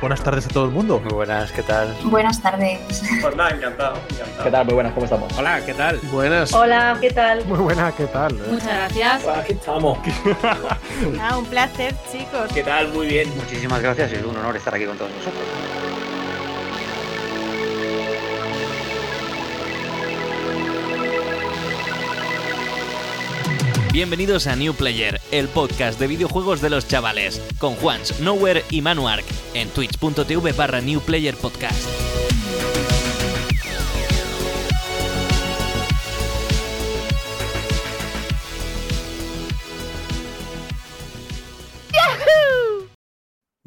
Buenas tardes a todo el mundo. Muy buenas, ¿qué tal? Buenas tardes. Pues nada, encantado, encantado. ¿Qué tal? Muy buenas, ¿cómo estamos? Hola, ¿qué tal? Buenas. Hola, ¿qué tal? Muy buenas, ¿qué tal? Muchas gracias. Pues aquí estamos. Ah, un placer, chicos. ¿Qué tal? Muy bien. Muchísimas gracias y es un honor estar aquí con todos vosotros. Bienvenidos a New Player, el podcast de videojuegos de los chavales, con Juans, Nowhere y Manuark, en twitch.tv barra New Player Podcast.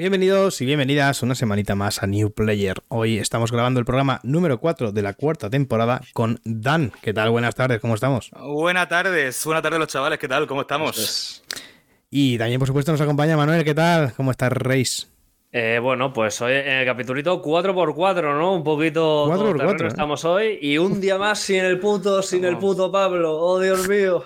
Bienvenidos y bienvenidas una semanita más a New Player. Hoy estamos grabando el programa número 4 de la cuarta temporada con Dan. ¿Qué tal? Buenas tardes, ¿cómo estamos? Buenas tardes, buenas tardes los chavales, ¿qué tal? ¿Cómo estamos? Y también, por supuesto, nos acompaña Manuel. ¿Qué tal? ¿Cómo estás, Reis? Eh, bueno, pues hoy en el capitulito 4x4, ¿no? Un poquito 4x4, todoterreno ¿eh? estamos hoy. Y un día más sin el puto, sin el puto Pablo. Oh, Dios mío.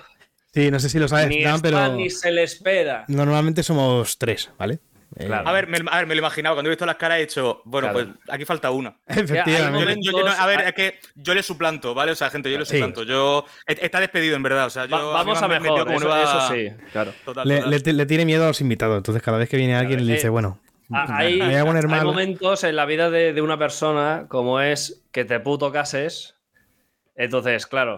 Sí, no sé si lo sabes, Ni Dan, está pero ni se le espera. normalmente somos tres, ¿vale? Eh, Claro. A ver, me, a ver, me lo imaginaba, cuando he visto las caras he dicho, bueno, Claro. pues aquí falta una. Efectivamente. Yo- yo- yo no- a ver, es que yo le suplanto, ¿vale? O sea, gente, yo le Sí. suplanto. Yo, e- está despedido, en verdad. O sea, yo, Va- vamos a mejor, como eso, nueva- eso sí, claro. Total, Le, total. le- le tiene miedo a los invitados, entonces cada vez que viene alguien Claro, le dice, eh, bueno, Ah, Hay, me voy a poner hay mal. momentos en la vida de, de una persona como es que te puto cases. Entonces, claro,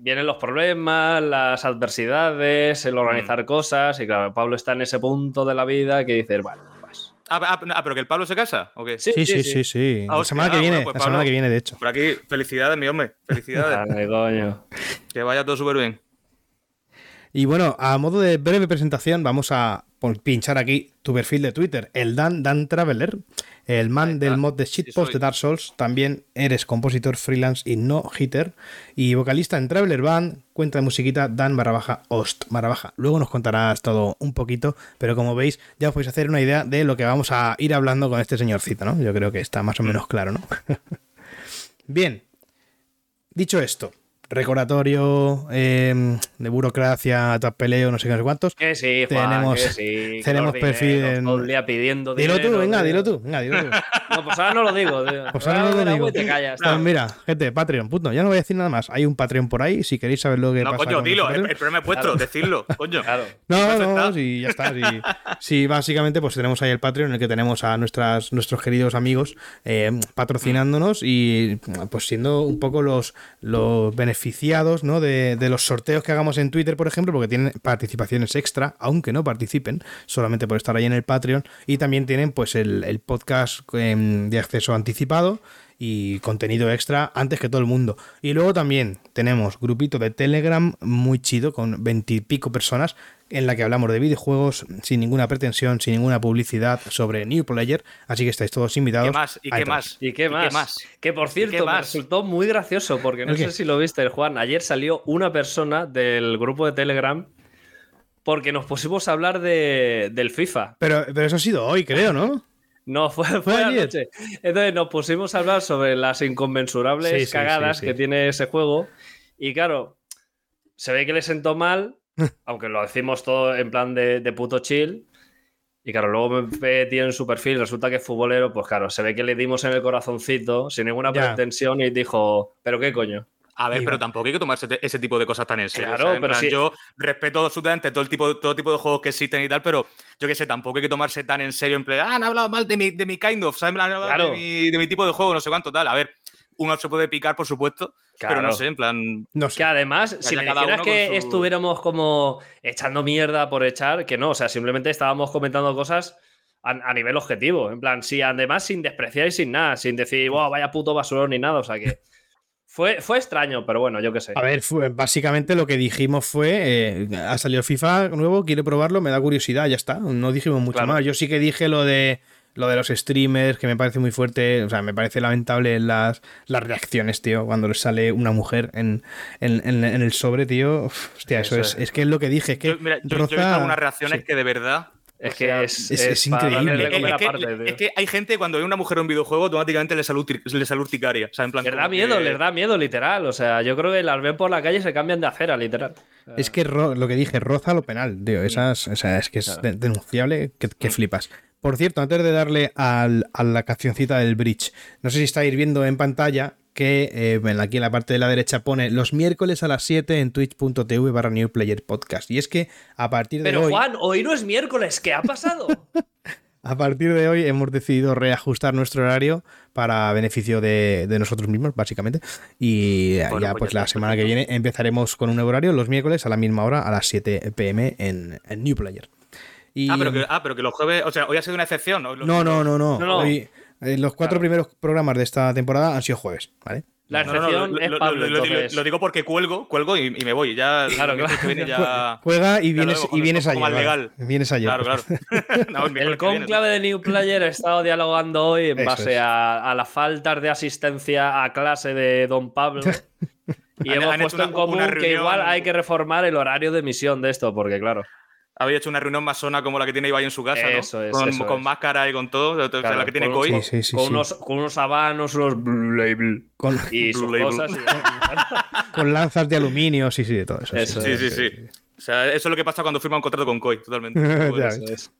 vienen los problemas, las adversidades, el Mm. organizar cosas. Y claro, Pablo está en ese punto de la vida que dices, bueno, pues. Ah, ah, ah, pero que el Pablo se casa, ¿o qué? Sí, Sí, sí, sí, sí. Ah, La hostia, semana que viene, bueno, pues, la semana que viene, de hecho. Por aquí, felicidades, mi hombre. Felicidades. Coño. que vaya todo súper bien. Y bueno, a modo de breve presentación, vamos a pinchar aquí tu perfil de Twitter, el Dan Dan Traveler, el man del mod de shitpost de Dark Souls. También eres compositor freelance y no hitter. Y vocalista en Traveler Band, cuenta de musiquita Dan barra baja host barra baja. Luego nos contarás todo un poquito, pero como veis, ya os podéis hacer una idea de lo que vamos a ir hablando con este señorcito, ¿no? Yo creo que está más o menos claro, ¿no? Bien, dicho esto, recordatorio eh, de burocracia, peleo, no sé qué, no sé cuántos. Que sí, Juan, Tenemos- que sí, tenemos perfil dineros, en- todo el día pidiendo Dilo tú, venga, tío. dilo tú, venga, dilo tú. No, pues ahora no lo digo. tío. Pues ahora no lo digo. y te callas. Pues mira, gente, Patreon, punto, ya no voy a decir nada más. Hay un Patreon por ahí, si queréis saber lo que No, pasa. coño, con dilo. nuestro El, el problema es vuestro, decirlo, coño. Claro. No, no, está. sí, ya está. Sí, Sí, básicamente, pues tenemos ahí el Patreon en el que tenemos a nuestras, nuestros queridos amigos eh, patrocinándonos y pues siendo un poco los, los ¿no? de, los sorteos que hagamos en Twitter, por ejemplo, porque tienen participaciones extra, aunque no participen, solamente por estar ahí en el Patreon. Y también tienen pues el, el podcast em, de acceso anticipado y contenido extra antes que todo el mundo. Y luego también tenemos grupito de Telegram muy chido con veintipico personas en la que hablamos de videojuegos sin ninguna pretensión, sin ninguna publicidad sobre New Player, así que estáis todos invitados. ¿Qué más? ¿Y qué entrar. más? ¿Y qué más? Que por cierto, qué me más? resultó muy gracioso porque no ¿El qué? sé si lo viste, el Juan. Ayer salió una persona del grupo de Telegram porque nos pusimos a hablar de, del FIFA. Pero, pero eso ha sido hoy, creo, ¿no? No, fue, fue ayer? anoche. Entonces nos pusimos a hablar sobre las inconmensurables Sí, sí, cagadas sí, sí. que tiene ese juego. Y claro, se ve que le sentó mal, aunque lo decimos todo en plan de, de puto chill. Y claro, luego me metí en su perfil, resulta que es futbolero, pues claro, se ve que le dimos en el corazoncito sin ninguna Ya. pretensión y dijo, ¿pero qué coño? A ver, Iba. pero tampoco hay que tomarse ese tipo de cosas tan en serio. Claro, pero plan, sí. Yo respeto absolutamente todo el tipo, todo tipo de juegos que existen y tal, pero yo qué sé, tampoco hay que tomarse tan en serio en plan, ah, han hablado mal de mi, de mi kind of, ¿sabes? Han hablado Claro. de, mi, de mi tipo de juego, no sé cuánto, tal. A ver, uno se puede picar, por supuesto, pero no sé, en plan. No Que además, si ya me cada dijeras que su- estuviéramos como echando mierda por echar, que no, o sea, simplemente estábamos comentando cosas a, a nivel objetivo. En plan, sí, además sin despreciar y sin nada, sin decir, wow, vaya puto basurón ni nada. O sea que fue, fue extraño, pero bueno, yo qué sé. A ver, fue- básicamente lo que dijimos fue, eh, ha salido FIFA nuevo, quiere probarlo, me da curiosidad, ya está. No dijimos mucho Claro. más. Yo sí que dije lo de lo de los streamers, que me parece muy fuerte, o sea, me parece lamentable las, las reacciones, tío, cuando les sale una mujer en, en, en- en el sobre, tío. Hostia, eso, Eso es, es. es que es lo que dije, es que Yo, mira, yo, yo he visto roza- algunas reacciones sí. que de verdad. Es o que sea, es, es- increíble. Es, que, aparte, tío. es que hay gente cuando ve una mujer en un videojuego automáticamente le salud, le urticaria. O sea, en plan, Les da miedo, que- les da miedo, literal. O sea, yo creo que las ven por la calle y se cambian de acera, literal. O sea, Es que lo que dije, roza lo penal, tío. Esas, o sea, es que es Claro. denunciable que, que flipas. Por cierto, antes de darle al- a la cancioncita del bridge, no sé si estáis viendo en pantalla que eh, aquí en la parte de la derecha pone los miércoles a las 7 en twitch.tv barra New Player Podcast. Y es que a partir de Pero hoy... Juan, hoy no es miércoles, ¿qué ha pasado? A partir de hoy hemos decidido reajustar nuestro horario para beneficio de, de nosotros mismos, básicamente. Y Bueno, ya pues pues ya la semana que viene empezaremos con un nuevo horario los miércoles a la misma hora, a las 7 pm en, en New Player. Y- Ah, pero que, ah, pero que los jueves, o sea, hoy ha sido una excepción. ¿no? Los- No, no, no, no. No, no. Hoy, eh, los cuatro primeros programas de esta temporada han sido jueves, ¿vale? La No, no, no, excepción lo, es lo- Pablo, lo- lo- entonces. lo digo porque cuelgo, cuelgo y, y me voy. Ya, Claro, que viene ya. Juega y vienes, y vienes ayer. como al vale. legal. Vienes ayer. Claro, claro. No, el conclave de New Player ha estado dialogando hoy en Eso base a, a las faltas de asistencia a clase de Don Pablo. Y hemos puesto una- en común que igual hay que reformar el horario de emisión de esto, porque claro. Había hecho una reunión más zona como la que tiene Ibai en su casa, ¿no? Eso es, con, eso con es. máscara y con todo. o sea, Claro, la que tiene Koi. Sí, sí, sí. con, sí. Unos, con unos habanos, unos Blue Label Con, y sus Blue Label. cosas. y- con lanzas de aluminio, sí, sí, de todo eso. Eso Sí, sí, sí. O sea, eso es lo que pasa cuando firma un contrato con Koi, totalmente. Ya eso es.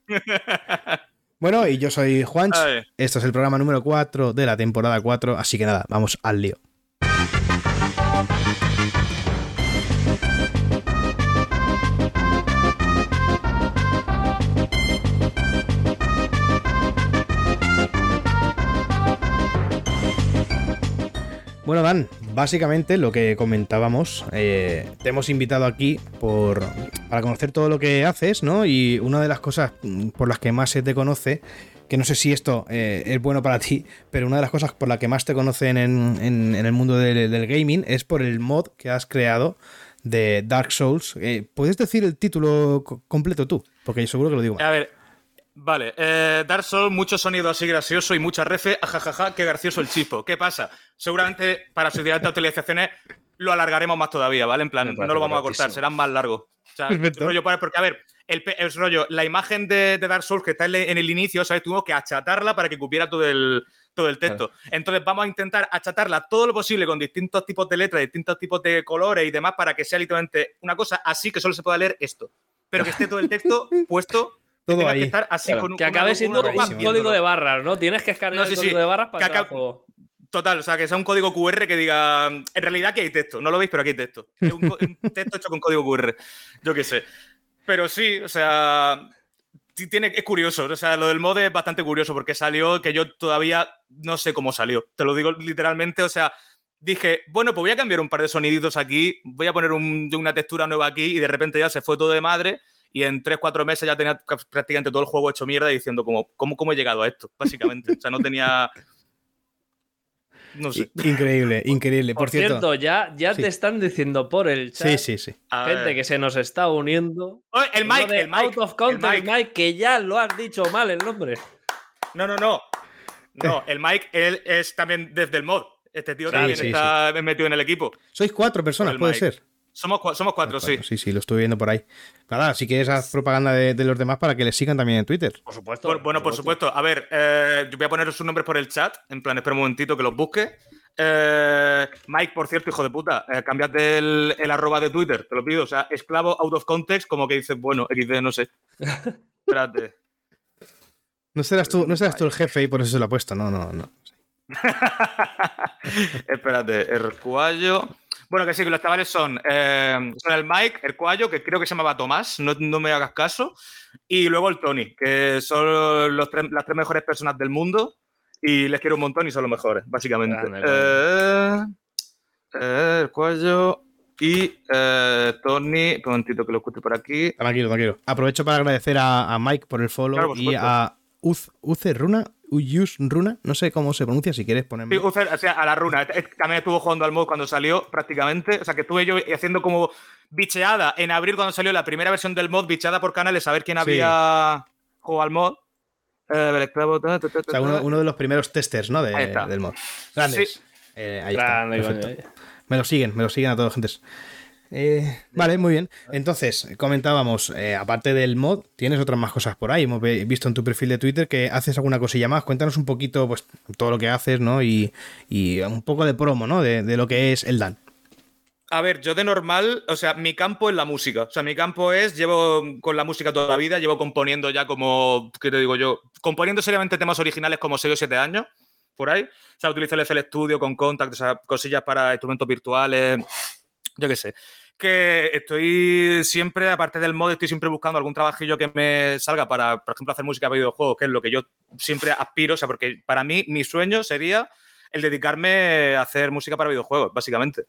Bueno, y yo soy Juanch. Esto es el programa número 4 de la temporada 4, así que nada, vamos al lío. Básicamente lo que comentábamos, eh, te hemos invitado aquí por, para conocer todo lo que haces, ¿no? Y una de las cosas por las que más se te conoce, que no sé si esto eh, es bueno para ti, pero una de las cosas por las que más te conocen en, en- el mundo del, del gaming es por el mod que has creado de Dark Souls. Eh, ¿Puedes decir el título co- completo tú? Porque yo seguro que lo digo. A ver, vale. Eh, Dark Souls, mucho sonido así gracioso y mucha refe. Ajajaja, qué gracioso el chispo. ¿Qué pasa? Seguramente para sus siguientes utilizaciones lo alargaremos más todavía, ¿vale? En plan, no lo vamos a cortar, serán más largos. O sea, Perfecto. rollo, para- porque, a ver, el, el rollo, la imagen de, de Dark Souls que está en el- en el inicio, ¿sabes? Tuvimos que achatarla para que cupiera todo el, todo el texto. Entonces vamos a intentar achatarla todo lo posible con distintos tipos de letras, distintos tipos de colores y demás para que sea literalmente una cosa así que solo se pueda leer esto. Pero que esté todo el texto puesto. Que Todo ahí. que estar así Claro, con un- que acabe siendo un código de barras, ¿no? Tienes que escanear No, sí, el código sí. de barras para Que acá- juego. Total, o sea, que sea un código QR que diga. En realidad aquí hay texto, no lo veis, pero aquí hay texto. Es un, un texto hecho con código QR. Yo qué sé. Pero sí, o sea. Tiene, es curioso, o sea, lo del mod es bastante curioso porque salió que yo todavía no sé cómo salió. Te lo digo literalmente, o sea, dije, bueno, pues voy a cambiar un par de soniditos aquí, voy a poner un- una textura nueva aquí y de repente ya se fue todo de madre y en 3-4 meses ya tenía ca- prácticamente todo el juego hecho mierda diciendo como, ¿cómo, cómo he llegado a esto? Básicamente. O sea, no tenía... No sé. Increíble, increíble. Por, Por, cierto, ya, ya sí. te están diciendo por el chat, sí, sí, sí. Gente que se nos está uniendo. Oh, el Mike, el. Out of el Context, Mike. Mike, que ya lo has dicho mal el nombre. No, no, no. No, el Mike, él es también desde el mod. Este tío Sí, también sí, está metido en el equipo. Sois cuatro personas, el puede Mike. ser. Somos, cua- somos cuatro, sí. Sí, sí, lo estuve viendo por ahí. Nada, si quieres haz propaganda de, de los demás para que les sigan también en Twitter. Por supuesto. Por- bueno, por supuesto. A ver, eh, yo voy a poner sus nombres por el chat. En plan, espera un momentito que los busque. Eh, Mike, por cierto, hijo de puta, eh, cámbiate el, el arroba de Twitter, te lo pido. O sea, esclavo out of context, como que dices, bueno, XD, no sé. Espérate. No serás tú, no serás tú el jefe y por eso se lo ha puesto. No, no, no. Espérate, Ercuayo. Bueno, que sí, que los chavales son, eh, son el Mike, Ercuayo, que creo que se llamaba Tomás, no, no me hagas caso, y luego el Tony, que son los tres- las tres mejores personas del mundo y les quiero un montón y son los mejores, básicamente. Grande, Eh, eh, Ercuayo y eh, Tony, un momentito que lo escuche por aquí. Tranquilo, tranquilo. Aprovecho para agradecer a, a Mike por el follow Claro, por y a Uz, Uce Runa, Uyus Runa, no sé cómo se pronuncia, si quieres ponerme. Sí, o sea, a la runa. Eh, También estuvo jugando al mod cuando salió, prácticamente. O sea, que estuve yo haciendo como bicheada en abril cuando salió la primera versión del mod, bicheada por canales, a ver quién Sí. había jugado al mod. Eh, O sea, uno, de los primeros testers, ¿no? De- del mod. Grandes. Sí. Eh, ahí Grande, está. perfecto. Me lo siguen, me lo siguen a todos, gentes. Eh, vale, muy bien. Entonces, comentábamos, eh, aparte del mod, tienes otras más cosas por ahí. Hemos visto en tu perfil de Twitter que haces alguna cosilla más. Cuéntanos un poquito, pues, todo lo que haces, ¿no? Y, y un poco de promo, ¿no? De, de lo que es el Dan. A ver, yo de normal, o sea, mi campo es la música. O sea, mi campo es, llevo con la música toda la vida, llevo componiendo ya como, ¿qué te digo yo? Componiendo seriamente temas originales como 6 o 7 años, por ahí. O sea, utilizo el FL Studio con Contact, o sea, cosillas para instrumentos virtuales, yo qué sé. Que estoy siempre, aparte del mod, estoy siempre buscando algún trabajillo que me salga para, por ejemplo, hacer música para videojuegos, que es lo que yo siempre aspiro. O sea, porque para mí mi sueño sería el dedicarme a hacer música para videojuegos, básicamente.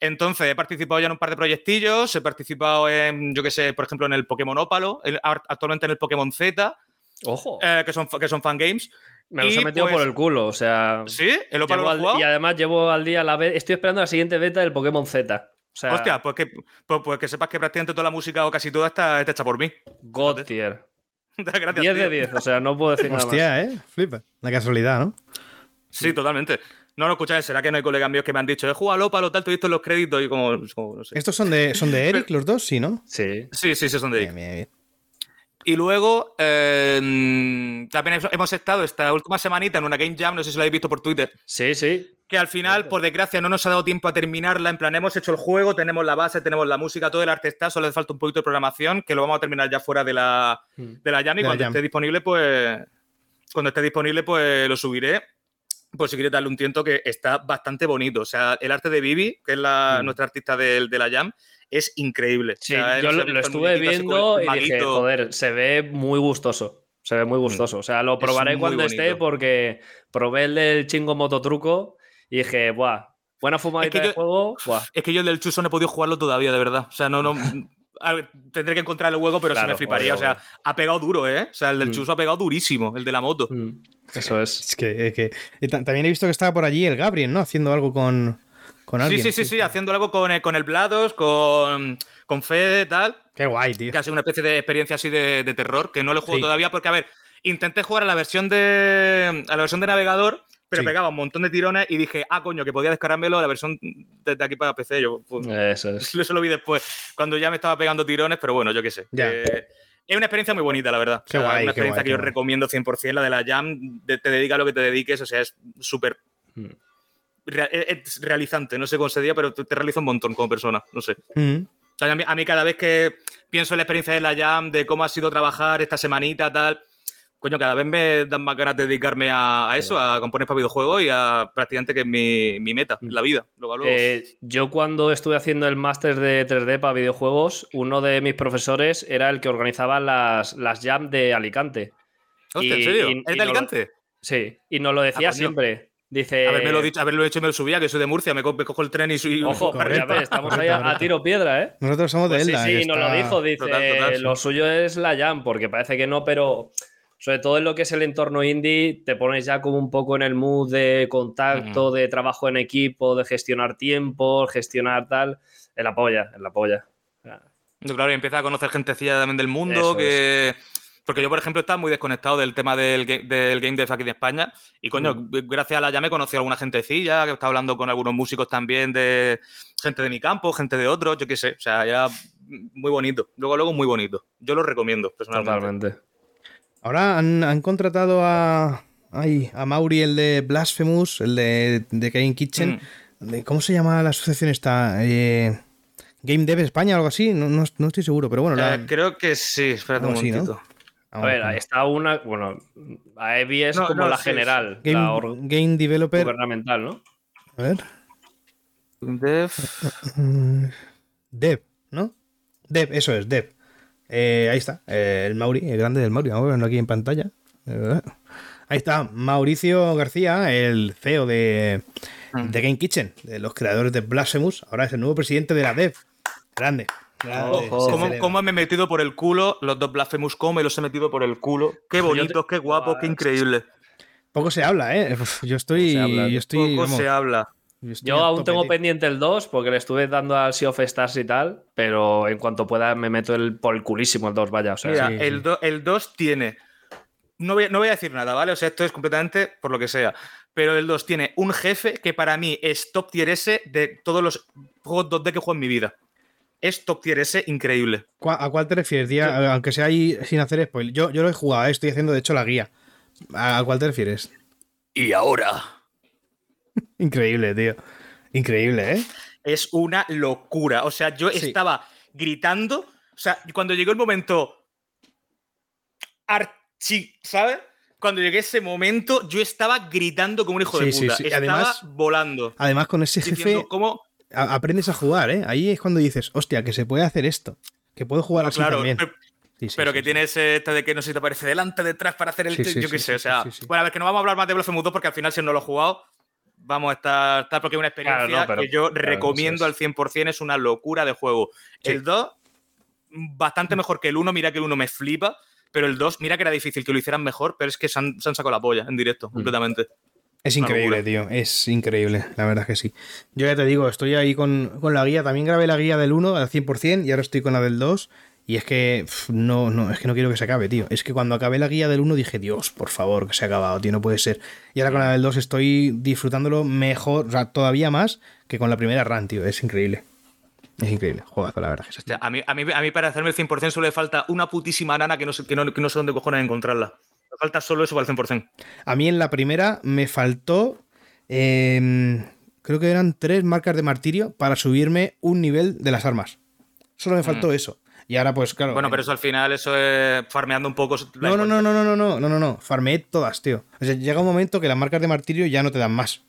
Entonces, he participado ya en un par de proyectillos, he participado en, yo qué sé, por ejemplo, en el Pokémon Ópalo, el- actualmente en el Pokémon Z, Ojo. eh, que, son, que son fangames. me los he metido pues- por el culo. O sea. ¿Sí? ¿El Ópalo lo al- y además llevo al día la. Estoy esperando la siguiente beta del Pokémon Z. O sea, Hostia, pues que, pues, pues que sepas que prácticamente toda la música o casi toda está, está hecha por mí. God tier. Gracias. 10 de tío. 10. O sea, no puedo decir nada más. Hostia, ¿eh? Flipa. La casualidad, ¿no? Sí, totalmente. No, no, escucháis, será que no hay colegas míos que me han dicho, he jugado al Ópalo, tal, te he visto en los créditos y como, como, no sé. ¿Estos son de, son de Eric, los dos? Sí, ¿no? Sí. Sí, sí, sí, son de ahí. Bien, bien, bien. Y luego, eh, también hemos estado esta última semanita en una Game Jam, no sé si lo habéis visto por Twitter, Sí, sí. Que al final, por desgracia, no nos ha dado tiempo a terminarla. En plan, hemos hecho el juego, tenemos la base, tenemos la música, todo el arte está, solo hace falta un poquito de programación, que lo vamos a terminar ya fuera de la, Mm. de la Jam y De la cuando Jam. esté disponible, pues cuando esté disponible, pues lo subiré. Pues si quieres darle un tiento que está bastante bonito. O sea, el arte de Vivi, que es la, Mm. nuestra artista del- de, la Jam, es increíble. Sí, O sea, yo lo, estuve viendo y dije, joder, se ve muy gustoso. Se ve muy gustoso. O sea, lo probaré cuando esté porque probé el del chingo mototruco y dije, buah, buena fumadita yo- de juego. Buah. Es que yo el del Chuso no he podido jugarlo todavía, de verdad. O sea, no, no. a ver, tendré que encontrar el juego, pero sí Claro, me fliparía. obvio, o sea, ha pegado duro, ¿eh? O sea, el del Mm. Chuso ha pegado durísimo, el de la moto. Mm, Eso es. Es que, es que- ta- también he visto que estaba por allí el Gabriel, ¿no? Haciendo algo con, con Sí, alguien. sí, sí, sí, haciendo algo con, el- con el Blados, con, con Fede, tal. Qué guay, tío. Que ha sido una especie de experiencia así de, de terror, que no lo he jugado Sí. todavía, porque, a ver, intenté jugar a la versión de. a la versión de navegador, pero Sí. pegaba un montón de tirones y dije, ah, coño, que podía descargármelo la versión desde aquí para PC. Yo, pues, Eso es. Eso lo vi después, cuando ya me estaba pegando tirones, pero bueno, yo qué sé. Ya. Eh, es una experiencia muy bonita, la verdad. O Qué sea, guay, una experiencia guay, que yo guay. recomiendo 100%, la de la Jam. de- te dedica a lo que te dediques, o sea, es súper Mm. rea- es realizante. No sé cómo se diga, pero te te realiza un montón como persona. No sé. Mm. O sea, a mí, a mí cada vez que pienso en la experiencia de la Jam, de cómo ha sido trabajar esta semanita, tal, coño, cada vez me dan más ganas de dedicarme a, a eso, a componer para videojuegos y a prácticamente que es mi, mi meta en la vida. Luego, luego. Eh, yo cuando estuve haciendo el máster de 3D para videojuegos, uno de mis profesores era el que organizaba las, las jam de Alicante. Hostia, ¿en serio? y- ¿Es y de no lo- Alicante? Sí, y nos lo decía Ah, siempre. Dice, Haberme, dicho, haberlo hecho y me lo subía, que soy de Murcia, me, co- me cojo el tren y soy. ojo, Correcto. ya ves, estamos ahí Correcto, a, a correcto. tiro piedra, ¿eh? Nosotros somos de Pues sí, Elda. sí, y nos lo dijo, dice, Total, total, sí. lo suyo es la jam, porque parece que no, pero sobre todo en lo que es el entorno indie, te pones ya como un poco en el mood de contacto, de trabajo en equipo, de gestionar tiempo, gestionar tal, en la polla, en la polla. Claro, y empieza a conocer gentecilla también del mundo, Eso que... Porque yo, por ejemplo, estaba muy desconectado del tema del, del game dev aquí en España. Y, coño, Mm. gracias a la ya me conocí a alguna gentecilla, que estaba hablando con algunos músicos también de gente de mi campo, gente de otros, yo qué sé. O sea, ya muy bonito. Luego, luego, muy bonito. Yo lo recomiendo, personalmente. Totalmente. Ahora han, han contratado a, ay, a Mauri, el de Blasphemous, el de, de Game Kitchen. Mm. De- ¿Cómo se llama la asociación esta? Eh, Game Dev España o algo así. No, no- no estoy seguro, pero bueno. la- Eh, creo que sí, espérate un Algo así, ¿no? momentito. A ver, ahí está una, bueno, AEBI es No, como no, la sí, general, Game, la Game Developer. gubernamental, ¿no? A ver. Dev. Dev, ¿no? Dev, eso es, Dev. Eh, ahí está, eh, el Mauri, el grande del Mauri. Vamos a verlo aquí en pantalla. Eh, Ahí está, Mauricio García, el CEO de, de Game Kitchen, de los creadores de Blasphemous. Ahora es el nuevo presidente de la Dev. Grande. ¿Cómo, me he metido por el culo los dos Blasphemous? ¿Cómo me los he metido por el culo? Qué te- bonitos, qué guapos, qué increíble. Poco se habla, ¿eh? Yo estoy. se habla, yo estoy, Poco vamos, se habla. Yo aún tengo pendiente el 2 porque le estuve dando al Sea of Stars y tal, pero en cuanto pueda me meto el, por el culísimo el 2, vaya. O sea, Mira, sí, el, sí. do- el 2 tiene. No voy, no voy a decir nada, ¿vale? O sea, esto es completamente por lo que sea. Pero el 2 tiene un jefe que para mí es top tier S de todos los juegos 2D que juego en mi vida. Es top tier S increíble. ¿Cuá- ¿A cuál te refieres, tía? Aunque sea ahí sin hacer spoiler. Yo, yo lo he jugado, ¿eh? estoy haciendo de hecho la guía. ¿A cuál te refieres? Y ahora. Increíble, tío. Increíble, ¿eh? es una locura. O sea, yo Sí. estaba gritando. O sea, cuando llegó el momento. Archi, ¿sabes? Cuando llegué ese momento, yo estaba gritando como un hijo de Sí, puta. sí. Estaba Además- volando. Además, con ese jefe cómo. a- aprendes a jugar, ¿eh? Ahí es cuando dices, hostia, que se puede hacer esto. Que puedo jugar así Claro, también. pero, Sí, sí, pero sí, que tienes esta de que no sé si te aparece delante, detrás para hacer el. Yo qué sé, o sea. Bueno, a ver, que no vamos a hablar más de Blasphemous 2 porque al final, si no lo he jugado, vamos a estar. estar porque es una experiencia Claro, no, pero- que yo claro, recomiendo al 100%, es una locura de juego. Sí. El 2, bastante mejor que el 1, mira que el 1 me flipa. Pero el 2, mira que era difícil que lo hicieran mejor, pero es que se han, se han sacado la polla en directo, completamente. Es increíble, tío. Es increíble, la verdad que sí. Yo ya te digo, estoy ahí con, con la guía. También grabé la guía del 1 al 100% y ahora estoy con la del 2. Y es que no, no, es que no quiero que se acabe, tío. Es que cuando acabé la guía del 1 dije, Dios, por favor, que se ha acabado, tío, no puede ser. Y ahora con la del 2 estoy disfrutándolo mejor, todavía más que con la primera run, tío. Es increíble. Es increíble. Juegazo, la verdad que a, mí, a, mí, a mí para hacerme el 100% solo le falta una putísima nana que no sé, que no, que no sé dónde cojones encontrarla. Me falta solo eso para el 100%. A mí en la primera me faltó. em, creo que eran tres marcas de martirio para subirme un nivel de las armas. Solo me faltó eso. Y ahora, pues claro. Bueno, pero eso al final, eso es farmeando un poco. No, no, no, no, no, no, no, no, no, no. Farmeé todas, tío. O sea, llega un momento que las marcas de martirio ya no te dan más.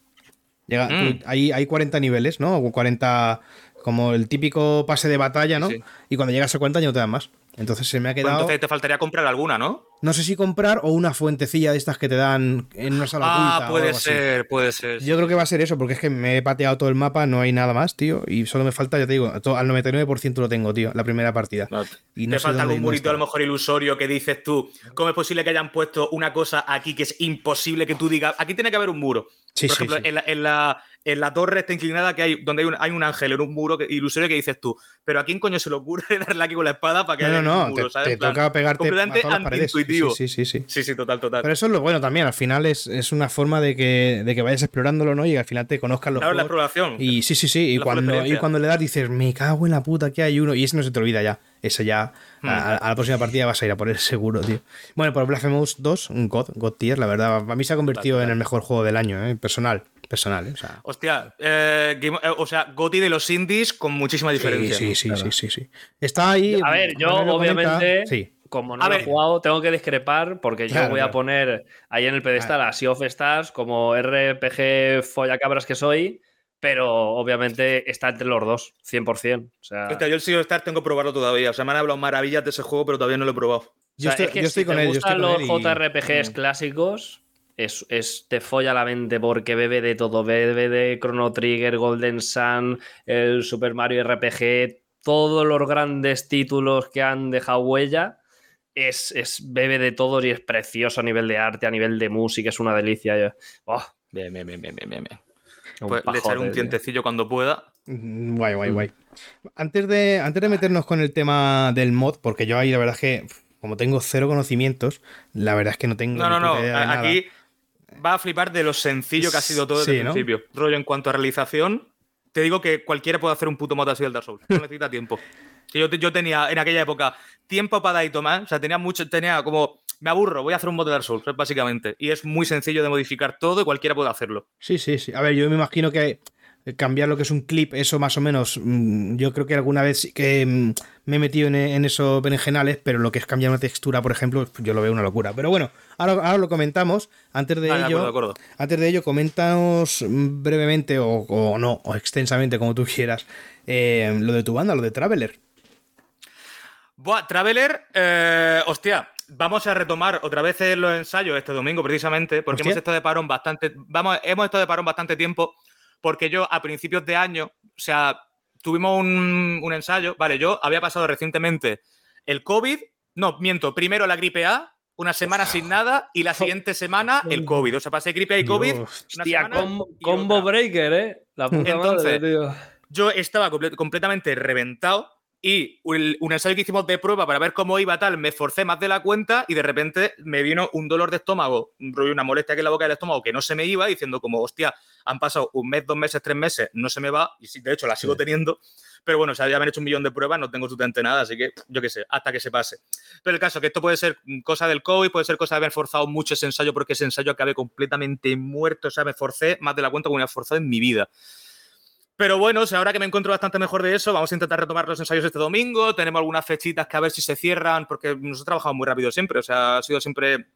Llega, Mm. hay, hay 40 niveles, ¿no? O 40. Como el típico pase de batalla, ¿no? Sí. Y cuando llegas a 40 ya no te dan más. Entonces se me ha Pues quedado. entonces te faltaría comprar alguna, ¿no? No sé si comprar o una fuentecilla de estas que te dan en una sala Ah, oculta o puede así. ser, puede ser. Yo creo que va a ser eso, porque es que me he pateado todo el mapa, no hay nada más, tío. Y solo me falta, ya te digo, al 99% lo tengo, tío, la primera partida. No, Y te no sé falta algún está. a lo mejor ilusorio, que dices tú. ¿Cómo es posible que hayan puesto una cosa aquí que es imposible que tú digas? Aquí tiene que haber un muro. Sí, Por sí, ejemplo, sí. En, la, en, la, en la torre está inclinada que hay, donde hay un, hay un ángel en un muro que, ilusorio que dices tú. Pero a quién coño se le ocurre darle aquí con la espada para que No, no, haya no, un muro, te, ¿sabes? te toca pegarte a completamente todas las paredes. Sí, antiintuitivo. Sí, sí, sí. Sí, sí, total, total. Pero eso es lo bueno también, al final es, es una forma de que, de que vayas explorándolo, ¿no? Y al final te conozcan los Claro, la exploración. Y sí, sí, sí. Y cuando, y cuando le das dices, me cago en la puta, que hay uno. Y ese no se te olvida ya. Ese ya, Hmm. a, a la próxima partida vas a ir a por él seguro, tío. Bueno, por Blasphemous 2, un God, God tier, la verdad. A mí se ha convertido en el mejor juego del año, ¿eh? Personal, personal, ¿eh? O sea, Hostia, eh, Game- eh, o sea, Goti de los indies con muchísima diferencia. sí, sí, sí, sí, sí. Está ahí. A ver, yo obviamente, Sí. como no A lo he jugado, tengo que discrepar porque Claro, yo voy claro. a poner ahí en el pedestal a Sea of Stars como RPG follacabras que soy, pero obviamente está entre los dos, 100%. O sea, Hostia, yo el Sea of Stars tengo que probarlo todavía. O sea, me han hablado maravillas de ese juego, pero todavía no lo he probado. o Yo sea, estoy, es que yo estoy si con te él, yo estoy gustan con los y- JRPGs clásicos, es, es- te folla la mente porque bebe de todo. Bebe de Chrono Trigger, Golden Sun, el Super Mario RPG, todos los grandes títulos que han dejado huella. Es, es bebe de todo y es precioso a nivel de arte, a nivel de música, es una delicia. Oh, Bien, bien, bien, bien, bien, bien. Pues le echaré un tientecillo cuando pueda. Mm, Guay, guay, guay. Antes de, antes de meternos con el tema del mod, porque yo ahí la verdad es que, como tengo cero conocimientos, la verdad es que no tengo. No, no, ni no. puta idea de nada. Aquí va a flipar de lo sencillo que ha sido todo desde Sí, el ¿no? principio. Rollo, en cuanto a realización, te digo que cualquiera puede hacer un puto mod así del Dark Souls. No necesita tiempo. Que yo, yo tenía en aquella época tiempo para dar y tomar. O sea, tenía mucho, tenía como. Me aburro, voy a hacer un mod de Dark Souls, básicamente. Y es muy sencillo de modificar todo y cualquiera puede hacerlo. Sí, sí, sí. A ver, yo me imagino que cambiar lo que es un clip, eso más o menos, mm, yo creo que alguna vez sí que mm, me he metido en, en esos berenjenales, pero lo que es cambiar una textura, por ejemplo, yo lo veo una locura. Pero bueno, ahora, ahora lo comentamos. Antes de ello, acuerdo, de acuerdo. antes de ello, coméntanos mm, brevemente o, o no, o extensamente, como tú quieras, eh, lo de tu banda, lo de Traveler. Buah, Traveler, eh, hostia, vamos a retomar otra vez los ensayos este domingo, precisamente, porque Hostia. hemos estado de parón bastante. Vamos, hemos estado de parón bastante tiempo, porque yo a principios de año, o sea, tuvimos un, un ensayo. Vale, yo había pasado recientemente el COVID. No, miento, primero la gripe A, una semana sin nada, y la siguiente semana el COVID. O sea, pasé gripe A y COVID. Dios. una Hostia, semana com- y combo otra. breaker, ¿eh? La puta Entonces, madre, tío. yo estaba comple- completamente reventado y un, un ensayo que hicimos de prueba para ver cómo iba tal, me forcé más de la cuenta y de repente me vino un dolor de estómago, una molestia aquí en la boca del estómago que no se me iba, diciendo como, hostia, han pasado un mes, dos meses, tres meses, no se me va y sí, de hecho la sigo teniendo. Pero bueno, o sea, ya me han hecho un millón de pruebas, no tengo absolutamente nada, así que yo qué sé, hasta que se pase. Pero el caso, que esto puede ser cosa del COVID, puede ser cosa de haber forzado mucho ese ensayo, porque ese ensayo acabé completamente muerto, o sea, me forcé más de la cuenta que me había forzado en mi vida. Pero bueno, ahora que me encuentro bastante mejor de eso, vamos a intentar retomar los ensayos este domingo. Tenemos algunas fechitas que a ver si se cierran, porque nosotros trabajamos muy rápido siempre. O sea, ha sido siempre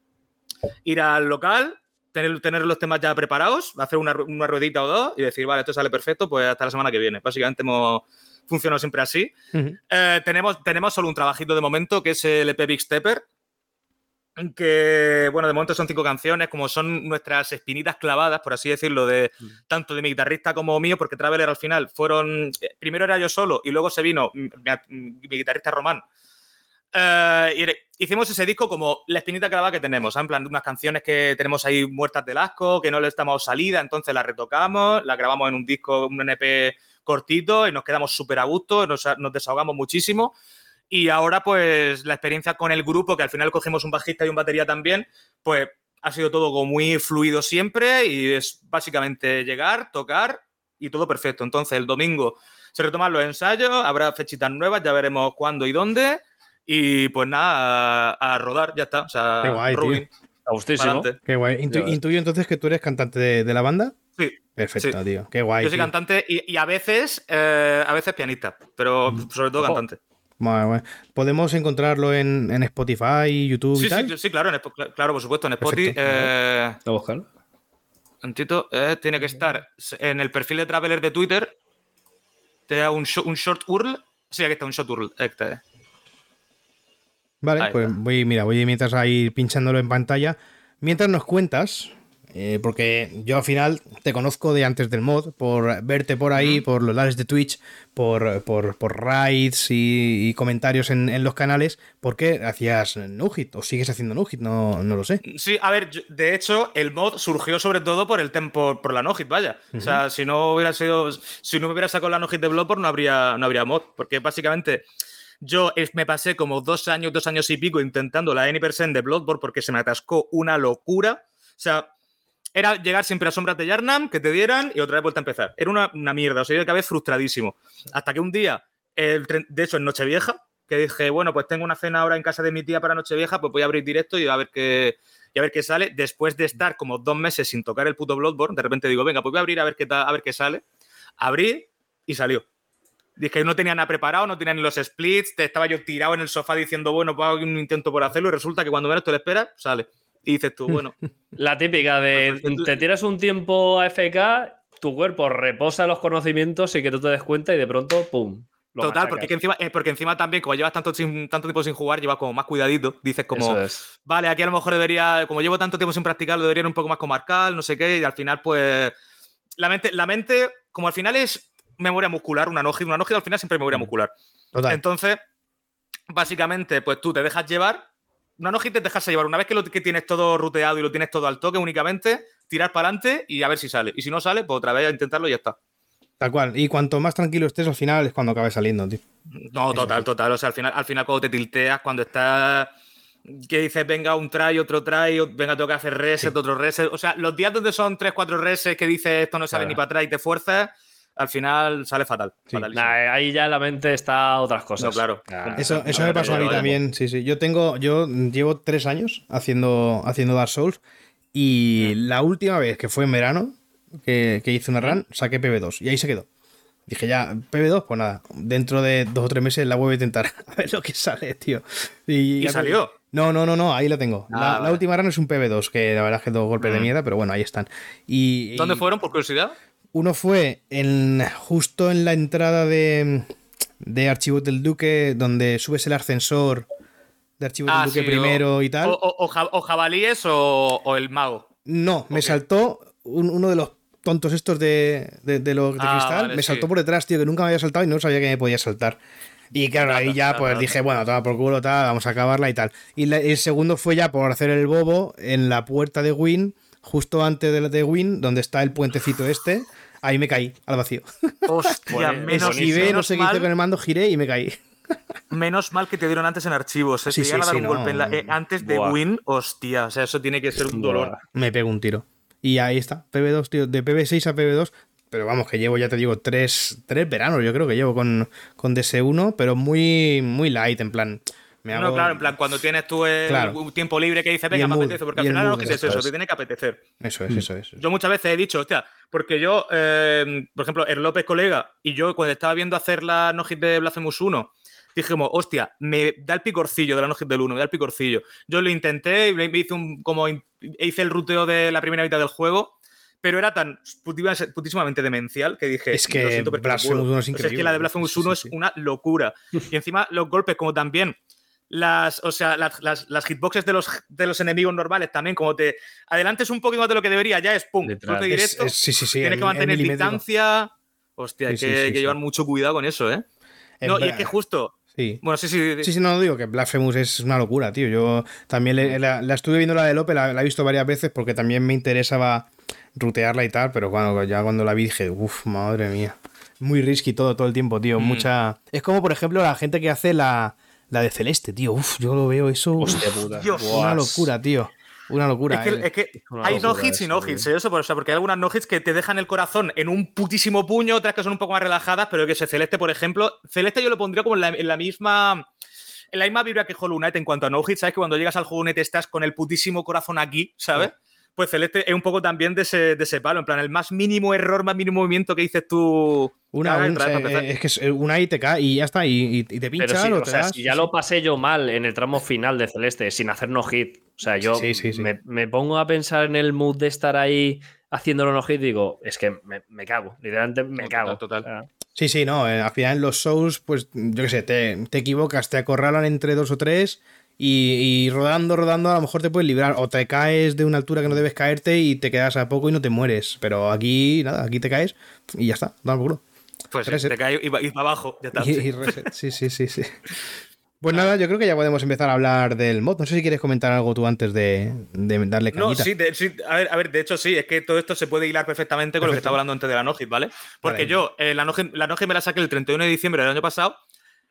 ir al local, tener, tener los temas ya preparados, hacer una, una ruedita o dos y decir, vale, esto sale perfecto, pues hasta la semana que viene. Básicamente hemos funcionado siempre así. Eh, tenemos, tenemos solo un trabajito de momento, que es el EP Big Stepper. Que, bueno, de momento son cinco canciones, como son nuestras espinitas clavadas, por así decirlo, de tanto de mi guitarrista como mío, porque Traveler al final fueron. eh, Primero era yo solo y luego se vino mi, mi guitarrista Román. Eh, y hicimos ese disco como la espinita clavada que tenemos, en plan, unas canciones que tenemos ahí muertas del asco, que no le estamos salida, entonces las retocamos, las grabamos en un disco, un NP cortito y nos quedamos súper a gusto, nos, nos desahogamos muchísimo. Y ahora, pues, la experiencia con el grupo, que al final cogemos un bajista y un batería también, pues ha sido todo como muy fluido siempre y es básicamente llegar, tocar y todo perfecto. Entonces, el domingo se retoman los ensayos, habrá fechitas nuevas, ya veremos cuándo y dónde. Y pues nada, a, a rodar, ya está. O sea, Qué guay. Rubin, A gustísimo. pa'lante. Qué guay. Intu- intuyo entonces que tú eres cantante de, de la banda. Sí, Perfecto, Sí. tío. Qué guay. yo soy tío. cantante y, y a veces, eh, a veces pianista, pero sobre todo Ojo. cantante. Podemos encontrarlo en, en Spotify, YouTube y Sí, tal. sí, sí, claro, en claro, por supuesto, en Spotify. Eh, a buscarlo. un tito, eh, tiene que estar en el perfil de Traveler de Twitter. Te da un, un short URL. Sí, aquí está, un short URL. Este es. Vale, Ahí pues está. voy, mira, voy mientras ahí pinchándolo en pantalla. Mientras nos cuentas, eh, porque yo al final te conozco de antes del mod, por verte por ahí, por los lives de Twitch, por, por, por raids y, y comentarios en, en los canales, ¿por qué hacías Nugit? ¿O sigues haciendo Nugit? No, no lo sé. Sí, a ver, yo- de hecho, el mod surgió sobre todo por el tempo, por la no-hit, vaya. O sea, si no hubiera sido, si no me hubiera sacado la no-hit de Bloodborne, no habría, no habría mod. Porque básicamente yo es- me pasé como dos años, dos años y pico intentando la N% de Bloodborne porque se me atascó una locura. O sea, era llegar siempre a sombras de Yarnam, que te dieran y otra vez vuelta a empezar. Era una, una mierda, o sea, yo vez frustradísimo. Hasta que un día, el de hecho en Nochevieja, que dije, bueno, pues tengo una cena ahora en casa de mi tía para Nochevieja, pues voy a abrir directo y a ver qué, y a ver qué sale. Después de estar como dos meses sin tocar el puto Bloodborne, de repente digo, venga, pues voy a abrir a ver qué, a ver qué sale. Abrí y salió. Dije, no tenía nada preparado, no tenía ni los splits, te estaba yo tirado en el sofá diciendo, bueno, pues hago un intento por hacerlo y resulta que cuando menos te lo esperas, sale. Y dices tú, bueno, La típica de te tiras un tiempo a FK, tu cuerpo reposa los conocimientos y que tú te des cuenta y de pronto, ¡pum! total, porque, que encima, eh, porque encima también, como llevas tanto, sin- tanto tiempo sin jugar, llevas como más cuidadito. Dices como, es. vale, aquí a lo mejor debería, como llevo tanto tiempo sin practicarlo, debería ir un poco más comarcal, no sé qué, y al final, pues, la mente, la mente como al final es memoria muscular, una nojida, una nojida al final siempre es memoria muscular. Total. Entonces, básicamente, pues tú te dejas llevar, una nojita te dejas llevar, una vez que lo que tienes todo ruteado y lo tienes todo al toque únicamente, tirar para adelante y a ver si sale. Y si no sale, pues otra vez a intentarlo y ya está. Tal cual. Y cuanto más tranquilo estés, al final es cuando acabes saliendo, tío. No, total, total. O sea, al final, al final cuando te tilteas, cuando estás. Que dices, venga, un try, otro try, venga, tengo que hacer reset, otro reset. O sea, los días donde son 3, 4 resets que dices esto no sale Claro. ni para atrás y te fuerzas, al final sale fatal. Sí. Nah, ahí ya en la mente está otras cosas. No, claro. Ah, Eso, eso me pasó a mí también, sí, sí. Yo tengo, yo llevo tres años haciendo, haciendo Dark Souls y la última vez que fue en verano, que, que hice una run, saqué PB2 y ahí se quedó. Dije ya, PB2, pues nada, dentro de dos o tres meses la vuelvo a intentar a ver lo que sale, tío. ¿Y salió? No, no, no, no, ahí la tengo. Ah, la, última run es un PB2, que la verdad es que dos golpes de Mm. mierda, pero bueno, ahí están. Y, ¿Dónde y fueron, por curiosidad? Uno fue en, justo en la entrada de, de Archivos del Duque, donde subes el ascensor de Archivos Ah, del Duque sí, primero y tal. O, o- o ja- o jabalíes o, el mago. No, me saltó un- uno de los tontos estos de, de, de los de Ah, cristal. vale, me sí. saltó por detrás, tío, que nunca me había saltado y no sabía que me podía saltar. Y claro, ahí ya pues dije, bueno, toma por culo, tal, vamos a acabarla y tal. Y la- el segundo fue ya por hacer el bobo en la puerta de Win, justo antes de, de Win, donde está el puentecito este. Ahí me caí al vacío. Hostia, Bueno, menos, Esquivé, no menos sé qué hice con el mando, giré y me caí. menos mal que te dieron antes en archivos. eh, Sí, te sí, llegan a dar sí, un no. golpe en la- eh, antes de Buah. win, hostia. O sea, eso tiene que ser un dolor. Me pego un tiro. Y ahí está, PB2, tío, de PB6 a PB2. Pero vamos, que llevo, ya te digo, tres, tres veranos, yo creo que llevo con, con DS1, pero muy, muy light, en plan. Me No, hago- claro, en plan, cuando tienes tú el Claro. tiempo libre que dices, venga, me mood, apetece, porque al final no es eso, eso eso, es. te tiene que apetecer. Eso es, eso es. Yo muchas veces he dicho, hostia, porque yo, eh, por ejemplo, el López colega y yo cuando estaba viendo hacer la no hit de Blasphemous 1, dijimos, hostia, me da el picorcillo de la no hit del 1, me da el picorcillo. Yo lo intenté, me hice un, como hice el ruteo de la primera mitad del juego, pero era tan putísimamente demencial que dije, Es que lo siento, pero no Blasphemous puedo. 1 es O sea, que la de Blasphemous Sí, 1 sí, es una locura. Y encima los golpes, como también las, o sea, las, las- las hitboxes de los, de los enemigos normales también, como te adelantes un poquito más de lo que debería, ya es pum, golpe Es- directo, es- sí, sí, sí. tienes el- que mantener distancia. Hostia, hay que, sí, sí, hay que sí. llevar mucho cuidado con eso, ¿eh? En No, y es que justo. Sí. Bueno, sí, sí. sí. Sí, sí, no digo que Blasphemous es una locura, tío. Yo también le- la, la estuve viendo la de Lope, la, la he visto varias veces porque también me interesaba rutearla y tal, pero cuando, ya cuando la vi dije, uff, madre mía. Muy risky todo, todo el tiempo, tío. Mm. Mucha. Es como, por ejemplo, la gente que hace la, la de Celeste, tío. Uf, yo lo veo eso. uf, Hostia puta. Dios. una locura, tío. Una locura. Es que, eh. es que hay no hits y no hits, ¿eh? eso, o sea, porque hay algunas no hits que te dejan el corazón en un putísimo puño, otras que son un poco más relajadas, pero que ese Celeste, por ejemplo, Celeste yo lo pondría como en la, en la misma en la misma vibra que Hollow Knight en cuanto a no hits, ¿sabes? Que cuando llegas al Hollow Knight estás con el putísimo corazón aquí, ¿sabes? Pues Celeste es un poco también de ese, de ese palo, en plan, el más mínimo error, más mínimo movimiento que dices tú. Una, un- sea, empezar. es que es una y te cae y ya está, y, y- te Pero pincha sí, o o te sea, das. si ya lo pasé yo mal en el tramo final de Celeste, sin hacer no hit. O sea, yo Sí, sí, sí. Me, me pongo a pensar en el mood de estar ahí haciéndolo no hit y digo, es que me, me cago. Literalmente me cago. total, total. O sea, Sí, sí, no. eh, Al final en los Souls, pues yo qué sé, te, te equivocas, te acorralan entre dos o tres y, y rodando, rodando, a lo mejor te puedes librar. O te caes de una altura que no debes caerte y te quedas a poco y no te mueres. Pero aquí, nada, aquí te caes y ya está, da por culo. Pues sí, reset. te cae y va, y va abajo, ya está. Y, sí. y reset. Sí, sí, sí, sí. Pues nada, yo creo que ya podemos empezar a hablar del mod. No sé si quieres comentar algo tú antes de, de darle No, cañita. sí, de, sí, a, ver, a ver, de hecho sí, es que todo esto se puede hilar perfectamente con lo que estaba hablando antes de la Nogit, ¿vale? Porque Vale. yo, eh, la Nogit la Nogit me la saqué el 31 de diciembre del año pasado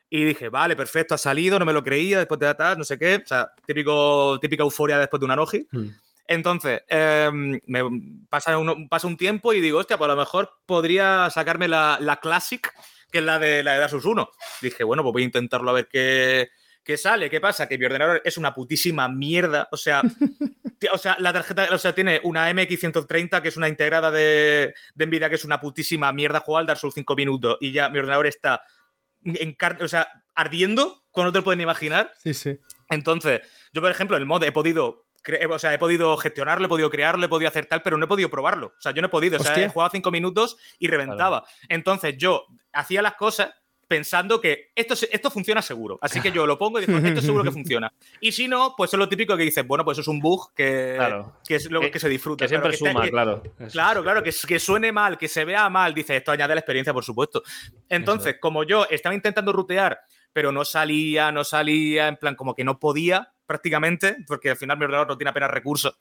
y dije, vale, perfecto, ha salido, no me lo creía después de tal, no sé qué, o sea, típico, típica euforia después de una Nogit. Hmm. Entonces, eh, me pasa, uno- pasa un tiempo y digo, hostia, pues a lo mejor podría sacarme la, la Classic, que es la de la de Asus 1. Dije, bueno, pues voy a intentarlo a ver qué, qué sale. ¿Qué pasa? Que mi ordenador es una putísima mierda. O sea, o sea, la tarjeta, o sea, tiene una MX130, que es una integrada de, de Nvidia, que es una putísima mierda. Juego al Dark Souls 5 minutos y ya mi ordenador está en o sea, ardiendo, como no te lo pueden imaginar. Sí, sí. Entonces, yo, por ejemplo, el mod he podido. cre- O sea, he podido gestionarlo, he podido crearlo, he podido hacer tal, pero no he podido probarlo. O sea, yo no he podido. O sea, he jugado cinco minutos y reventaba. Entonces, yo hacía las cosas pensando que esto, se- esto funciona seguro. Así que yo lo pongo y digo, esto seguro que funciona. Y si no, pues es lo típico que dices, bueno, pues eso es un bug que, Claro. que es lo que, Que- se disfruta. que siempre claro, suma, que- claro. Claro, claro, que, que suene mal, que se vea mal, dice, esto añade la experiencia, por supuesto. Entonces, como yo estaba intentando rutear, pero no salía, no salía, en plan, como que no podía prácticamente, porque al final mi ordenador no tiene apenas recursos,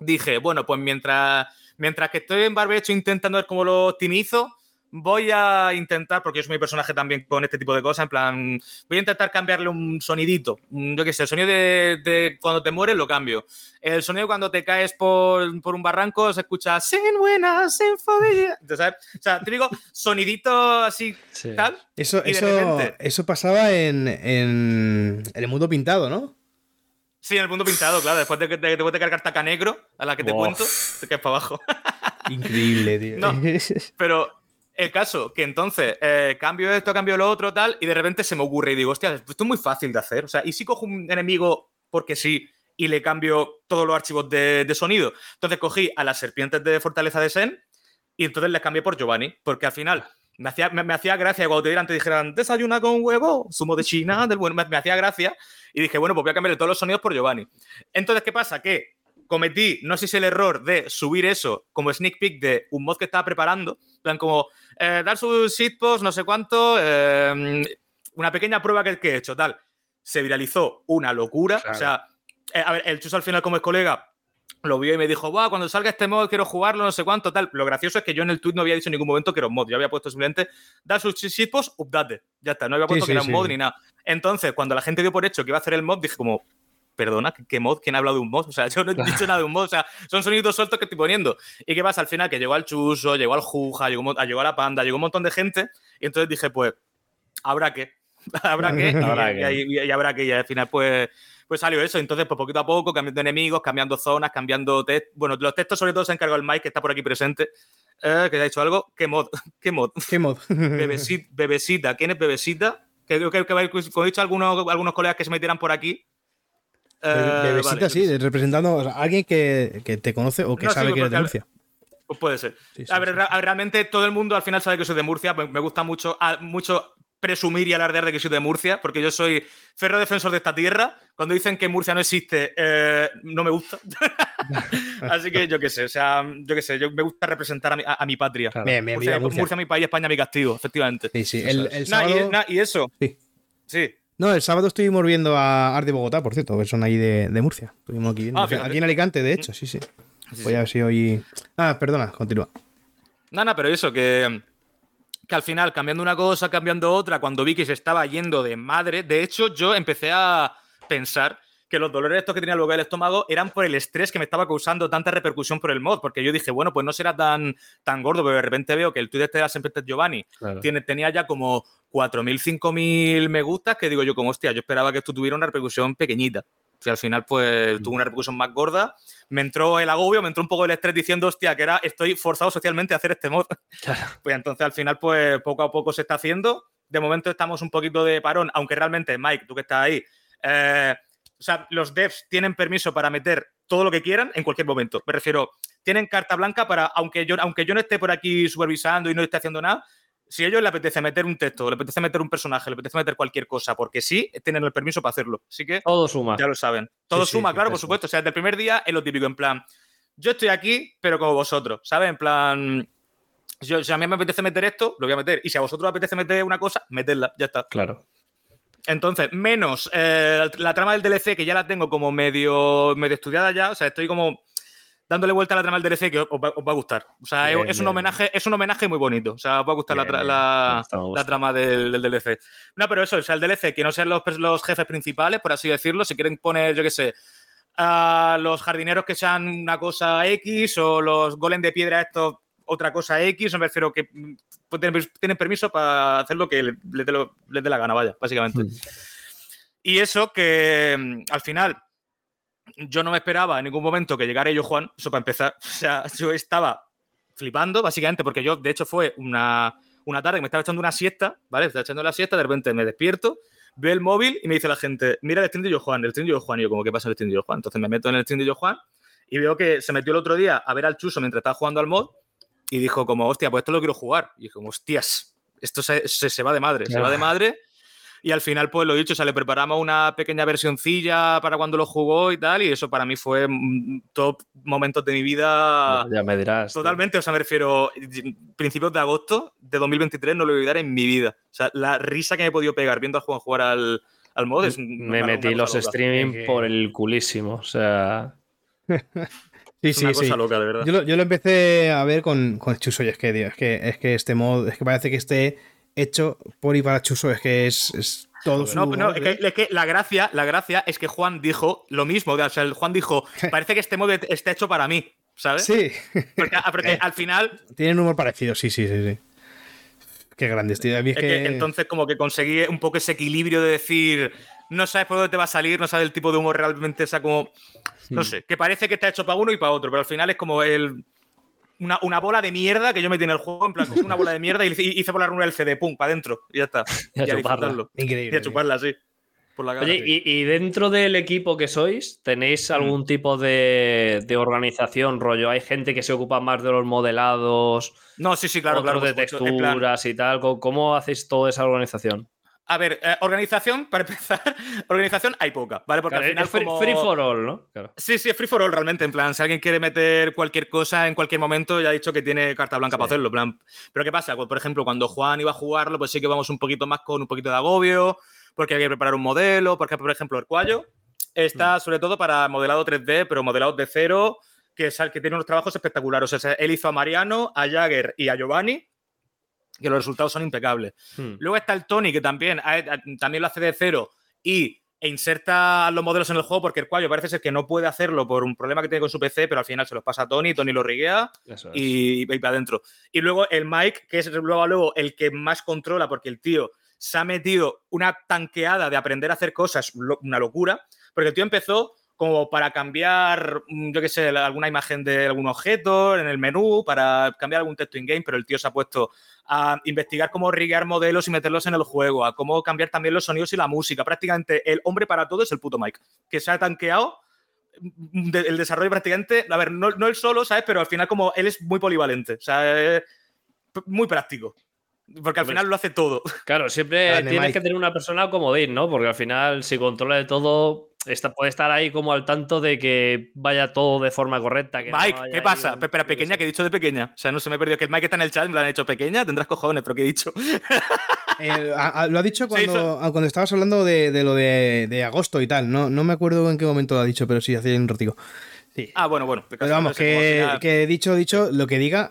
dije, bueno, pues mientras, mientras que estoy en barbecho intentando ver cómo lo optimizo, voy a intentar, porque yo soy mi personaje también con este tipo de cosas, en plan, voy a intentar cambiarle un sonidito. Yo qué sé, el sonido de, de cuando te mueres lo cambio. El sonido cuando te caes por, por un barranco se escucha sin buena sinfonía. ¿sabes? O sea, te digo, sonidito así, Sí. tal. Eso, eso, repente- eso pasaba en, en, en el mundo pintado, ¿no? Sí, en el mundo pintado, claro. Después de, que- de, después de cargar taca negro, a la que te Uf. cuento, te caes para abajo. Increíble, tío. No. Pero el caso, que entonces eh, cambio esto, cambio lo otro, tal, y de repente se me ocurre y digo, hostia, esto es muy fácil de hacer. O sea, ¿y si cojo un enemigo porque sí y le cambio todos los archivos de, de sonido? Entonces cogí a las serpientes de Fortaleza de Sen y entonces les cambié por Giovanni, porque al final me hacía, me, hacía gracia cuando te dieran, te dijeran, desayuna con huevo, zumo de China, del bueno, me, hacía gracia y dije, bueno, pues voy a cambiarle todos los sonidos por Giovanni. Entonces, ¿qué pasa? Que cometí, no sé si el error de subir eso como sneak peek de un mod que estaba preparando, plan como eh, dar sus shitpost, no sé cuánto, eh, una pequeña prueba que, que he hecho, tal. Se viralizó una locura. Claro. O sea, eh, a ver, el Chus al final, como es colega, lo vio y me dijo, Buah, cuando salga este mod quiero jugarlo, no sé cuánto, tal. Lo gracioso es que yo en el tweet no había dicho en ningún momento que era un mod. Yo había puesto simplemente dar sus shitpost, update. Ya está, no había puesto sí, que era sí. un mod ni nada. Entonces, cuando la gente dio por hecho que iba a hacer el mod, dije como, perdona, ¿qué- ¿qué mod? ¿Quién ha hablado de un mod? O sea, yo no he dicho nada de un mod, o sea, son sonidos sueltos que estoy poniendo. ¿Y qué pasa? Al final que llegó al Chuso, llegó al Juja, llegó, llegó a la Panda, llegó un montón de gente, y entonces dije, pues, habrá que. habrá que, Habrá y, que. y- y- y habrá que, y al final pues, pues salió eso. Entonces, pues poquito a poco, cambiando enemigos, cambiando zonas, cambiando test. Bueno, los textos sobre todo se ha encargado el Mike, que está por aquí presente, eh, que ha dicho algo. ¿Qué mod? ¿Qué mod? ¿Qué mod? Bebesita, bebesita. ¿Quién es Bebesita? Que creo que, que, como he dicho algunos, algunos colegas que se metieran por aquí. Eh, Bebe- Bebesita, vale, sí, representando a alguien que, que te conoce o que No, sí, sabe que eres de Murcia. Pues puede ser. Sí, sí, a ver, realmente todo el mundo al final sabe que soy de Murcia. pues Me gusta mucho, a- mucho presumir y alardear de que soy de Murcia, porque yo soy ferro defensor de esta tierra. Cuando dicen que Murcia no existe, eh, no me gusta. Así que yo qué sé, o sea, yo qué sé, yo me gusta representar a mi, a- a mi patria. Claro. Murcia. Murcia, mi país, España, mi castigo, efectivamente. Sí, sí. El, el Nah, y, nah, y eso. Sí. Sí. No, el sábado estuvimos viendo a Art de Bogotá, por cierto, que son ahí de, de Murcia. Estuvimos aquí viendo. Ah, aquí en Alicante, de hecho, sí, sí. Sí, Voy a ver si hoy. Ah, perdona, continúa. No, no, pero eso, que, que al final, cambiando una cosa, cambiando otra, cuando vi que se estaba yendo de madre, de hecho, yo empecé a pensar que los dolores estos que tenía luego el estómago eran por el estrés que me estaba causando tanta repercusión por el mod, porque yo dije, bueno, pues no será tan, tan gordo, pero de repente veo que el tweet este de la siempre Giovanni Claro. tiene, tenía ya como 4.000, 5.000 me gustas, que digo yo como, hostia, yo esperaba que esto tuviera una repercusión pequeñita. Si al final, pues, tuvo una repercusión más gorda, me entró el agobio, me entró un poco el estrés diciendo, hostia, que era, estoy forzado socialmente a hacer este mod. Pues entonces al final, pues poco a poco se está haciendo. De momento estamos un poquito de parón, aunque realmente, Mike, tú que estás ahí, eh, o sea, los devs tienen permiso para meter todo lo que quieran en cualquier momento. Me refiero, tienen carta blanca para, aunque yo, aunque yo no esté por aquí supervisando y no esté haciendo nada, si a ellos les apetece meter un texto, les apetece meter un personaje, les apetece meter cualquier cosa, porque sí, tienen el permiso para hacerlo. Así que Todo suma. ya lo saben. Todo sí, suma, sí, claro, por supuesto. O sea, desde el primer día es lo típico, en plan, yo estoy aquí, pero como vosotros, ¿sabes? En plan, yo, si a mí me apetece meter esto, lo voy a meter. Y si a vosotros os apetece meter una cosa, metedla, ya está. Claro. Entonces, menos eh, la trama del DLC, que ya la tengo como medio, medio estudiada ya, o sea, estoy como dándole vuelta a la trama del DLC que os, va, os va a gustar. O sea, es- Bien, un bien, homenaje, es un homenaje muy bonito. O sea, os va a gustar la, tra- la- gusta, la trama del, del DLC. No, pero eso, o sea, el DLC, que no sean los, los jefes principales, por así decirlo, si quieren poner, yo qué sé, a los jardineros que sean una cosa X o los golem de piedra estos otra cosa X, me refiero que tienen, tienen permiso para hacer lo que les, dé la gana, vaya, básicamente. Y eso que mm, al final yo no me esperaba en ningún momento que llegara yo, Juan, eso para empezar. O sea, yo estaba flipando, básicamente, porque yo, de hecho, fue una, una tarde que me estaba echando una siesta, ¿vale? Estaba echando la siesta, de repente me despierto, veo el móvil y me dice la gente, mira el stream de yo, Juan, el stream de yo, Juan. Y yo, como, ¿qué pasa en el stream de yo, Juan? Entonces me meto en el stream de yo, Juan, y veo que se metió el otro día a ver al Chuso mientras estaba jugando al mod y dijo como, hostia, pues esto lo quiero jugar. Y dije, como, hostias, esto se, se- se va de madre, se va de madre. Y al final, pues lo dicho, o sea, le preparamos una pequeña versioncilla para cuando lo jugó y tal, y eso para mí fue un top momentos de mi vida. ya me dirás. tío. Totalmente, o sea, me refiero, principios de agosto de 2023 no lo voy a olvidar en mi vida. O sea, la risa que me he podido pegar viendo a Juan jugar al, al mod es Me metí los streaming por el culísimo. O sea. Sí, Es sí, una sí. cosa loca, de verdad. Yo lo, yo lo empecé a ver con, con Chuso y es que, tío, es que, es que este mod, es que parece que esté hecho por y para Chuso, es que es, es todo su No, no, humor, es que, es que la gracia, la gracia es que Juan dijo lo mismo. O sea, el Juan dijo, parece que este mod está hecho para mí, ¿sabes? Sí, Porque, porque al final tienen un humor parecido, sí, sí, sí. sí. Qué grandes, tío. A mí es Es que... que entonces como que conseguí un poco ese equilibrio de decir, no sabes por dónde te va a salir, no sabes el tipo de humor realmente, o sea, como, no sé, que parece que está hecho para uno y para otro, pero al final es como el... Una, una bola de mierda que yo metí en el juego, en plan, una bola de mierda y hice, hice volar un LCD, pum, para adentro, y ya está. Y a chuparla. disfrutarlo. Increíble. Y a chuparla, sí. Por la cara. Oye, y, y dentro del equipo que sois, ¿tenéis algún tipo de, de organización, rollo? ¿Hay gente que se ocupa más de los modelados, No, sí, sí, claro, otros claro. de texturas y tal? ¿Cómo, cómo hacéis toda esa organización? a ver, eh, organización, para empezar, organización hay poca, ¿vale? Porque Claro, al final es free, como- free for all, ¿no? Claro. Sí, sí, es free for all realmente. En plan, si alguien quiere meter cualquier cosa en cualquier momento, ya ha dicho que tiene carta blanca para hacerlo. plan. Pero ¿qué pasa? Pues, por ejemplo, cuando Juan iba a jugarlo, pues sí que vamos un poquito más con un poquito de agobio, porque hay que preparar un modelo, porque, por ejemplo, el cuello está sobre todo para modelado 3D, pero modelado de cero, que, es, el que tiene unos trabajos espectaculares. O sea, él hizo a Mariano, a Jagger y a Giovanni, que los resultados son impecables. Hmm. Luego está el Tony, que también, también lo hace de cero y e inserta los modelos en el juego porque el cual parece ser que no puede hacerlo por un problema que tiene con su PC, pero al final se los pasa a Tony, Tony lo riguea es. y, y para adentro. Y luego el Mike, que es luego, luego el que más controla, porque el tío se ha metido una tanqueada de aprender a hacer cosas, una locura, porque el tío empezó como para cambiar, mm, yo qué sé, alguna imagen de algún objeto en el menú, para cambiar algún texto in-game, pero el tío se ha puesto a investigar cómo riguear modelos y meterlos en el juego, a cómo cambiar también los sonidos y la música. Prácticamente el hombre para todo es el puto Mike, que se ha tanqueado mm, el desarrollo prácticamente, a ver, no, no él solo, ¿sabes? Pero al final como él es muy polivalente, o sea, muy práctico. Porque al final lo hace todo. Claro, siempre Grande, tienes Mike. que tener una persona comodín, ¿no? Porque al final, si controla de todo, está, puede estar ahí como al tanto de que vaya todo de forma correcta. que Mike, ¿qué pasa? un- qué pequeña, que he dicho de pequeña. O sea, no se me ha perdido. Que el Mike está en el chat, me lo han hecho pequeña, tendrás cojones, pero ¿qué he dicho? Eh, a- a- lo ha dicho cuando, eso- a- cuando estabas hablando de, de lo de, de agosto y tal. No, no me acuerdo en qué momento lo ha dicho, pero sí, hace un ratico. Sí. Ah, bueno, bueno. Pero vamos, que, que dicho, dicho, lo que diga,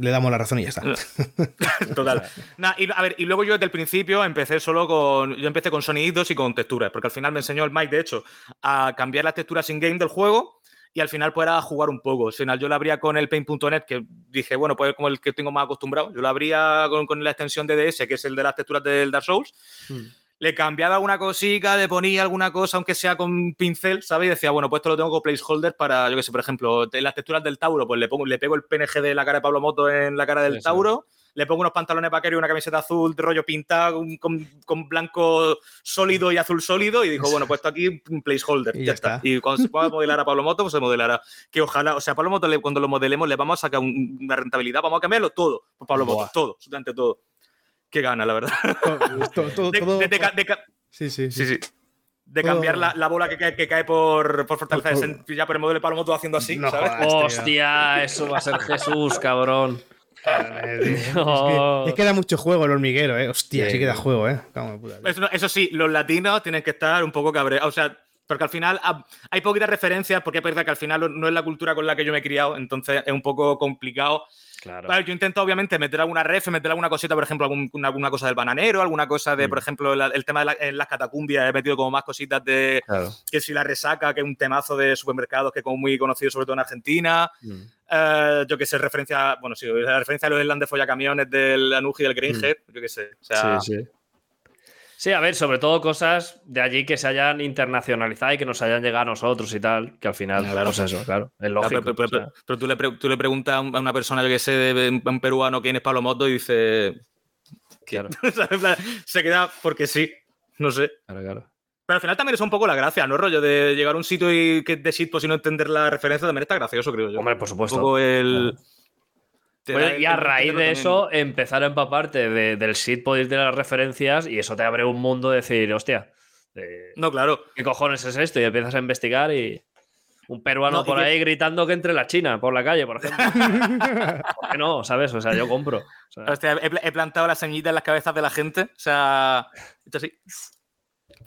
le damos la razón y ya está. Total. Nah, y, a ver, y luego yo desde el principio empecé solo con. Yo empecé con soniditos y con texturas, porque al final me enseñó el Mike, de hecho, a cambiar las texturas in-game del juego y al final poder a jugar un poco. Al final yo lo abría con el Paint.net, que dije, bueno, pues como el que tengo más acostumbrado. Yo lo abría con, con la extensión de DS, que es el de las texturas del Dark Souls. Le cambiaba alguna cosica, le ponía alguna cosa, aunque sea con pincel, ¿sabes? Y decía, bueno, pues esto lo tengo como placeholder para, yo qué sé, por ejemplo, de las texturas del Tauro, pues le, pongo, le pego el PNG de la cara de Pablo Moto en la cara del. Tauro, le pongo unos pantalones vaqueros y una camiseta azul de rollo pintado con, con- blanco sólido y azul sólido y dijo, bueno, pues esto aquí un placeholder, Y ya, está. está. Y cuando se pueda modelar a Pablo Moto, pues se modelará. Que ojalá, o sea, Pablo Moto, cuando lo modelemos, le vamos a sacar un- una rentabilidad, vamos a cambiarlo todo por Pablo. Moto, todo, absolutamente todo. Qué gana, la verdad. todo, todo- todo- sí, sí, Sí, sí. sí. De Todo- cambiar la, la bola que cae, que cae por, por Fortaleza ya por el modelo de Pablo Moto haciendo así, No ¿sabes? Hostia, eso va a ser Jesús, cabrón. Es que, es que da mucho juego el hormiguero, ¿eh? Hostia, sí, Sí. que da juego, ¿eh? Eso, eso sí, los latinos tienen que estar un poco cabreados. O sea, porque al final hay poquitas referencias, porque es verdad que al final no es la cultura con la que yo me he criado, entonces es un poco complicado. Claro. Vale, yo intento obviamente meter alguna ref, meter alguna cosita, por ejemplo, algún- alguna cosa del bananero, alguna cosa de, por ejemplo, la- el tema de la- en las catacumbias, he metido como más cositas de Claro. que si la resaca, que es un temazo de supermercados que es como muy conocido sobre todo en Argentina. Mm. Eh, yo que sé, referencia, bueno, sí, la referencia a los Island de Follacamiones del Anuji y del Granger, yo que sé. O sea, sí, sí. Sí, a ver, sobre todo cosas de allí que se hayan internacionalizado y que nos hayan llegado a nosotros y tal, que al final, Claro. pues eso, claro, es lógico. pero, pero- o sea, pero- pero tú, le pre- tú le preguntas a un- una persona, que sé, un peruano quién es Pablo Moto y dice. claro, Se queda porque sí, no sé. claro, claro. Pero al final también es un poco la gracia, ¿no? Rollo de llegar a un sitio y que es de shitpost y no entender la referencia también está gracioso, creo yo. Hombre, por un supuesto. poco el. Y a raíz de eso, empezar a empaparte de- del shitpost y de las referencias, y eso te abre un mundo de decir, hostia, eh. No, claro. ¿qué cojones es esto? Y empiezas a investigar y un peruano No, por que- ahí gritando que entre la China por la calle, por ejemplo. ¿Por qué no? ¿Sabes? O sea, yo compro. O sea, Hostia, he, pla- he plantado la semillita en las cabezas de la gente. O sea, hecho así.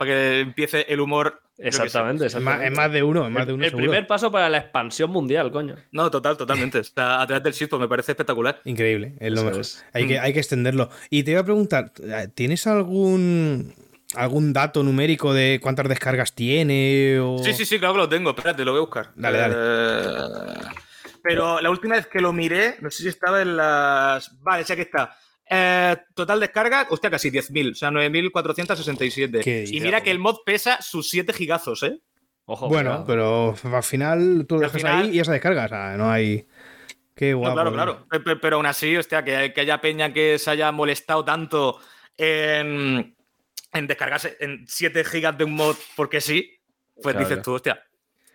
Para que empiece el humor. exactamente, Es más, es más de uno, es más de uno. el seguro. primer paso para la expansión mundial, coño. No, total, totalmente. O sea, a través del shitpost me parece espectacular. Increíble, es lo mejor. es. Hay, que, hay que extenderlo. Y te iba a preguntar, ¿tienes algún algún dato numérico de cuántas descargas tiene? O... Sí, sí, sí, claro que lo tengo. Espérate, lo voy a buscar. Dale, dale. Eh, Pero la última vez que lo miré, no sé si estaba en las. Vale, sí, aquí está. Eh, total descarga, hostia, casi 10.000, o sea, 9.467. Qué Y mira que el mod pesa sus 7 gigazos, ¿eh? Ojo, Bueno, cuidado. pero al final tú lo dejas final- ahí y esa descarga. O sea, no hay. Qué guapo. claro, ¿no? claro. Pe- pe- Pero aún así, hostia, que, que haya peña que se haya molestado tanto en, en descargarse en 7 gigas de un mod porque sí, pues Claro, dices tú, hostia.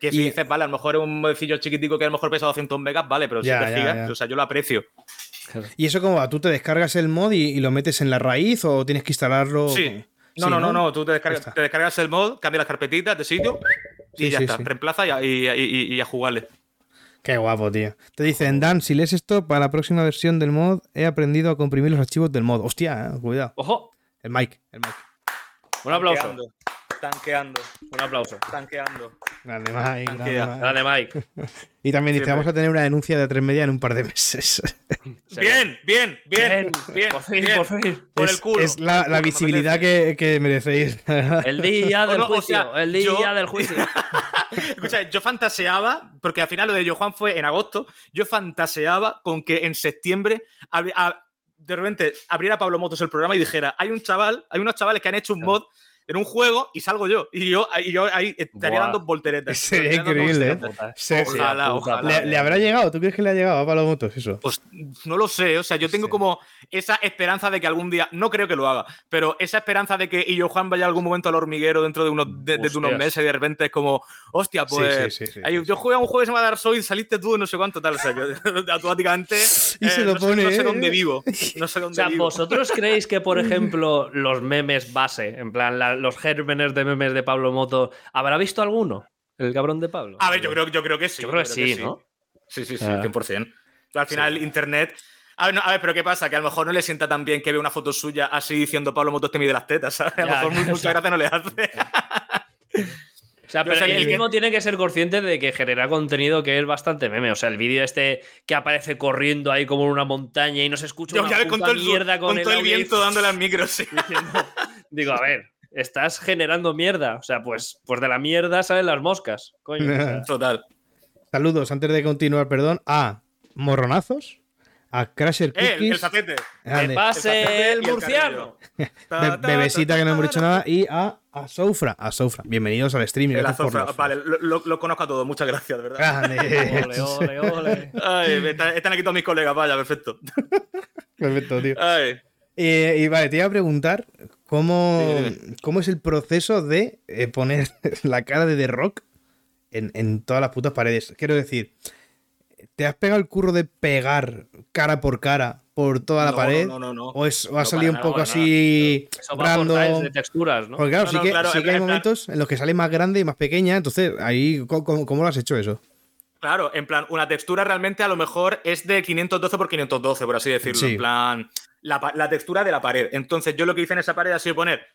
Que si Y- dices, vale, a lo mejor es un modecillo chiquitico que a lo mejor pesa 200 megas, vale, pero Ya, 7 ya, gigas, ya. o sea, yo lo aprecio. ¿Y eso cómo va? ¿Tú te descargas el mod y, y lo metes en la raíz o tienes que instalarlo? Sí. No, Sí, no, no, no, tú te descargas, te descargas el mod, cambias las carpetitas de sitio y Sí, ya sí, está. sí. Reemplaza y, a- y- y- y a jugarle. Qué guapo, tío. Te dicen, Dan, si lees esto, para la próxima versión del mod he aprendido a comprimir los archivos del mod. Hostia, eh, cuidado. Ojo, El mic, el mic. un aplauso. Tanqueando, Un aplauso. tanqueando. Grande Mike, grande Tanquea. Mike. Dale, Mike. Y también dice, Siempre. vamos a tener una denuncia de tres media en un par de meses. Bien, bien, bien, bien, Por fin, bien. por fin. Por es, el culo. es la, visibilidad que, que merecéis. El día del juicio. sea, el día yo- del juicio. Escucha, yo fantaseaba, porque al final lo de Johan fue en agosto, yo fantaseaba con que en septiembre de repente abriera Pablo Motos el programa y dijera, hay un chaval, hay unos chavales que han hecho un mod en un juego y salgo yo. Y yo, y yo ahí estaría Buah. dando volteretas. Sería increíble, ¿eh? Se- Ojalá, ojalá. ¿Le, le habrá llegado? ¿Tú crees que le ha llegado a Pablo Motos eso? Pues no lo sé, o sea, yo tengo Sí. como esa esperanza de que algún día, no creo que lo haga, pero esa esperanza de que y yo Juan vaya algún momento al hormiguero dentro de unos, de, de unos meses y de repente es como, hostia, pues sí, sí, sí, ahí, sí, yo jugué a un juego que se llama Dark Souls, saliste tú, no sé cuánto tal, o sea, que automáticamente Y se eh, lo no, sé, pone, no sé ¿eh? dónde vivo, no sé O dónde sea, vivo. ¿vosotros creéis que, por ejemplo, los memes base, en plan, la- los gérmenes de memes de Pablo Moto, ¿habrá visto alguno? El cabrón de Pablo. A ver, yo creo, yo creo que sí. Yo creo que sí, ¿no? Sí, sí, sí, Ah. 100%. Al final, Internet. A ver, no, a ver, pero ¿qué pasa? Que a lo mejor no le sienta tan bien que ve una foto suya así diciendo Pablo Motos te mide las tetas, ¿sabes? A lo mejor mucha ya. gracia no le hace. O sea, pero el mismo tiene que ser consciente de que genera contenido que es bastante meme. O sea, el vídeo este que aparece corriendo ahí como en una montaña y no se escucha Yo una ya con el, con, todo el y viento dándole al micro, sí. diciendo- Digo, a ver, estás generando mierda. O sea, pues, pues de la mierda salen las moscas. Coño. o sea, Total. Saludos, antes de continuar, perdón, a Morronazos, a Crasher Eh, el, el Cookies, zapete. ¡Que grande, El pase zapete el el murciano! Be- Ta, ta, Bebesita ta, que no hemos dicho nada, y a, a Soufra, a Soufra. Bienvenidos al stream. El gracias por azofra. Vale, lo, lo- lo conozco a todos. Muchas gracias, de verdad. Grande. Ole, ole, ole. Ay, están, están aquí todos mis colegas, vaya, perfecto. Perfecto, tío. Ay. Eh, y vale, te iba a preguntar cómo, cómo es el proceso de eh, poner la cara de The Rock en, en todas las putas paredes. Quiero decir, ¿te has pegado el curro de pegar cara por cara por toda la No, pared? No, no, no. ¿O, es, o ha salido un poco así Eso random? de texturas, ¿no? Porque claro, sí, que, claro, sí que hay plan- momentos en los que sale más grande y más pequeña. Entonces, ahí, ¿cómo, cómo- cómo lo has hecho eso? Claro, en plan, una textura realmente a lo mejor es de 512 por 512, por así decirlo. Sí. En plan, la, textura de la pared. Entonces, yo lo que hice en esa pared ha sido poner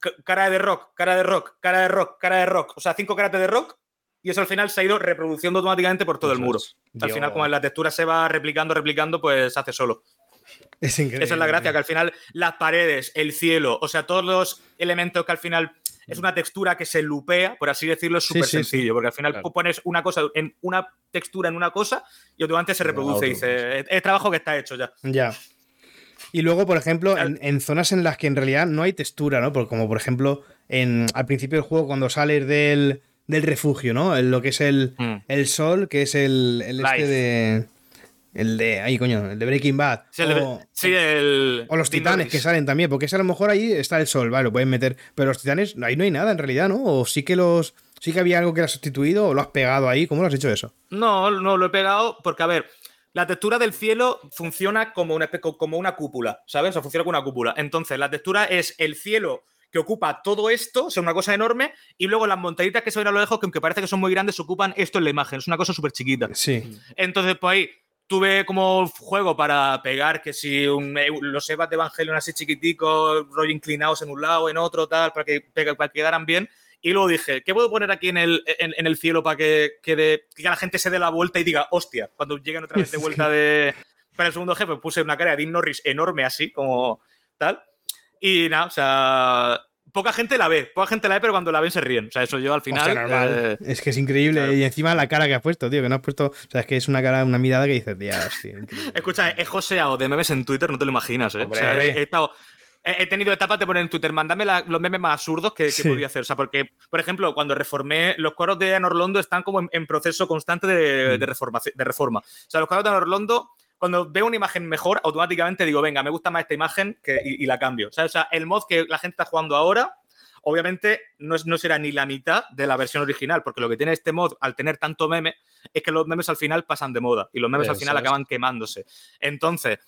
ca- cara de rock, cara de rock, cara de rock, cara de rock. O sea, cinco caras de rock. Y eso al final se ha ido reproduciendo automáticamente por todo el muro. Al final, como la textura se va replicando, replicando, pues se hace solo. Es increíble. Esa es la gracia, que al final las paredes, el cielo, o sea, todos los elementos que al final es una textura que se lupea, por así decirlo, es súper sí, sí. sencillo, porque al final Claro. pones una cosa en una textura en una cosa y automáticamente se reproduce y dice, es trabajo que está hecho ya. Ya. Y luego, por ejemplo, en, en zonas en las que en realidad no hay textura, ¿no? Por- como por ejemplo, en, al principio del juego, cuando sales del, del refugio, ¿no? En lo que es el, Mm. el sol, que es el, el este de. El de. Ahí, coño, el de Breaking Bad. Sí, el, o, sí, el- o los titanes que salen también, porque ese a lo mejor ahí está el sol, vale, lo pueden meter. Pero los titanes, ahí no hay nada en realidad, ¿no? O sí que los. Sí que había algo que lo has sustituido o lo has pegado ahí. ¿Cómo lo has hecho eso? No, no lo he pegado porque, a ver, la textura del cielo funciona como una, como una cúpula, ¿sabes? O sea, funciona como una cúpula. Entonces, la textura es el cielo que ocupa todo esto, o sea, una cosa enorme, y luego las montañitas que se ven a lo lejos, que aunque parece que son muy grandes, ocupan esto en la imagen. Es una cosa súper chiquita. Sí. Entonces, pues ahí tuve como juego para pegar que si un- los Evas de Evangelion así chiquiticos, rollo inclinados en un lado, en otro, tal, para que, para que quedaran bien. Y luego dije, ¿qué puedo poner aquí en el, en, en el cielo para que, quede, que la gente se dé la vuelta y diga, hostia, cuando lleguen otra vez de vuelta de, para el segundo jefe, puse una cara de Dean Norris enorme así, como tal. Y nada, o sea, poca gente la ve, poca gente la ve, pero cuando la ven se ríen. O sea, eso yo al final... Hostia, normal. eh, Es que es increíble. claro. Y encima la cara que has puesto, tío, que no has puesto. O sea, es que es una cara, una mirada que dices, tío. increíble". Escucha, he joseado de memes en Twitter, no te lo imaginas, ¿eh? Hombre, O sea, he, he estado- he- tenido etapas de poner en Twitter, mandame la- los memes más absurdos que, que Sí. podía hacer. O sea, porque, por ejemplo, cuando reformé, los cuadros de Anorlondo están como en, en proceso constante de, Mm. de reforma, de reforma. O sea, los cuadros de Anorlondo, cuando veo una imagen mejor, automáticamente digo, venga, me gusta más esta imagen que, y, y la cambio. O sea, o sea, el mod que la gente está jugando ahora, obviamente no, es- no será ni la mitad de la versión original, porque lo que tiene este mod, al tener tanto meme, es que los memes al final pasan de moda y los memes al final es. acaban quemándose. Entonces,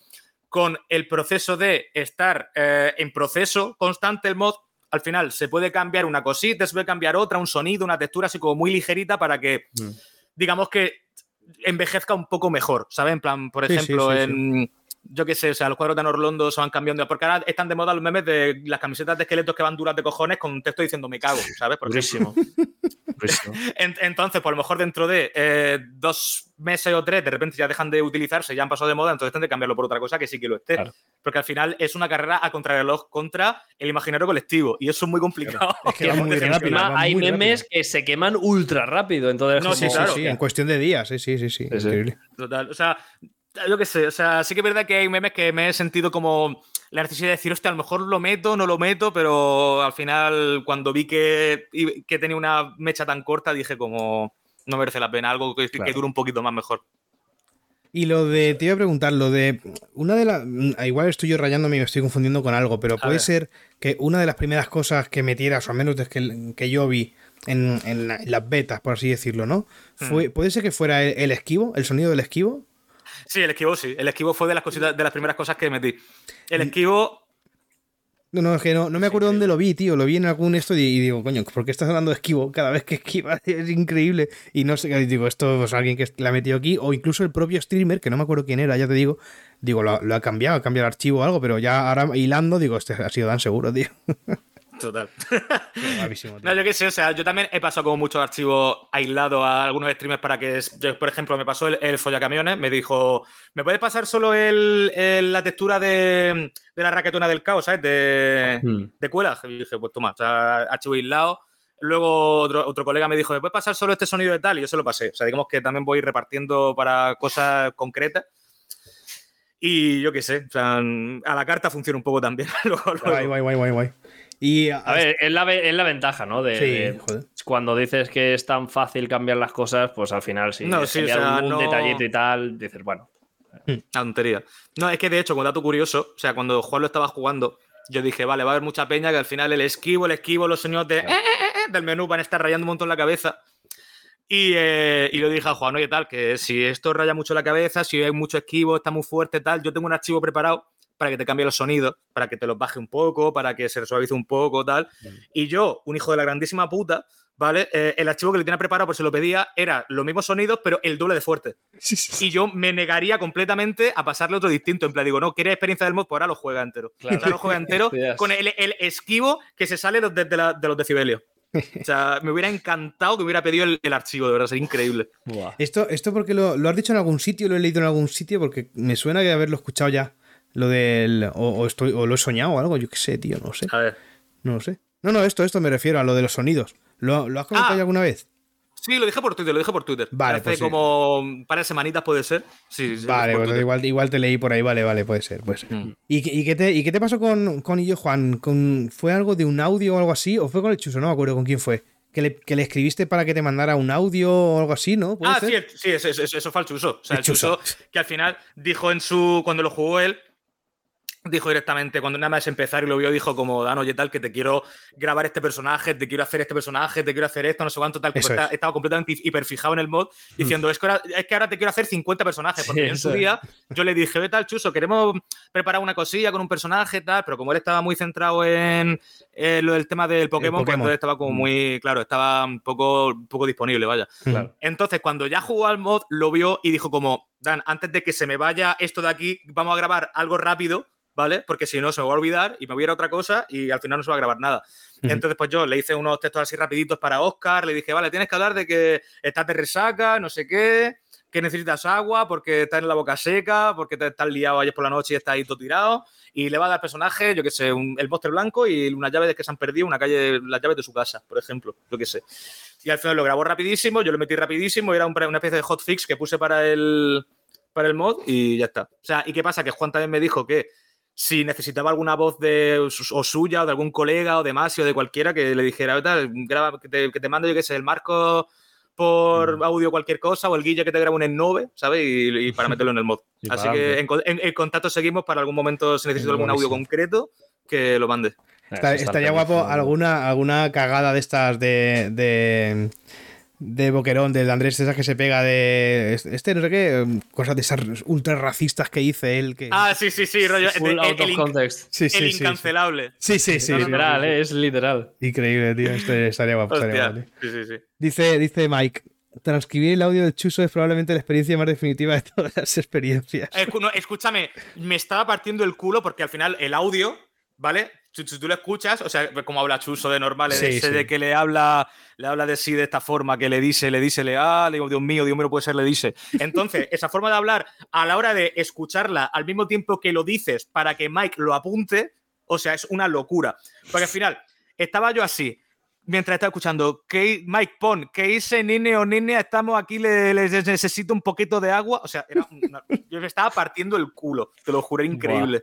con el proceso de estar eh, en proceso constante el mod, al final se puede cambiar una cosita, se puede cambiar otra, un sonido, una textura así como muy ligerita para que, Mm. digamos que envejezca un poco mejor, ¿sabes? En plan, por Sí, ejemplo, sí, sí. en... Yo qué sé, o sea, los cuadros de Anorlondo se van cambiando. Porque ahora están de moda los memes de las camisetas de esqueletos que van duras de cojones con un texto diciendo me cago, ¿sabes? Durísimo. Durísimo. En- Entonces, por lo mejor dentro de eh, dos meses o tres, de repente ya dejan de utilizarse, ya han pasado de moda, entonces tendré que cambiarlo por otra cosa que sí que lo esté. Claro. Porque al final es una carrera a contrarreloj contra el imaginario colectivo y eso es muy complicado. Es que va muy rápido, va hay muy memes rápido. que se queman ultra rápido. Entonces, No, como- sí, Sí, claro. sí, sí, en cuestión de días, sí, sí, sí, sí. Increíble. Total. O sea, yo qué sé, o sea, sí que es verdad que hay memes que me he sentido como la necesidad de decir, hostia, a lo mejor lo meto, no lo meto, pero al final, cuando vi que, que tenía una mecha tan corta, dije como, no merece la pena, algo que, que dure un poquito más mejor. Y lo de, te iba a preguntar, lo de, una de las, igual estoy yo rayándome y me estoy confundiendo con algo, pero puede ser que una de las primeras cosas que metieras, o al menos desde que, que yo vi en, en, las betas, por así decirlo, ¿no? Fue, Hmm. ¿Puede ser que fuera el, el esquivo, el sonido del esquivo? Sí, el esquivo sí. El esquivo fue de las cositas, de las primeras cosas que metí. El esquivo. No, no, es que no, no me acuerdo dónde lo vi, tío. Lo vi en algún esto y, y digo, coño, ¿por qué estás hablando de esquivo cada vez que esquiva? Es increíble. Y no sé, digo, esto pues alguien que la ha metido aquí, o incluso el propio streamer, que no me acuerdo quién era, ya te digo, digo, lo, lo ha cambiado, ha cambiado el archivo o algo, pero ya ahora hilando, digo, este ha sido tan seguro, tío. Total. No, yo qué sé, o sea, yo también he pasado como muchos archivos aislados a algunos streamers para que, yo, por ejemplo, me pasó el, el follacamiones, me dijo, ¿me puedes pasar solo el, el- la textura de, de la raquetona del caos, ¿sabes? De, Hmm. de cuelas. Y dije, pues toma, o sea, archivo aislado. Luego otro, otro colega me dijo, ¿me puedes pasar solo este sonido de tal? Y yo se lo pasé. O sea, digamos que también voy repartiendo para cosas concretas. Y yo qué sé, o sea, a la carta funciona un poco también. Luego- luego- Guay, guay, guay, guay, guay. Y A ver, es la, es la ventaja, ¿no? De, Sí, de- joder. cuando dices que es tan fácil cambiar las cosas, pues al final sí. No, sí, o cambiar sea, un, un no- detallito y tal, dices, bueno. Una tontería. No, es que de hecho, como dato curioso, o sea, cuando Juan lo estaba jugando, yo dije, vale, va a haber mucha peña que al final el esquivo, el esquivo, los señores de, eh, eh, eh, eh, del menú van a estar rayando un montón la cabeza. Y, eh, y le dije a Juan, oye, tal, que si esto raya mucho la cabeza, si hay mucho esquivo, está muy fuerte, tal, yo tengo un archivo preparado para que te cambie los sonidos, para que te los baje un poco, para que se suavice un poco, tal. Y yo, un hijo de la grandísima puta, ¿vale? Eh, el archivo que le tenía preparado, pues se lo pedía, era los mismos sonidos, pero el doble de fuerte. Y yo me negaría completamente a pasarle otro distinto. En plan, digo, no, ¿quieres experiencia del mod? Pues ahora lo juega entero. Claro. Sea, lo juega entero con el, el esquivo que se sale de, de la- de los decibelios. O sea, me hubiera encantado que hubiera pedido el, el archivo, de verdad, sería increíble. Esto, esto porque lo, lo has dicho en algún sitio, lo he leído en algún sitio, porque me suena que haberlo escuchado ya. Lo del. O, o estoy, o lo he soñado o algo, yo qué sé, tío, no sé. A ver. No lo sé. No, no, esto, esto me refiero a lo de los sonidos. ¿Lo, lo has comentado Ah. ya alguna vez? Sí, lo dije por Twitter, lo dije por Twitter. Vale, Hace pues sí. como un par de semanitas puede ser. Sí, sí, Vale, pues igual, igual te leí por ahí, vale, vale, puede ser, puede ser. Mm. ¿Y, qué- y qué te, ¿Y qué te pasó con, con Illo Juan? ¿Con, ¿Fue algo de un audio o algo así? ¿O fue con el Chuso? No me acuerdo con quién fue. Que le, que le escribiste para que te mandara un audio o algo así, ¿no? ¿Puede Ah, ser? sí, sí, eso, eso- eso fue el Chuso. O sea, El el Chuso, Chuso. que al final dijo en su. Cuando lo jugó él, dijo directamente, cuando nada más empezar y lo vio, dijo como, Dan, oye, tal, que te quiero grabar este personaje, te quiero hacer este personaje, te quiero hacer esto, no sé cuánto, tal. que Eso está- es. estaba completamente hiperfijado en el mod, diciendo, es, que ahora, es que ahora te quiero hacer 50 personajes. Porque Sí, yo en su día, yo le dije, oye, tal, Chuso, queremos preparar una cosilla con un personaje, tal, pero como él estaba muy centrado en, en lo del tema del Pokémon, pues Pokémon. entonces estaba como muy, claro, estaba un poco, poco disponible, vaya. Claro. Entonces, cuando ya jugó al mod, lo vio y dijo como, Dan, antes de que se me vaya esto de aquí, vamos a grabar algo rápido, ¿vale? Porque si no, se me va a olvidar y me voy a ir a otra cosa y al final no se va a grabar nada. Entonces, pues yo le hice unos textos así rapiditos para Oscar, le dije, vale, tienes que hablar de que estás de resaca, no sé qué, que necesitas agua porque estás en la boca seca, porque te estás liado ayer por la noche y estás ahí todo tirado. Y le va a dar personaje, yo qué sé, un- el monster blanco y unas llaves que se han perdido, una calle, las llaves de su casa, por ejemplo, yo qué sé. Y al final lo grabó rapidísimo, yo lo metí rapidísimo, era un- una especie de hotfix que puse para el, para el mod y ya está. O sea, ¿y qué pasa? Que Juan también me dijo que si necesitaba alguna voz de o suya o de algún colega o de Masi o de cualquiera que le dijera, "Oye, tal, graba, que te, que te mando, yo qué sé, el marco por Mm. audio cualquier cosa o el guille que te grabe un N9, ¿sabes? Y, y para meterlo en el mod. Y Así que en, en- en contacto seguimos para algún momento si necesito algún audio concreto que lo mande. Está- estaría guapo alguna, alguna cagada de estas de. de de Boquerón, del Andrés, de esas que se pega de. Este, no sé qué, cosas de esas ultra racistas que dice él. Que... Ah, sí, sí, sí, rollo. Full el, out el of context. sí, el sí, sí, sí. incancelable. Sí, sí, sí. Literal, ¿eh? Es literal. Increíble, tío. Este estaría guapo. estaría. Sí, sí, sí. Dice, dice Mike. Transcribir el audio del chuso es probablemente la experiencia más definitiva de todas las experiencias. No, escúchame, me estaba partiendo el culo porque al final el audio, ¿vale? Si, si tú lo escuchas, o sea, como habla Chuso de normal, Sí, ese sí. de que le habla, le habla de sí de esta forma, que le dice, le dice, le ah, le digo, Dios mío, Dios mío, puede ser, le dice. Entonces, esa forma de hablar a la hora de escucharla al mismo tiempo que lo dices para que Mike lo apunte, o sea, es una locura. Porque al final, estaba yo así, mientras estaba escuchando, ¿qué, Mike Pon, ¿qué dice Nine o Nine? Estamos aquí, le, le necesito un poquito de agua. O sea, era una- yo me estaba partiendo el culo, te lo juré, increíble.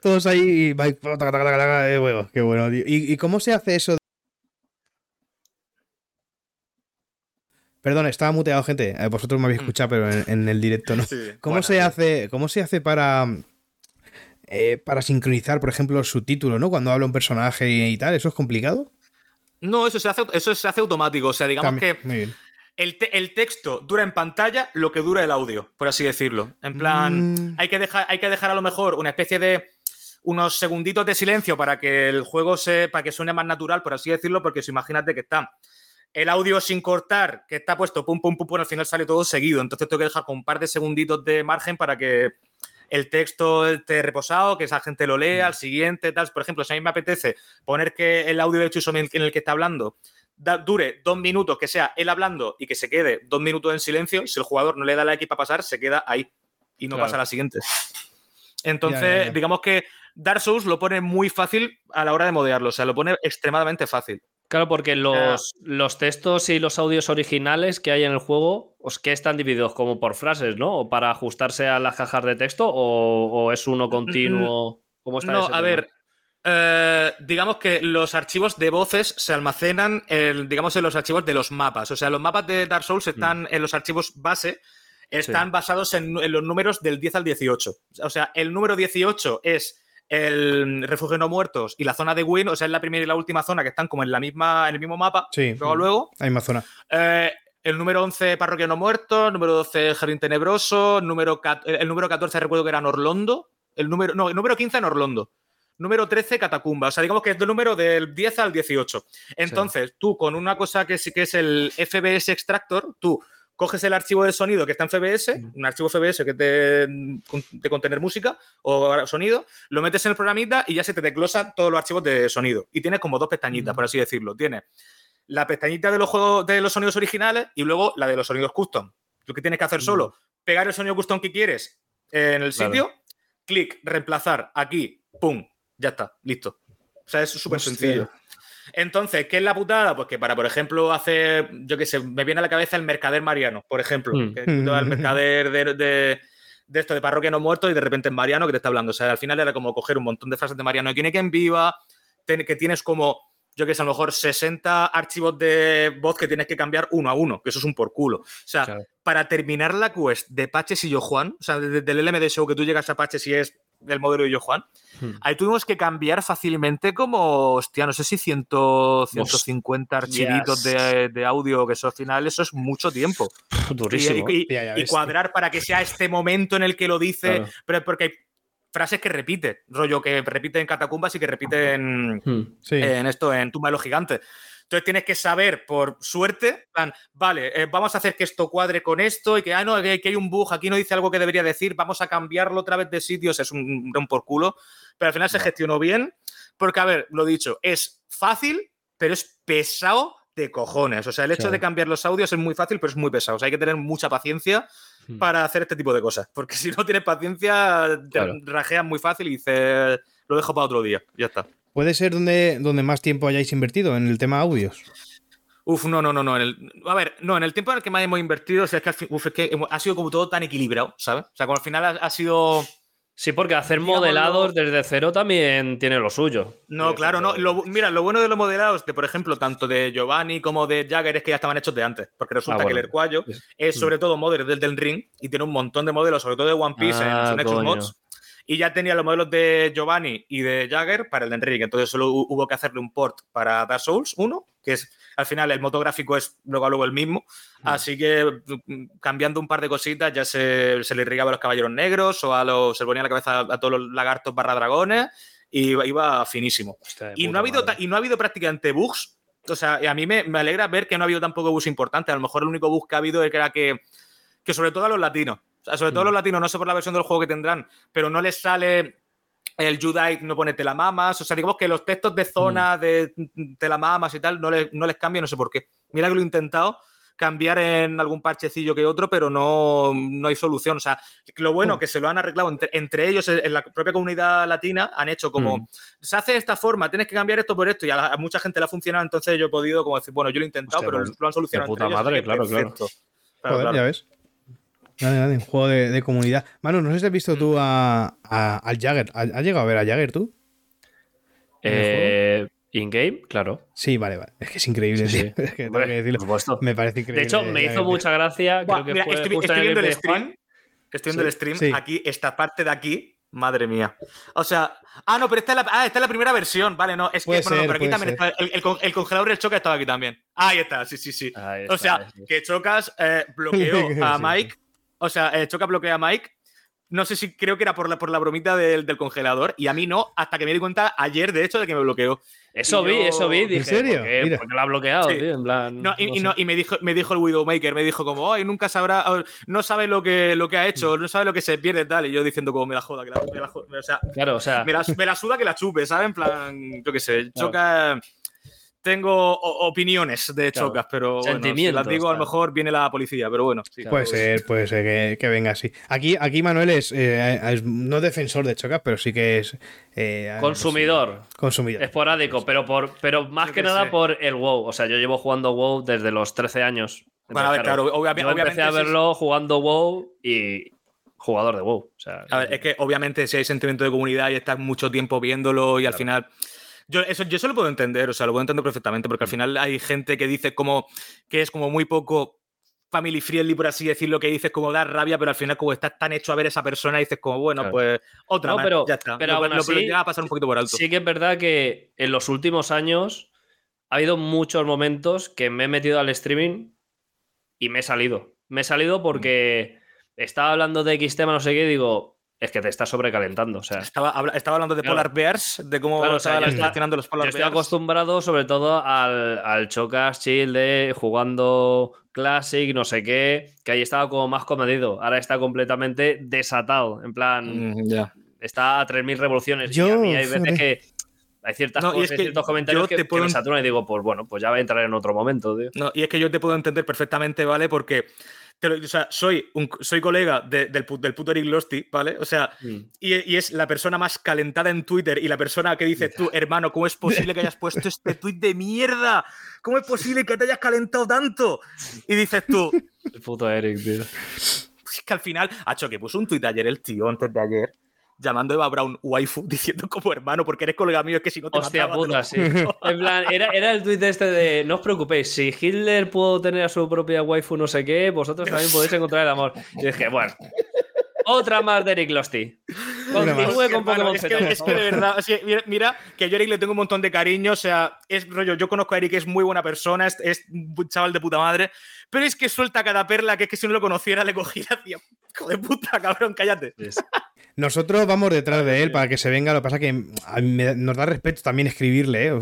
Todos ahí. y qué bueno, tío. ¿Y, y cómo se hace eso? de- Perdón, estaba muteado, gente. Eh, Vosotros me habéis escuchado, pero en, en el directo no. Sí. ¿Cómo se hace, cómo se hace para eh, para sincronizar, por ejemplo, los subtítulos, ¿no? Cuando habla un personaje y, y tal, ¿eso es complicado? No, eso se hace, eso se hace automático. O sea, digamos También- que el, te- el texto dura en pantalla lo que dura el audio, por así decirlo. En plan, Mm. hay, que dejar, hay que dejar a lo mejor una especie de unos segunditos de silencio para que el juego se, para que suene más natural, por así decirlo, porque si imagínate que está el audio sin cortar, que está puesto pum, pum, pum, pum, al final sale todo seguido. Entonces tengo que dejar con un par de segunditos de margen para que el texto esté reposado, que esa gente lo lea, al siguiente, tal. Por ejemplo, si a mí me apetece poner que el audio de Chuso en el que está hablando da- dure dos minutos, que sea él hablando y que se quede dos minutos en silencio, si el jugador no le da la X para pasar, se queda ahí y no Claro. pasa a la siguiente. Entonces, Ya, ya, ya. digamos que Dark Souls lo pone muy fácil a la hora de modearlo, o sea, lo pone extremadamente fácil. Claro, porque los, los textos y los audios originales que hay en el juego, pues, ¿qué están divididos como por frases, ¿no? ¿O para ajustarse a las cajas de texto o, o es uno continuo? ¿Cómo está No, ese a tema? ver, eh, digamos que los archivos de voces se almacenan, en, digamos, en los archivos de los mapas. O sea, los mapas de Dark Souls están en los archivos base, están basados en, en los números del 10 al 18. O sea, el número 18 es el refugio no muertos y la zona de Win, o sea, es la primera y la última zona que están como en la misma, en el mismo mapa. Sí. Luego, luego, La misma zona. eh, el número 11, Parroquia No Muerto. Número 12, Jardín Tenebroso. Número cat- el número 14, recuerdo que era Norlondo. El número, no, el número 15, Norlondo. Número 13, Catacumba. O sea, digamos que es del número del 10 al 18. Entonces, tú con una cosa que sí que es el FBS Extractor, tú coges el archivo de sonido que está en FBS, un archivo FBS que es de, contener música o sonido, lo metes en el programita y ya se te desglosa todos los archivos de sonido. Y tienes como dos pestañitas, por así decirlo. Tienes la pestañita de los juegos de los sonidos originales y luego la de los sonidos custom. Lo que tienes que hacer solo, pegar el sonido custom que quieres en el Claro. sitio, clic, reemplazar aquí, pum, ya está, listo. O sea, es súper sencillo. Entonces, ¿qué es la putada? Pues que para, por ejemplo, hacer, yo qué sé, me viene a la cabeza el mercader Mariano, por ejemplo. Mm. Que al mercader de, de- de esto de parroquia no muerto y de repente es Mariano que te está hablando. O sea, al final era como coger un montón de frases de Mariano tiene que en viva, que tienes como, yo que sé, a lo mejor 60 archivos de voz que tienes que cambiar uno a uno, que eso es un por culo. O sea, Claro. para terminar la quest de Paches y Yo Juan, o sea, desde del LMD Show que tú llegas a Paches y es el modelo de Yo Juan, Hmm. ahí tuvimos que cambiar fácilmente como, hostia, no sé si 100, 150 archivitos de, de audio, que eso al final, eso es mucho tiempo. Y, Durísimo. y- Ya, ya y ves. cuadrar para que sea este momento en el que lo dice, Claro. pero porque hay frases que repite, rollo que repite en catacumbas y que repite en, Hmm. Sí. en esto, en Tumba de los Gigantes. Entonces tienes que saber, por suerte, plan, vale, eh, vamos a hacer que esto cuadre con esto y que, ah, no, que, que hay un bug, aquí no dice algo que debería decir, vamos a cambiarlo otra vez de sitios, es un, un por culo. Pero al final se gestionó bien, porque, a ver, lo dicho, es fácil, pero es pesado de cojones. O sea, el hecho Claro. de cambiar los audios es muy fácil, pero es muy pesado. O sea, hay que tener mucha paciencia Hmm. para hacer este tipo de cosas. Porque si no tienes paciencia, te Claro. rajeas muy fácil y dices, lo dejo para otro día. Ya está. ¿Puede ser donde, donde más tiempo hayáis invertido en el tema audios? Uf, no, no, no, no. en el- a ver, no, en el tiempo en el que más hemos invertido, o sea, es que, al fin- uf, es que ha sido como todo tan equilibrado, ¿sabes? O sea, como al final ha, ha sido. Sí, porque hacer modelados desde cero también tiene lo suyo. No, claro, no. Lo- mira, lo bueno de los modelados, de, por ejemplo, tanto de Giovanni como de Jagger, es que ya estaban hechos de antes. Porque resulta Ah, que el. Hercuayo es sobre todo modelo del del Ring y tiene un montón de modelos, sobre todo de One Piece Ah, en su Nexus coño. Mods. Y ya tenía los modelos de Giovanni y de Jagger para el Den Ring. Entonces solo hu- hubo que hacerle un port para Dark Souls 1, que es al final el motográfico es luego a luego el mismo. Así que mm, cambiando un par de cositas ya se, se le irrigaba a los caballeros negros o a los, se le ponía la cabeza a, a todos los lagartos barra dragones y iba, iba finísimo. Hostia, de Y no, ha habido y no ha habido prácticamente bugs. O sea, a mí me, me alegra ver que no ha habido tampoco bugs importantes. A lo mejor el único bug que ha habido era que, que sobre todo a los latinos, o sea, sobre todo Mm. los latinos, no sé por la versión del juego que tendrán, pero no les sale el Judite, no pone telamamas. O sea, digamos que los textos de Mm. zona de telamamas y tal no les, no les cambia, no sé por qué. Mira que lo he intentado, cambiar en algún parchecillo que otro, pero no, no hay solución. O sea, lo bueno que se lo han arreglado entre, entre ellos en la propia comunidad latina, han hecho como, Mm. se hace de esta forma, tienes que cambiar esto por esto, y a, la- a mucha gente le ha funcionado, entonces yo he podido como decir, bueno, yo lo he intentado, Hostia, pero pues, lo han solucionado. de puta entre madre, claro, claro. perfecto. Claro, Joder, claro. ya ves. Vale, vale, un juego de, de comunidad. Manu, no sé si has visto tú a, a- al Jagger. ¿Has llegado a ver a Jagger tú? ¿En el Eh, In-game, claro. Sí, vale, vale. Es que es increíble, Sí, tío. sí. Es que tengo Hombre, que decirlo. por supuesto. Me parece increíble. De hecho, me hizo mucha gracia. Buah, creo que mira, fue estoy, viendo el Juan. stream. Estoy viendo el stream. Sí. Aquí, esta parte de aquí, madre mía. O sea, ah, no, pero esta es la, ah, esta es la primera versión. Vale, no, es que bueno, no, ser, pero aquí también ser. está. El, el el congelador del choque estaba aquí también. Ah, ahí está, sí, sí, sí. O sea, que chocas, eh, bloqueó a Sí. Mike. O sea, eh, choca bloquea a Mike. No sé si creo que era por la, por la bromita del, del congelador. Y a mí no, hasta que me di cuenta ayer, de hecho, de que me bloqueó. Eso Y vi, yo- eso vi. ¿En Dije, serio? ¿por qué, Mira. por qué lo ha bloqueado, Sí. tío? En plan. No, y, no y sé. no- y me, dijo, me dijo el Widowmaker, me dijo como, ay, nunca sabrá, no sabe lo que, lo que ha hecho, no sabe lo que se pierde tal. Y yo diciendo como, me la joda, que la, me la joda. O sea, Claro, o sea. me la, me la suda que la chupe, ¿sabes? En plan, yo qué sé, choca. Tengo opiniones de Claro. chocas, pero bueno, si las digo, a lo mejor viene la policía, pero bueno. sí. Puede ser, puede ser que, que venga así. Aquí, aquí Manuel es, eh, es no defensor de chocas, pero sí que es. eh, Consumidor. Consumidor. Esporádico, pero por pero más Yo que nada sé. por el WoW. O sea, yo llevo jugando WoW desde los 13 años. Bueno, a ver, Entonces, claro, yo obviamente. empecé a verlo jugando WoW y jugador de WoW. O sea, A ver, es que obviamente si hay sentimiento de comunidad y estás mucho tiempo viéndolo y al final. Yo eso, yo eso lo puedo entender, o sea, lo puedo entender perfectamente, Mm. porque al final hay gente que dice como que es como muy poco family friendly, por así decirlo, que dices como dar rabia, pero al final como estás tan hecho a ver a esa persona, dices como, bueno, Claro. pues otra No, más, pero- ya está. pero lo, lo- lo así, llega a pasar un poquito por alto. sí que es verdad que en los últimos años ha habido muchos momentos que me he metido al streaming y me he salido. Me he salido porque estaba hablando de X tema, no sé qué, y digo, es que te estás sobrecalentando. O sea, Estaba, estaba hablando de Claro. Polar Bears, de cómo Claro, o sea, estaban yo está- gestionando los Yo Polar estoy Bears. acostumbrado sobre todo al, al Chocas Chill de jugando Classic, no sé qué, que ahí estaba como más comedido. Ahora está completamente desatado. En plan, Mm, ya. está a 3.000 revoluciones. Yo, y a mí hay veces que hay ciertas No, y cosas, es hay que ciertos comentarios yo que, te que puedo me en- saturan y digo, pues bueno, pues ya va a entrar en otro momento, tío. No, y es que yo te puedo entender perfectamente, ¿vale? Porque te lo- o sea, soy, un, soy colega de- del, del puto Eric Losty, ¿vale? O sea, Mm. y, y es la persona más calentada en Twitter y la persona que dices tú, hermano, ¿cómo es posible que hayas puesto este tweet de mierda? ¿Cómo es posible que te hayas calentado tanto? Y dices tú, El puto Eric, tío. pues es que al final, hecho que puso un tweet ayer el tío, antes de ayer, llamando a Eva Brown waifu, diciendo como hermano, porque eres colega mío, es que si no te Hostia mataba, te puta, sí. En plan, era, era el tuit este de no os preocupéis, si Hitler pudo tener a su propia waifu no sé qué, vosotros también podéis encontrar el amor. Y dije, bueno, otra más de Eric Losty. Continúe con Pokémon es, que, Z. es que de verdad, o sea, mira, mira, que yo a Eric le tengo un montón de cariño, o sea, es rollo, yo conozco a Eric, es muy buena persona, es, es un chaval de puta madre, pero es que suelta cada perla que es que si no lo conociera le cogiera, tío, hijo de puta, cabrón, cállate. Nosotros vamos detrás de él para que se venga. Lo que pasa que a mí me- nos da respeto también escribirle, ¿eh?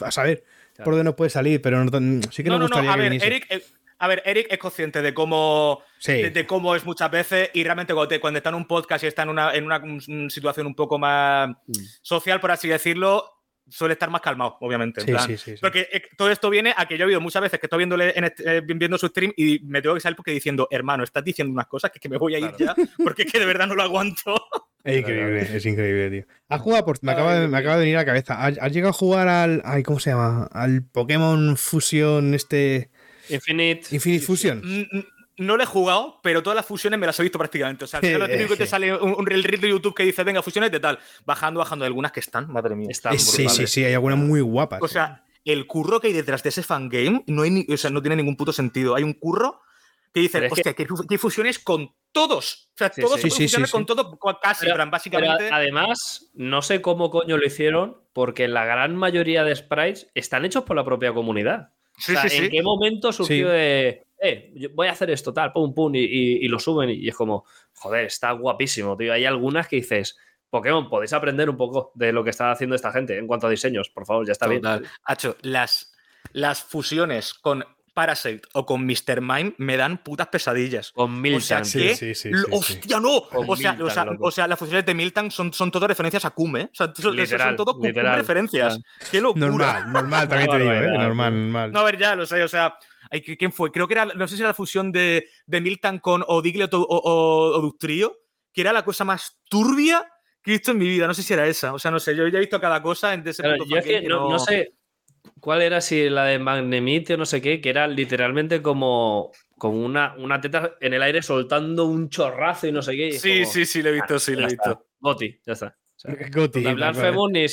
A saber por dónde no puede salir, pero no- sí que No, nos no, no, gustaría a que ver. Eric, eh, a ver, Eric es consciente de cómo, Sí. de, de cómo es muchas veces y realmente cuando, te- cuando está en un podcast y está en una, en una situación un poco más Mm. social, por así decirlo, suele estar más calmado, obviamente. en Sí, plan, sí, sí, sí. Porque eh, todo esto viene a que yo he habido muchas veces que estoy viéndole en este- eh, viendo su stream y me tengo que salir porque diciendo, hermano, estás diciendo unas cosas que, es que me voy a ir ya porque es que de verdad no lo aguanto. Es increíble, es increíble, tío. ¿Has jugado por- me, acaba de, me acaba de venir a la cabeza. ¿Has, has llegado a jugar al. Ay, ¿Cómo se llama? Al Pokémon Fusion este. Infinite. Infinite Fusion. No lo he jugado, pero todas las fusiones me las he visto prácticamente. O sea, al final lo típico que te sale un, un reel de YouTube que dice, venga, fusiones de tal. Bajando, bajando. Algunas que están, madre mía. Están Eh, sí, sí, sí, hay algunas muy guapas. O sea, el curro que hay detrás de ese fangame no, hay ni- o sea, no tiene ningún puto sentido. Hay un curro que dice, Pero es que- hostia, que... fusiones con todos. O sea, Sí, todos sí. se Sí, pueden sí, fusionar sí, con todo, casi, Pero- básicamente. además, no sé cómo coño lo hicieron, porque la gran mayoría de sprites están hechos por la propia comunidad. sí, O sea, sí, ¿En sí. qué momento surgió Sí. de, eh, yo voy a hacer esto, tal, pum, pum, y, y- y lo suben? Y es como, joder, está guapísimo, tío. Hay algunas que dices, Pokémon, podéis aprender un poco de lo que está haciendo esta gente en cuanto a diseños, por favor, ya está bien. Hacho, las, las fusiones con Parasite o con Mr. Mime me dan putas pesadillas. Con O sea, Milton. sí, sí, sí. ¡Hostia, no! O sea, o, sea, loco. o sea, las funciones de Milton son, son todo referencias a Cume. ¿eh? O sea, son, Literal, son todo referencias. ¡Qué locura! Normal, normal, también te digo, ¿eh? Normal, normal. No, a ver, ya lo sé, o sea, ay, ¿qui- ¿quién fue? Creo que era, no sé si era la fusión de, de Milton con Odiglio o, o, o Ductrio, que era la cosa más turbia que he visto en mi vida. No sé si era esa, o sea, no sé, yo ya he visto cada cosa en ese Claro, puto yo es que no, no sé cuál era, si la de Magnemite o no sé qué, que era literalmente como, como una, una teta en el aire soltando un chorrazo y no sé qué. Sí, como, sí, sí, lo he visto, sí, lo ya he visto. está. Goti, ya está. O sea, Goti, hablar tal cual. Femun y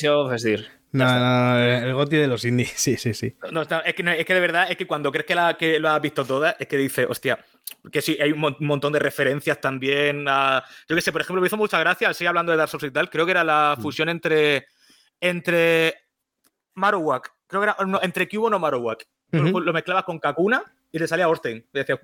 No, no, no, el Goti de los indies, sí, sí, sí. No, es, que, es que de verdad, es que cuando crees que, la, que lo has visto todas, es que dice, hostia, que sí, hay un mon- montón de referencias también a... Yo que sé, por ejemplo, me hizo mucha gracia, así hablando de Dark Souls y tal, creo que era la Mm. fusión entre... Entre Marowak, creo que era no, entre Cubo no Marowak. Lo-. Lo mezclabas con Kakuna y le salía Orstein. Y decía,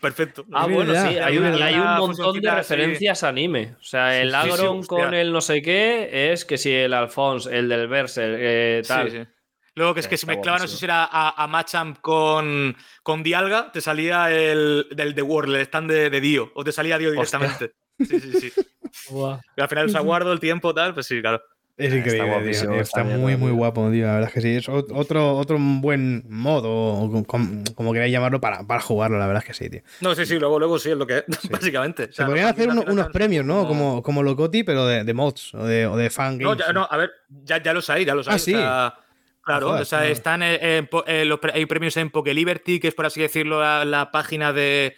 perfecto. Ah, Es bueno, verdad. sí, hay hay un montón de referencias a anime. O sea, el Sí, sí, sí, Agron con el no sé qué es que si el Alphonse, el del Berser, eh, Sí, tal. sí. Luego que es que si mezclaba, no sé si era a, a Machamp con, con Dialga, te salía el del The World, el stand de, de Dio, o te salía Dio Hostia. directamente. Sí, sí, sí. Y al final el aguardo, el tiempo, tal, pues sí, claro. Es Está increíble, tío, guapísimo, tío, está muy, muy guapo, tío. La verdad es que sí. Es ot- otro, otro buen modo, o com- como queráis llamarlo, para, para jugarlo. La verdad es que sí, tío. No, sí, sí, luego, luego sí es lo que es, básicamente. O Se podrían hacer uno- unos premios, ¿no? como- Como, como los GOTY, pero de, de mods o de, o de fangames. No, ya, no, a ver, ya, ya los hay, ya los Ah, hay. sí. O sea, claro, o sea, no. están en, en po- en los pre- hay premios en Poké Liberty, que es por así decirlo la, la página de,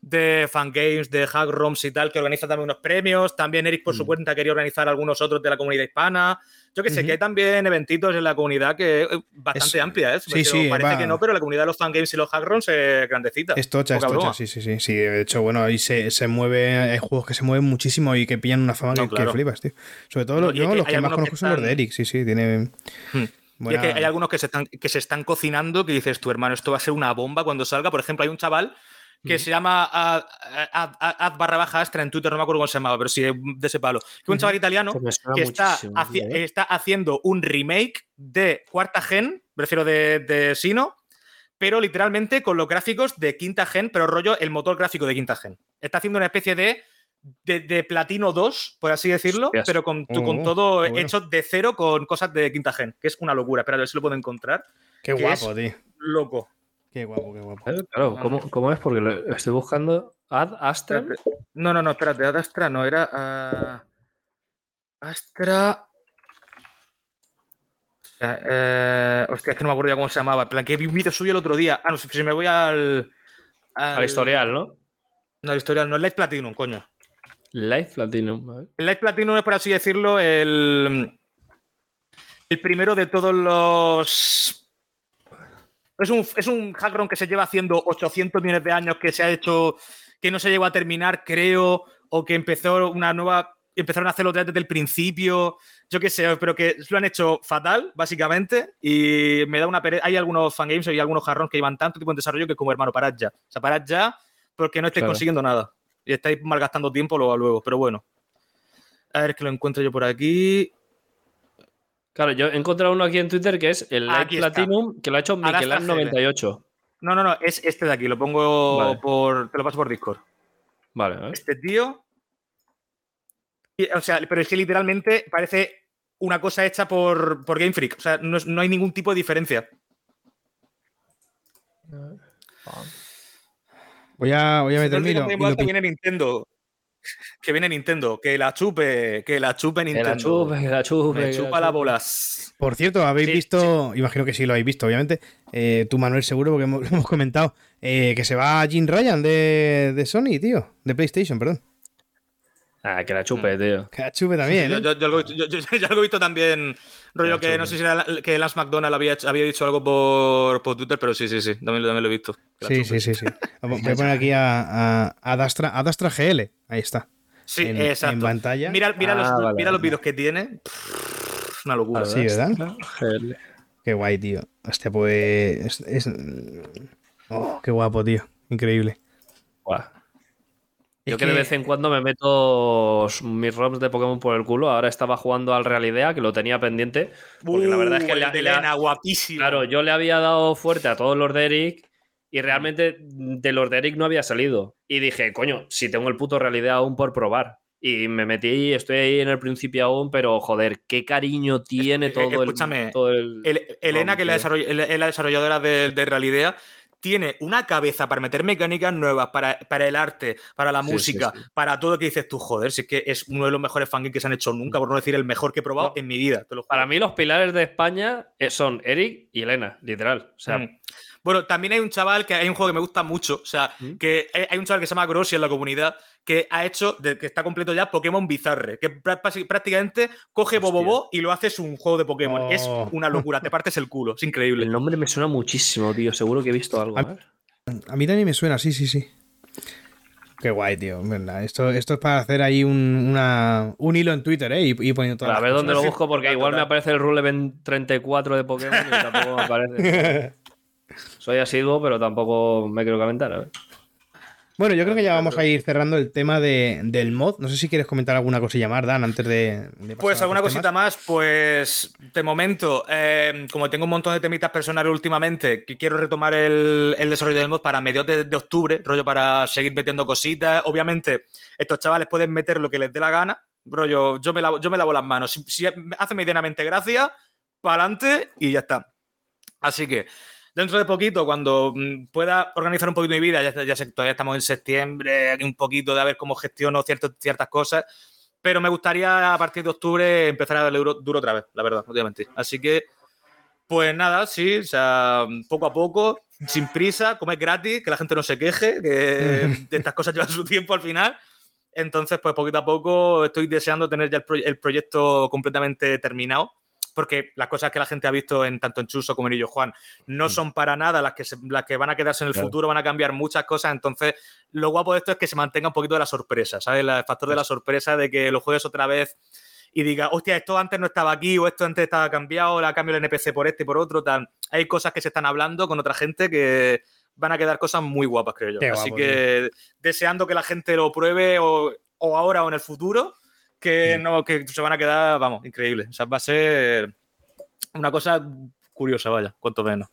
de fangames, de hack ROMs y tal, que organiza también unos premios. También Eric, por su Mm. cuenta, quería organizar algunos otros de la comunidad hispana. Yo que sé, que hay también eventitos en la comunidad que es bastante Es- amplia, ¿eh? sí, sí, Parece va- que no, pero la comunidad de los fangames y los hack ROMs es grandecita. Es tocha, es tocha, sí, sí, sí, sí. De hecho, bueno, ahí se, se mueve, hay juegos que se mueven muchísimo y que pillan una fama No, que, flipas, tío. Sobre todo No, yo los que más conozco son los de Eric, sí, sí, tiene Hmm. Y buena- es que hay algunos que se, están, que se están cocinando que dices, tu hermano, esto va a ser una bomba cuando salga. Por ejemplo, hay un chaval que se llama Ad, Ad- Ad- Ad barra baja Astra en Twitter, no me acuerdo cómo se llamaba, pero sí de ese palo. Que un chaval italiano Que está, haci- ¿eh? está haciendo un remake de cuarta gen, prefiero de, de Sino, pero literalmente con los gráficos de quinta gen, pero rollo el motor gráfico de quinta gen. Está haciendo una especie de, de, de Platino 2, por así decirlo, Hostias. pero con, tu- con Oh, todo bueno. hecho de cero con cosas de quinta gen, que es una locura. Espera, a ver si lo puedo encontrar. Qué guapo, tío. Loco. Qué guapo, qué guapo. Claro, ¿cómo, cómo es? Porque lo estoy buscando. Ad Astra. Espérate. No, no, no, espérate, Ad Astra no, era. ah, Astra. O sea, eh, hostia, es que no me acuerdo ya cómo se llamaba. En plan, que vi un vídeo suyo el otro día. Ah, no sé, si me voy al. Al historial, ¿no? No, al historial, no, el Light Platinum, coño. Life Platinum. a ver. El Light Platinum es, por así decirlo, el. El primero de todos los. Es un, es un hackron que se lleva haciendo 800 millones de años, que se ha hecho. que no se llegó a terminar, creo, o que empezó una nueva. Empezaron a hacerlo desde el principio, yo qué sé, pero que lo han hecho fatal, básicamente, y me da una pereza. Hay algunos fangames y algunos jarrones que llevan tanto tiempo en desarrollo que como hermano, parad ya. O sea, parad ya porque no estáis Claro. consiguiendo nada. Y estáis malgastando tiempo luego, luego, pero bueno. A ver que lo encuentro yo por aquí. Claro, yo he encontrado uno aquí en Twitter que es el está. Platinum, que lo ha hecho Adastra GL. Mikelan98. No, no, no, es este de aquí, lo pongo Vale. por. Te lo paso por Discord. Vale. Este tío. y, o sea, pero es que literalmente parece una cosa hecha por, por Game Freak. O sea, no, es- no hay ningún tipo de diferencia. Voy a, voy a meter viene Nintendo. Que viene Nintendo. Que la chupe. Que la chupe Que Nintendo. la chupe, que la chupe. Me que chupa la chupe. bolas. Por cierto, habéis Sí, visto, imagino que sí lo habéis visto, obviamente. eh, tú, Manuel, seguro, porque hemos comentado. eh, que se va Jim Ryan de, de Sony, tío. De PlayStation, perdón. Ah, que la chupe, tío. Que la chupe también. yo, ¿eh? yo- yo algo he visto- yo- yo- yo algo he visto también. Rollo que no sé si era la- que Lance McDonald había, hecho- había dicho algo por, por Twitter, pero sí, sí, sí. También, lo- también lo he visto. Sí, sí, sí, sí. Voy a poner aquí a, a, a Adastra, Adastra GL. Ahí está. Sí, en, exacto. en pantalla. Mira, mira Ah, los, vale, mira los vídeos que tiene. Pff, una locura. Sí, ¿verdad? GL. Qué guay, tío. Hostia, pues. Es, es- Oh, qué guapo, tío. Increíble. Buah. Es Yo que, de vez en cuando me meto mis ROMs de Pokémon por el culo. Ahora estaba jugando al Realidea, que lo tenía pendiente. Porque la verdad es que Uh, le- Elena, guapísimo. Claro, yo le había dado fuerte a todos los de Eric Y realmente de los de Eric no había salido. Y dije, coño, si tengo el puto realidad aún por probar. Y me metí, estoy ahí en el principio aún, pero joder, qué cariño tiene todo, escúchame, el, todo el. El- Elena, que la, desarroll- es la desarrolladora de, de Realidea, tiene una cabeza para meter mecánicas nuevas, para, para el arte, para la Sí, música, sí. para todo que dices tú, joder, si es que es uno de los mejores fangames que se han hecho nunca, por no decir el mejor que he probado No. en mi vida. te lo juro. Para mí, los pilares de España eh, son Eric y Elena, literal. O sea, Mm. Bueno, también hay un chaval que hay un juego que me gusta mucho. O sea, ¿Mm? que hay un chaval que se llama Grossi en la comunidad que ha hecho, de- que está completo ya, Pokémon Bizarre. Que prá- prá- prácticamente coge Hostia. Bobobo y lo haces un juego de Pokémon. Es Oh. una locura, te partes el culo. Es increíble. el nombre me suena muchísimo, tío. Seguro que he visto algo. A- ¿eh? A mí también me suena, sí, sí, sí. Qué guay, tío. en verdad. Esto, esto es para hacer ahí un, una- un hilo en Twitter, ¿eh? Y, y poniendo Para las ver dónde lo busco, porque igual me aparece el Rule Event 34 de Pokémon y tampoco me aparece. Soy asiduo, pero tampoco me quiero calentar. A ver. Bueno, yo creo que ya vamos a ir cerrando el tema de- del mod. No sé si quieres comentar alguna cosilla más, Dan, antes de. de pasar Pues alguna cosita temas. más, pues de momento, eh, como tengo un montón de temitas personales últimamente, que quiero retomar el, el desarrollo del mod para mediados de, de octubre, rollo para seguir metiendo cositas. Obviamente, estos chavales pueden meter lo que les dé la gana, rollo, yo me lavo, yo me lavo las manos. Si, si hace medianamente gracia, para adelante y ya está. Así que dentro de poquito, cuando mm, pueda organizar un poquito mi vida, ya, ya sé, todavía estamos en septiembre, un poquito de a ver cómo gestiono cierto- ciertas cosas, pero me gustaría a partir de octubre empezar a darle duro, duro otra vez, la verdad, no te voy a mentir. Así que, pues nada, sí, o sea, poco a poco, sin prisa, como es gratis, que la gente no se queje, que estas cosas llevan su tiempo al final. Entonces, pues poquito a poco estoy deseando tener ya el, proye- el proyecto completamente terminado, porque las cosas que la gente ha visto en tanto en Chuso como en Illo Juan no son para nada las que, se- las que van a quedarse en el Claro. futuro, van a cambiar muchas cosas. Entonces, lo guapo de esto es que se mantenga un poquito de la sorpresa, ¿sabes? El factor de la sorpresa de que lo juegues otra vez y diga, hostia, esto antes no estaba aquí o esto antes estaba cambiado, la cambio el NPC por este y por otro. Tal. Hay cosas que se están hablando con otra gente que van a quedar cosas muy guapas, creo yo. Qué Así guapo, que deseando que la gente lo pruebe o, o ahora o en el futuro, que, no, que se van a quedar, vamos, increíble. O sea, va a ser una cosa curiosa, vaya, cuanto menos.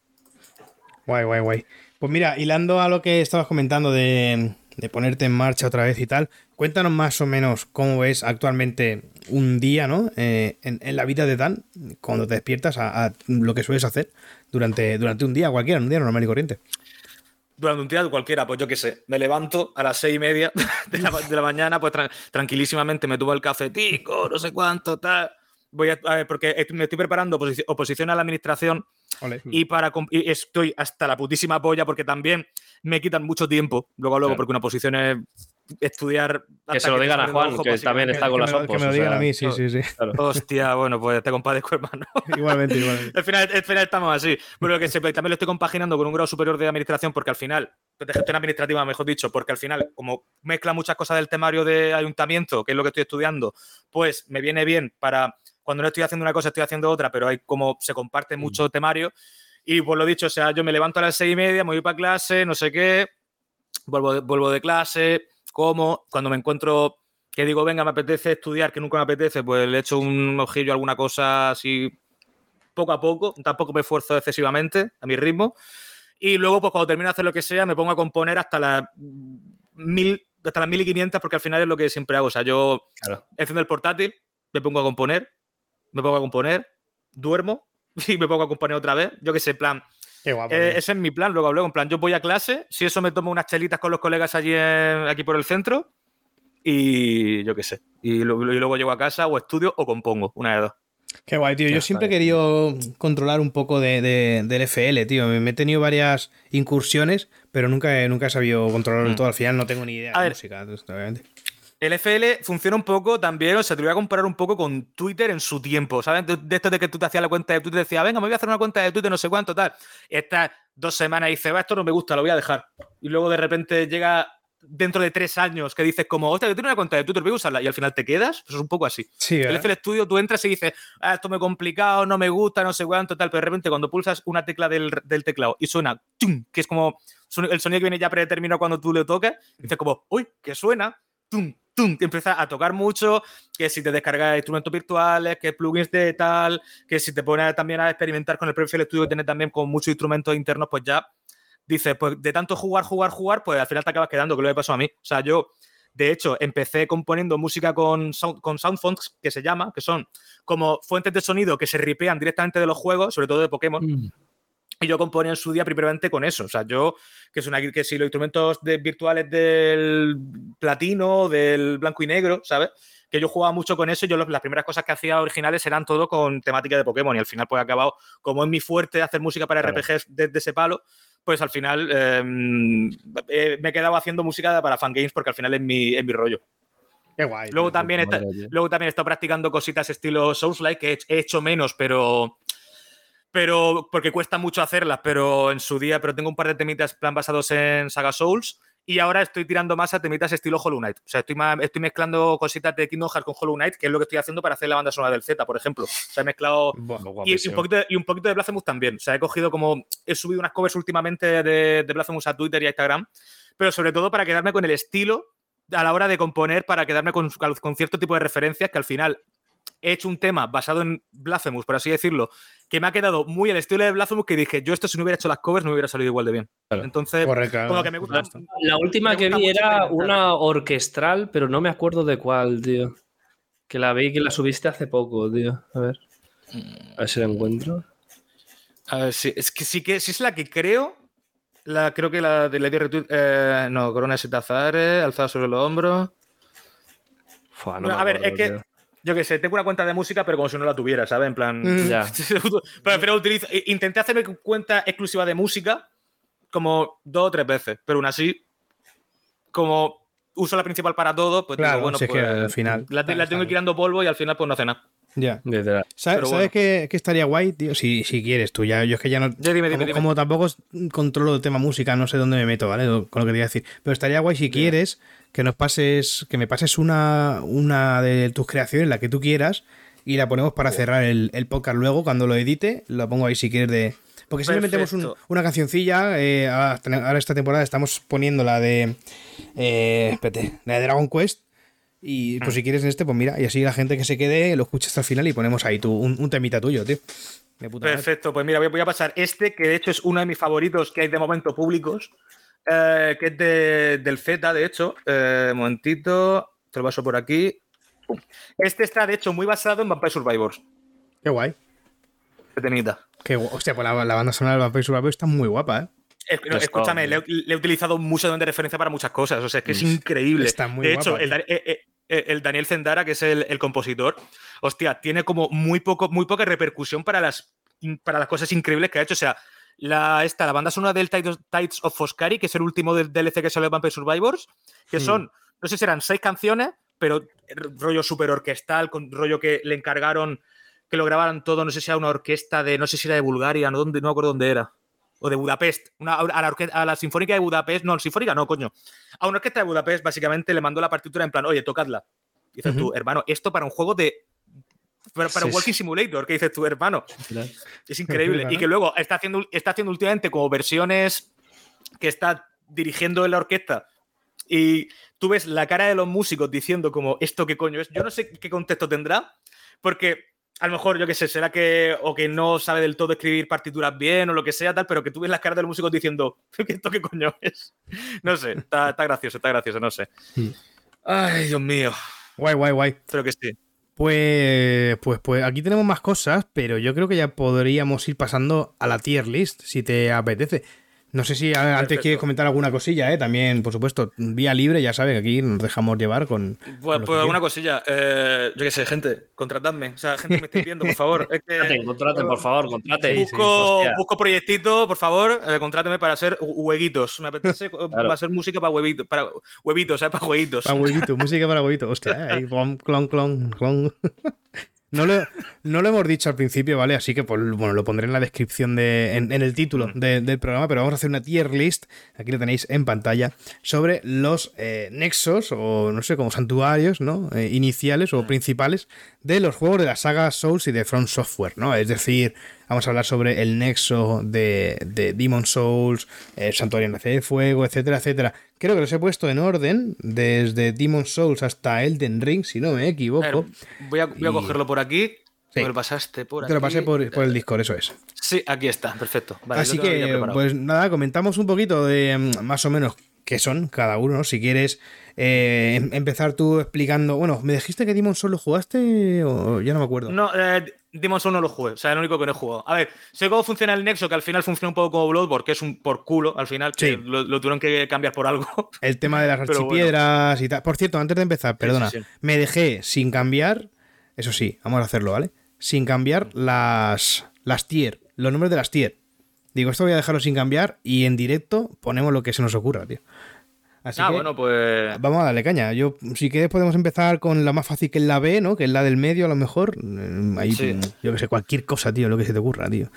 Guay, guay, guay. Pues mira, hilando a lo que estabas comentando de, de ponerte en marcha otra vez y tal, cuéntanos más o menos cómo es actualmente un día, ¿no? Eh, en, en la vida de Dan, cuando te despiertas a, a lo que sueles hacer durante, durante un día cualquiera, un día normal y corriente. Durante un día cualquiera, pues yo qué sé, me levanto a las seis y media de la, de la mañana, pues tran- tranquilísimamente me tomo el cafetico, no sé cuánto, tal. Voy a, a ver, porque est- me estoy preparando oposici- oposición a la administración y para y estoy hasta la putísima polla porque también me quitan mucho tiempo, luego luego Claro. porque una oposición es estudiar Que se lo digan a Juan, que también está con que las me que me lo o digan sea, a mí, sí, sí, sí. claro. Hostia, bueno, pues te compadezco, hermano. Igualmente, igualmente. Al final, al final estamos así. Pero lo que se, también lo estoy compaginando con un grado superior de administración porque al final, de gestión administrativa, mejor dicho, porque al final, como mezcla muchas cosas del temario de ayuntamiento, que es lo que estoy estudiando, pues me viene bien para cuando no estoy haciendo una cosa, estoy haciendo otra, pero hay como se comparte mucho temario. Y por lo dicho, o sea, yo me levanto a las seis y media, me voy para clase, no sé qué, vuelvo de, vuelvo de clase, como, cuando me encuentro que digo, venga, me apetece estudiar, que nunca me apetece, pues le echo un ojillo a alguna cosa así poco a poco, tampoco me esfuerzo excesivamente a mi ritmo. Y luego, pues cuando termino de hacer lo que sea, me pongo a componer hasta las mil, hasta las 1500, porque al final es lo que siempre hago. O sea, yo Claro. enciendo el portátil, me pongo a componer, me pongo a componer, duermo y me pongo a componer otra vez. Yo que sé, en plan, Qué guapo. eh, ese es mi plan, luego luego, en plan, yo voy a clase, si eso me tomo unas chelitas con los colegas allí en- aquí por el centro y yo qué sé. Y, lo- y luego llego a casa o estudio o compongo, una de dos. Qué guay, tío. Yo siempre he querido controlar un poco de, de- del FL, tío. Me he tenido varias incursiones, pero nunca he, nunca he sabido controlarlo Mm. todo. Al final no tengo ni idea A de ver. música, obviamente. El FL funciona un poco también, o sea, te lo voy a comparar un poco con Twitter en su tiempo, ¿sabes? De, de esto de que tú te hacías la cuenta de Twitter y decías, venga, me voy a hacer una cuenta de Twitter, no sé cuánto, tal. Estas dos semanas dices, va, esto no me gusta, lo voy a dejar. Y luego de repente llega dentro de tres años que dices como, hostia, yo tengo una cuenta de Twitter, voy a usarla, y al final te quedas, pues es un poco así. Sí, El ¿verdad? FL Studio tú entras y dices, ah, esto me complicado, no me gusta, no sé cuánto, tal, pero de repente cuando pulsas una tecla del, del teclado y suena, tum, que es como el sonido que viene ya predeterminado cuando tú le tocas, dices como, uy, que suena, tum, tum, que empieza a tocar mucho, que si te descargas instrumentos virtuales, que plugins de tal, que si te pones también a experimentar con el propio FL Studio que tiene también con muchos instrumentos internos, pues ya dices, pues de tanto jugar, jugar, jugar, pues al final te acabas quedando, que lo que pasó a mí. O sea, yo, de hecho, empecé componiendo música con, con soundfonts, que se llama, que son como fuentes de sonido que se ripean directamente de los juegos, sobre todo de Pokémon. Mm. Y yo componía en su día primeramente con eso. O sea, yo, que es una que si los instrumentos de- virtuales del platino, del blanco y negro, ¿sabes? Que yo jugaba mucho con eso yo los- las primeras cosas que hacía originales eran todo con temática de Pokémon. Y al final, pues he acabado, como es mi fuerte hacer música para Claro. RPGs desde ese palo, pues al final eh, eh, me he quedado haciendo música para fangames porque al final es mi, es mi rollo. Qué guay. Luego tío. también, está- luego también he estado practicando cositas estilo Souls-like, que he hecho menos, pero. Pero. Porque cuesta mucho hacerlas, pero en su día. Pero tengo un par de temitas plan basados en Saga Souls. Y ahora estoy tirando más a temitas estilo Hollow Knight. O sea, estoy, estoy mezclando cositas de Kingdom Hearts con Hollow Knight, que es lo que estoy haciendo para hacer la banda sonora del Z, por ejemplo. O sea, he mezclado Buah. y, y un poquito de, y un poquito de Blasphemous también. O sea, he cogido como. He subido unas covers últimamente de, de Blasphemous a Twitter y a Instagram, pero sobre todo para quedarme con el estilo a la hora de componer, para quedarme con, con cierto tipo de referencias que al final he hecho un tema basado en Blasphemous, por así decirlo, que me ha quedado muy al estilo de Blasphemous que dije, yo esto si no hubiera hecho las covers no me hubiera salido igual de bien. Claro. Entonces, Correcto. como que me gusta. La última Me que vi era una orquestral, pero no me acuerdo de cuál, tío. Que la vi que la subiste hace poco, tío. A ver. A ver si la encuentro. A ver, sí, es que sí que sí es la que creo. La, creo que la de Lady Retweet. eh, no, Corona Setazare, alzada sobre los hombros. Fua, no No, me a ver, acuerdo, es que tío. Yo qué sé, tengo una cuenta de música, pero como si no la tuviera, ¿sabes? En plan. Mm. Ya. Prefiero utilizar. Intenté hacerme cuenta exclusiva de música como dos o tres veces, pero aún así, como uso la principal para todo, pues Claro, digo, bueno, si es que pues, al final- La, la tengo tirando polvo y al final, pues no hace nada. Ya. ¿Sabes, Pero ¿sabes bueno. qué, qué estaría guay, tío? Si, si quieres tú, ya, yo es que ya no. Ya, dime, dime, como, dime. como tampoco controlo el tema música, no sé dónde me meto, ¿vale? Con lo que te iba a decir. Pero estaría guay si quieres que nos pases, que me pases una, una de tus creaciones, la que tú quieras, y la ponemos para cerrar el, el podcast luego, cuando lo edite, lo pongo ahí si quieres de. Porque siempre metemos un- una cancioncilla. eh, ahora, ahora esta temporada estamos poniendo la de. Eh, espérate, la de Dragon Quest. Y pues si quieres en este, pues mira, y así la gente que se quede lo escucha hasta el final y ponemos ahí tú, un, un temita tuyo, tío. De puta madre. Perfecto, pues mira, voy a- voy a pasar este, que de hecho es uno de mis favoritos que hay de momento públicos, eh, que es de- del Z, de hecho. Eh, un momentito, te lo paso por aquí. Este está, de hecho, muy basado en Vampire Survivors. Qué guay. Qué temita. Qué Hostia, pues la, la banda sonora de Vampire Survivor está muy guapa, ¿eh? Es- no, Está escúchame, le, he utilizado mucho de referencia para muchas cosas. O sea, es que es increíble. Está muy de guapa, hecho, el, eh, eh, eh, el Daniel Zendara, que es el, el compositor, hostia, tiene como muy, poco, muy poca repercusión para las, para las cosas increíbles que ha hecho. O sea, la, esta, la banda sonora del Tides, of Foscari, que es el último del DLC que salió de Vampire Survivors, que Hmm. son, no sé si eran seis canciones, pero rollo súper orquestal, con rollo que le encargaron que lo grabaran todo, no sé si era una orquesta de, no sé si era de Bulgaria, no, no me acuerdo dónde era. O de Budapest. Una- a, la orque- a la Sinfónica de Budapest. No, Sinfónica no, coño. A una orquesta de Budapest, básicamente, le mandó la partitura en plan, oye, tocadla. Y dices tú, hermano, esto para un juego de. Para, para un Sí, Walking sí. Simulator, ¿qué dices tú, hermano? Es increíble. y que luego está haciendo, está haciendo últimamente como versiones que está dirigiendo en la orquesta. Y tú ves la cara de los músicos diciendo como, ¿esto qué coño es? Yo no sé qué contexto tendrá, porque a lo mejor, yo qué sé, será que o que no sabe del todo escribir partituras bien o lo que sea, tal, pero que tú ves las caras de los músicos diciendo, ¿esto qué coño es? No sé, está, está gracioso, está gracioso, no sé. Ay, Dios mío, Guay, guay, guay. creo que sí. Pues, pues, pues aquí tenemos más cosas, pero yo creo que ya podríamos ir pasando a la tier list, si te apetece. No sé si antes Perfecto. quieres comentar alguna cosilla, ¿eh? También, por supuesto, vía libre, ya sabes que aquí nos dejamos llevar con... Pues, con pues alguna cosilla, eh, yo qué sé, gente, contratadme. O sea, gente que me estéis viendo, por favor. Es que- Contraten, contraten, por favor, contraten. busco, busco proyectito, por favor, eh, contráteme para hacer hu- hueguitos. Me apetece eh, para hacer música para huevitos, para huevitos, ¿sabes? Para jueguitos. Para huevito, música para huevito. Hostia, ¿eh? ahí, clon, clon, clon, clon. No lo, no lo hemos dicho al principio, ¿vale? Así que pues, bueno, lo pondré en la descripción de, en, en el título de- del programa, pero vamos a hacer una tier list, aquí lo tenéis en pantalla, sobre los eh, nexos o no sé, como santuarios, ¿no? Eh, iniciales o principales de los juegos de la saga Souls y de From Software, ¿no? Es decir, vamos a hablar sobre el nexo de, de Demon Souls, el santuario nace de fuego, etcétera, etcétera. Creo que los he puesto en orden, desde Demon Souls hasta Elden Ring, si no me A ver, equivoco. voy, a, voy a Y- cogerlo por aquí. Sí. Me lo pasaste por Te lo pasé por, por el Discord, eso es. Sí, aquí está, perfecto. Vale, Así que, pues nada, comentamos un poquito de mm, más o menos qué son cada uno. Si quieres eh, em- empezar tú explicando. Bueno, ¿me dijiste que Demon Souls lo jugaste o ya no me acuerdo? No, eh, Demon's Souls no lo jugué, o sea, es lo único que no he jugado. A ver, sé cómo funciona el Nexo, que al final funciona un poco como Bloodborne, que es un por culo al final, que Sí. lo, lo tuvieron que cambiar por algo. El tema de las bueno. archipiedras y tal. Por cierto, antes de empezar, perdona, sí, sí. me dejé sin cambiar. Eso sí, vamos a hacerlo, ¿vale? Sin cambiar las, las tier, los nombres de las tier. Digo, esto voy a dejarlo sin cambiar y en directo ponemos lo que se nos ocurra, tío. Así ah, que bueno, pues. vamos a darle caña. Yo, si quieres, podemos empezar con la más fácil que es la B, ¿no? Que es la del medio, a lo mejor. Mm, Ahí, Sí. yo que sé, cualquier cosa, tío, lo que se te ocurra, tío.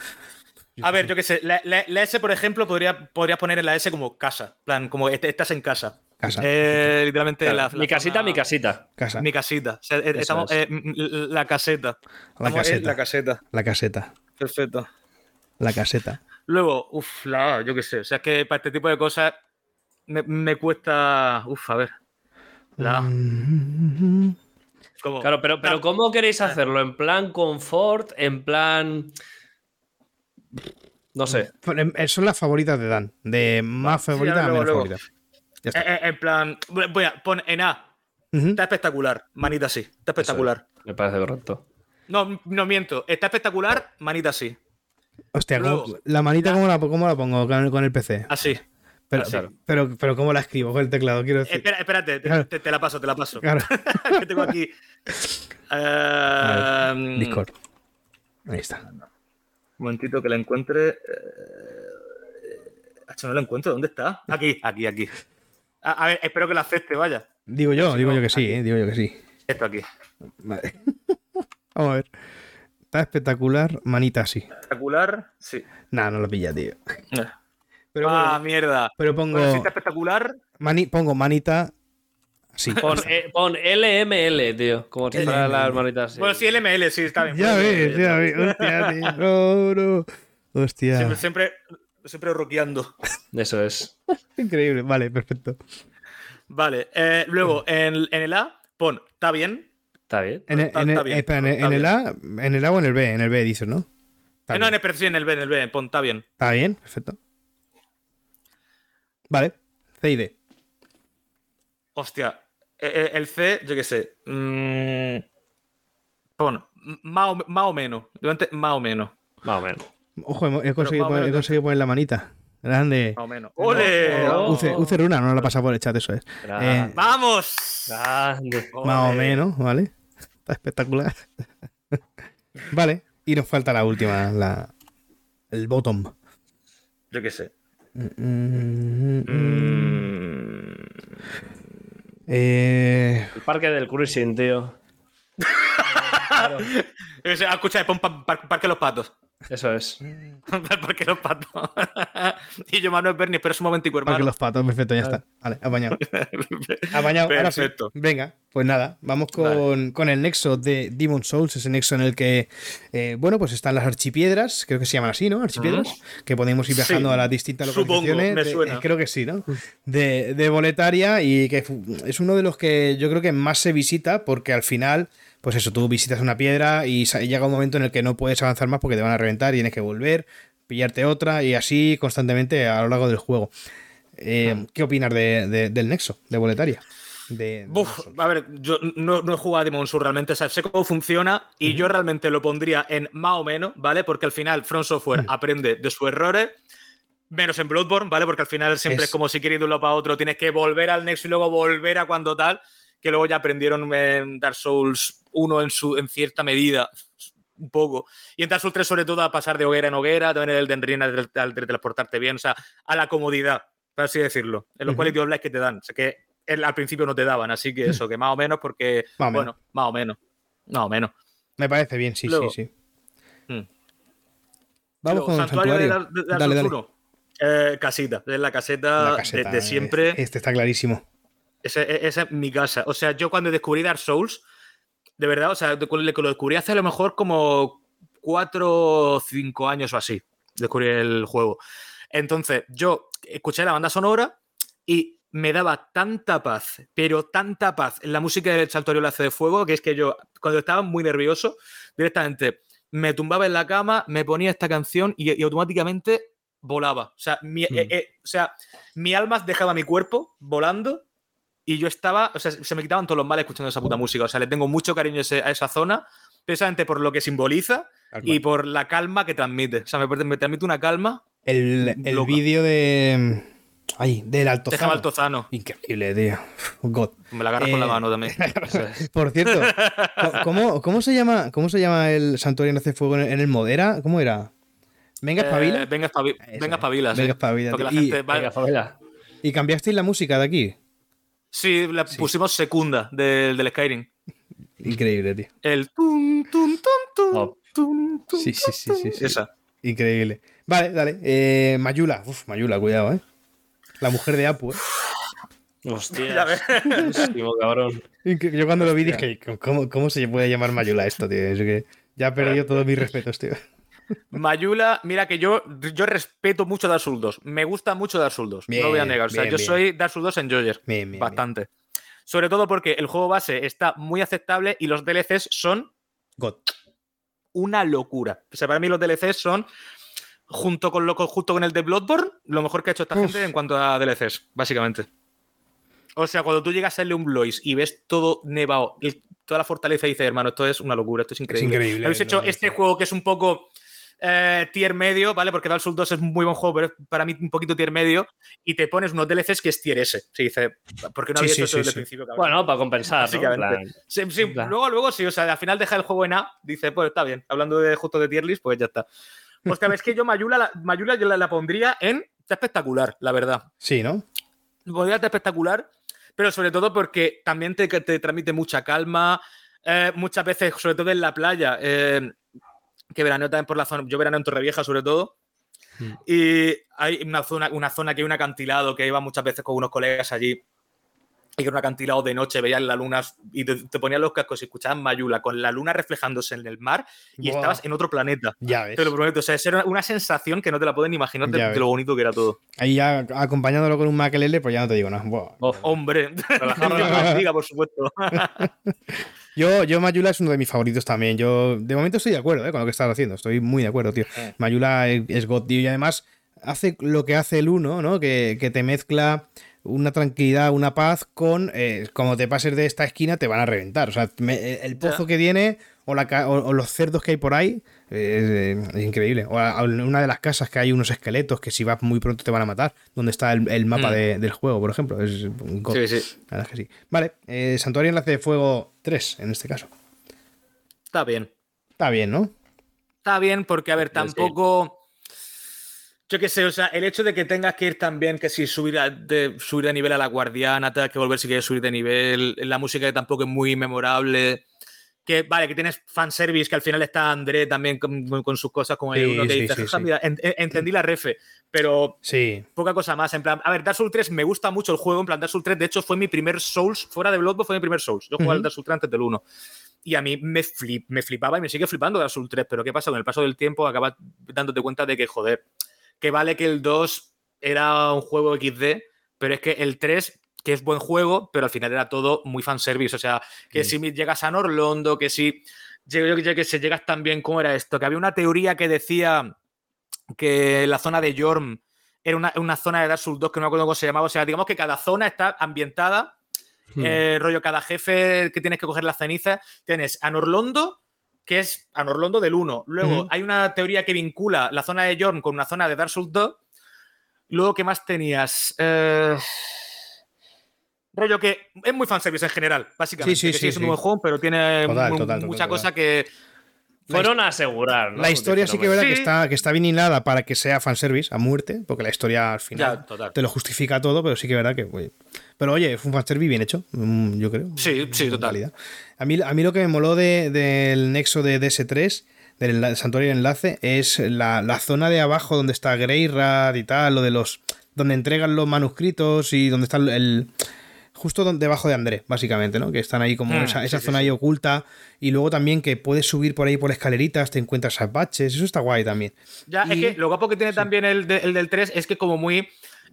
A ver, yo qué sé, la, la- la S, por ejemplo, podría, podrías poner en la S como casa. En plan, como est- estás en casa. Casa. Eh, literalmente Claro, la, la mi casita, zona- mi casita. Casa. Mi casita. O sea, eh, estamos, es. eh, m- m- la caseta. La Estamos caseta. La caseta. La caseta. Perfecto. La caseta. Luego, uff, la yo qué sé. O sea, es que para este tipo de cosas me, me cuesta. Uff, a ver. La A. Como- Claro, pero, pero ¿cómo queréis hacerlo? ¿En plan confort? ¿En plan.? No sé. Eh, Son las favoritas de Dan. De más Sí, favorita a luego, menos luego. favorita. Ya está. Eh, eh, en plan, voy a pon en A. Está espectacular, manita así. Está espectacular. Me parece correcto. No, no miento. Está espectacular, manita así. Hostia, ¿cómo- luego- la manita, ¿cómo la, cómo la pongo con el PC? Así. Pero, así. pero, pero, ¿cómo la escribo con el teclado? Quiero decir. Espera, espérate, te, Claro. te- te la paso, te la paso. Claro. que tengo aquí. Eh, Discord. Ahí está. Un momentito que la encuentre. Eh, Hacho, no la encuentro. ¿Dónde está? Aquí, aquí, aquí. A, a ver, espero que la acepte, vaya. Digo yo, si digo no, yo que sí, eh, digo yo que sí. Esto aquí. Vale. Vamos a ver. Está espectacular, manita así. Espectacular, sí. Nah, no lo pilla, tío. Eh. Pero, ah, bueno, mierda. pero pongo, Bueno, sí espectacular. mani- pongo manita así. Pon, eh, pon LML, tío. Como si fueran las manitas así. Bueno, sí, LML, sí, está bien. Ya Pues, ves, eh, ya ves. Hostia, tío. No, no. Hostia. Siempre, siempre, siempre rockeando. Eso es. Increíble. Vale, perfecto. Vale, eh, luego en, en el A, pon, está bien. Está bien. En el, Está- en el- bien, espera, en el- en. A, en el A o en el B, en el B dices, ¿no? Eh, no, en el, pero sí, en el B, en el B, pon, está bien. Está bien, perfecto. Vale, C y D. Hostia, eh, eh, el C, yo qué sé. mm, m- más o, más o menos. Durante, más o menos. Más o menos. Ojo, he, he conseguido, poner, he conseguido poner la manita. Grande. Más o menos. ¡Ole! Oh. Uce, Uce Runa, no la pasa por el chat, eso es. Eh, ¡Vamos! Grande. más o menos, ¿vale? Está espectacular. vale, y nos falta la última, la, el bottom. Yo qué sé. Mm, eh, El parque del cruising, tío. sé, ah, escucha, pon pa- pa- Parque Los Patos. Eso es. Parque Los Patos. y yo, Manuel Berni, espera un momentico, para que hermano. los patos, perfecto, ya está. Vale, apañado. Apañado, ahora sí. Perfecto. Venga, pues nada, vamos con, con el nexo de Demon Souls, ese nexo en el que, eh, bueno, pues están las archipiedras, creo que se llaman así, ¿no? Archipiedras, que podemos ir viajando Sí, a las distintas supongo, localizaciones. me de- suena. eh, creo que sí, ¿no? De, de Boletaria y que es uno de los que yo creo que más se visita porque al final, pues eso, tú visitas una piedra y llega un momento en el que no puedes avanzar más porque te van a reventar y tienes que volver, pillarte otra y así constantemente a lo largo del juego. Eh, ¿Qué opinas de- de- del nexo de Boletaria? De, Buf, a ver, yo no, no he jugado a Demon Souls realmente, o sea, sé cómo funciona y yo realmente lo pondría en más o menos, ¿vale? Porque al final Front Software aprende de sus errores, menos en Bloodborne, ¿vale? Porque al final siempre Es- es, como si quieres ir de un lado para otro, tienes que volver al Nexo y luego volver a cuando tal, que luego ya aprendieron en Dark Souls 1 en, su, en cierta medida, un poco. Y en Dark Souls 3 sobre todo a pasar de hoguera en hoguera, también el Elden Ring al, al teletransportarte bien, o sea, a la comodidad, por así decirlo, en los Ujú. quality of life que te dan. O sea, que el- al principio no te daban, así que eso, que más o menos, porque, Más menos. bueno, más o menos. Más o menos. Me parece bien, sí, Luego- sí, sí. Mm. Vamos Luego, con el Santuario santuario. de, Dar- de Dark dale, Souls dale. 1. Eh, casita, es la caseta, La caseta, de, de eh, siempre. Este está clarísimo. E- Esa es mi casa. O sea, yo cuando descubrí Dark Souls, de verdad, o sea, lo descubrí hace a lo mejor como cuatro o cinco años o así. Descubrí el juego. Entonces, yo escuché la banda sonora y me daba tanta paz, pero tanta paz en la música del Santuario Lace de Fuego, que es que yo, cuando estaba muy nervioso, directamente me tumbaba en la cama, me ponía esta canción y, y automáticamente volaba. O sea, mi, Mm. eh, eh, o sea, mi alma dejaba mi cuerpo volando y yo estaba, o sea, se me quitaban todos los males escuchando esa puta música. O sea, le tengo mucho cariño a, ese- a esa zona, precisamente por lo que simboliza y por la calma que transmite. O sea, me, me transmite una calma. El, el vídeo de. Ay, del Altozano. Altozano. Increíble, tío. God. Me la agarras con la Eh, mano también. Por cierto, ¿cómo, cómo se llama, ¿cómo se llama el santuario en hace fuego en el, Modera? ¿Cómo era? Venga, espabila. Eh, venga, espabi- Eso, venga, espabila. sí. Venga, espabila, Porque la tío. Y- gente va- Venga. Y cambiasteis la música de aquí. Sí, la pusimos secunda del, del Skyrim. Increíble, tío. El tum, tum, tum, tum, Oh. tum, tum, Sí, sí, sí, sí. sí. Esa. Increíble. Vale, dale. Eh, Mayula. Uf, Mayula, cuidado, ¿eh? La mujer de Apu, ¿eh? Hostia. Ya ves. Buenísimo, cabrón. Yo cuando lo vi dije, ¿cómo, cómo se puede llamar Mayula esto, tío? Es que ya he perdido todos mis respetos, tío. Mayula, mira que yo, yo respeto mucho Dark Souls 2. Me gusta mucho Dark Souls 2. no lo voy a Bien, negar. O sea, bien, yo soy Dark Souls 2 Enjoyer. Bien, bien, Bastante. Sobre todo porque el juego base está muy aceptable y los DLCs son God. una locura. O sea, para mí los DLCs son, junto con, lo, junto con el de Bloodborne, lo mejor que ha hecho esta Uf. gente en cuanto a DLCs, básicamente. O sea, cuando tú llegas a un Blois y ves todo nevado, toda la fortaleza dices, hermano, esto es una locura, esto es increíble. increíble, Habéis hecho este juego que es un poco eh, tier medio, ¿vale? Porque Dark Souls 2 es un muy buen juego, pero es para mí un poquito tier medio, y te pones unos DLCs que es tier S. Se dice, ¿por qué no había sí, hecho esto sí, desde el principio, cabrón? Bueno, para compensar, ¿no? Plan, Sí, sí, Claro. luego, luego sí, o sea, al final deja el juego en A, dice, pues está bien, hablando de justo de tier list, pues ya está. Hostia, ves que yo Mayula, la- Mayula yo la, la pondría en está espectacular, la verdad. Sí, ¿no? Pondría está espectacular, pero sobre todo porque también te, te transmite mucha calma, eh, muchas veces, sobre todo en la playa, eh, que veraneo también por la zona, yo veraneo en Torrevieja sobre todo, Mm. y hay una zona, una zona que hay un acantilado que iba muchas veces con unos colegas allí. Y que era un acantilado de noche, veías la luna y te, te ponían los cascos y escuchabas Mayula con la luna reflejándose en el mar y estabas en otro planeta. Ya ves. Te lo prometo. O sea, era una sensación que no te la pueden imaginar de, lo bonito que era todo. Ahí ya acompañándolo con un maquelele, pues ya no te digo nada. Buah. Uf, Hombre, bendiga, por supuesto. Yo, yo Mayula es uno de mis favoritos también. Yo de momento estoy de acuerdo ¿eh? con lo que estás haciendo. Estoy muy de acuerdo, tío. Mayula es, God, tío. Y además hace lo que hace el 1, ¿no? Que, que te mezcla una tranquilidad, una paz con eh, como te pases de esta esquina te van a reventar. O sea, me- el pozo que tiene o, la, o, o los cerdos que hay por ahí es, es increíble. O en una de las casas que hay unos esqueletos que si vas muy pronto te van a matar. Donde está el, el mapa Mm. de- del juego, por ejemplo. Es un. Sí, sí. La verdad es que sí. Vale, eh, Santuario Enlace de Fuego 3 en este caso. Está bien. Está bien, ¿no? Está bien porque, a ver, tampoco... Yo qué sé, o sea, el hecho de que tengas que ir también, que si subir, a, de, subir de nivel a la guardiana, tengas que volver si quieres subir de nivel, la música que tampoco es muy memorable, que vale, que tienes fanservice, que al final está André también con, sus cosas, como el Sí, uno que sí, dice, sí, "Jaja, sí. mira, en- en- entendí la refe, pero Sí. poca cosa más. En plan, a ver, Dark Souls 3 me gusta mucho el juego. En plan, Dark Souls 3, de hecho, fue mi primer Souls, fuera de Bloodborne, fue mi primer Souls. Yo jugaba al Ujú. Dark Souls 3 antes del 1. Y a mí me, flip, me flipaba y me sigue flipando Dark Souls 3. Pero ¿qué pasa? Con el paso del tiempo acabas dándote cuenta de que, joder, que vale que el 2 era un juego XD, pero es que el 3, que es buen juego, pero al final era todo muy fanservice. O sea, que Sí. si llegas a Norlondo, que si. Yo, yo- yo que sé, llegas también, ¿cómo era esto? Que había una teoría que decía que la zona de Yorm era una, una zona de Dark Souls 2 que no me acuerdo cómo se llamaba. O sea, digamos que cada zona está ambientada, Hmm. eh, rollo, cada jefe que tienes que coger las cenizas. Tienes a Norlondo, que es a Norlondo del 1. Luego Ujú. hay una teoría que vincula la zona de Yorm con una zona de Dark Souls 2. Luego, ¿qué más tenías? Eh, Rollo que es muy fanservice en general, básicamente. Sí, sí, que sí, sí. un buen juego, pero tiene Total, total, mucha total. cosa que. Fueron a asegurar, ¿no? La historia sí que es verdad que está, que está bien hilada para que sea fanservice a muerte, porque la historia al final Ya, te lo justifica todo, pero sí que es verdad que. oye, Pero oye, fue un fanservice bien hecho, mm, yo creo. Sí, sí, total. realidad. A mí, a mí lo que me moló de- del nexo de DS3, del santuario de enlace, es la, la zona de abajo donde está Greyrad y tal, lo de los. donde entregan los manuscritos y donde está el. Justo debajo de André, básicamente, ¿no? Que están ahí como Mm, esa, sí, esa sí, zona sí. ahí oculta. Y luego también que puedes subir por ahí por escaleritas, te encuentras a baches, eso está guay también. Ya, Y- es que lo guapo que tiene también el, de- el del 3 es que como muy...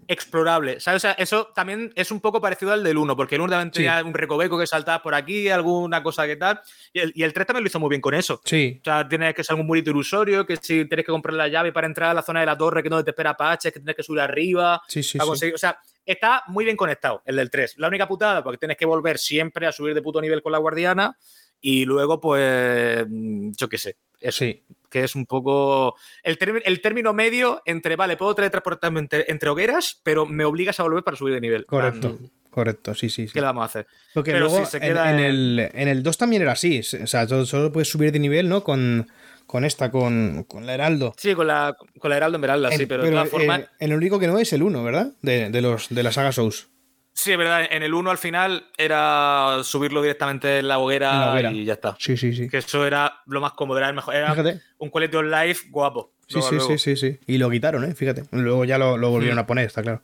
explorable. ¿Sabes? O sea, eso también es un poco parecido al del 1, porque el 1 también Sí. tenía un recoveco que saltaba por aquí, alguna cosa que tal. Y el, y el 3 también lo hizo muy bien con eso. Sí. O sea, tienes que ser algún murito ilusorio, que si tienes que comprar la llave para entrar a la zona de la torre, que no te espera Apaches, que tienes que subir arriba. Sí, sí, para sí. O sea, está muy bien conectado el del 3. La única putada, porque tienes que volver siempre a subir de puto nivel con la guardiana. Y luego, pues, mm, yo qué sé. Eso, Sí. que es un poco el, término- el término medio entre, vale, puedo teletransportarme entre, entre hogueras, pero me obligas a volver para subir de nivel. Correcto. Correcto, sí, sí. sí. ¿Qué le vamos a hacer? Porque Pero luego sí, se en- queda en, en- el, en el 2 también era así. O sea, solo puedes subir de nivel, ¿no? Con, con esta, con, con la Heraldo. Sí, con la, con la Heraldo Esmeralda, sí, En- pero, de todas formas. en el único que no es el 1, ¿verdad? De, de los, de la saga Souls. Sí, es verdad. En el 1 al final era subirlo directamente en la hoguera, En la hoguera. y ya está. Sí, sí, sí. Que eso era lo más cómodo, era el mejor. Era Fíjate. un of life guapo. Sí, Luego, sí, luego. sí, sí, sí. Y lo quitaron, ¿eh? Fíjate. Luego ya lo, lo volvieron Mm. a poner, está claro.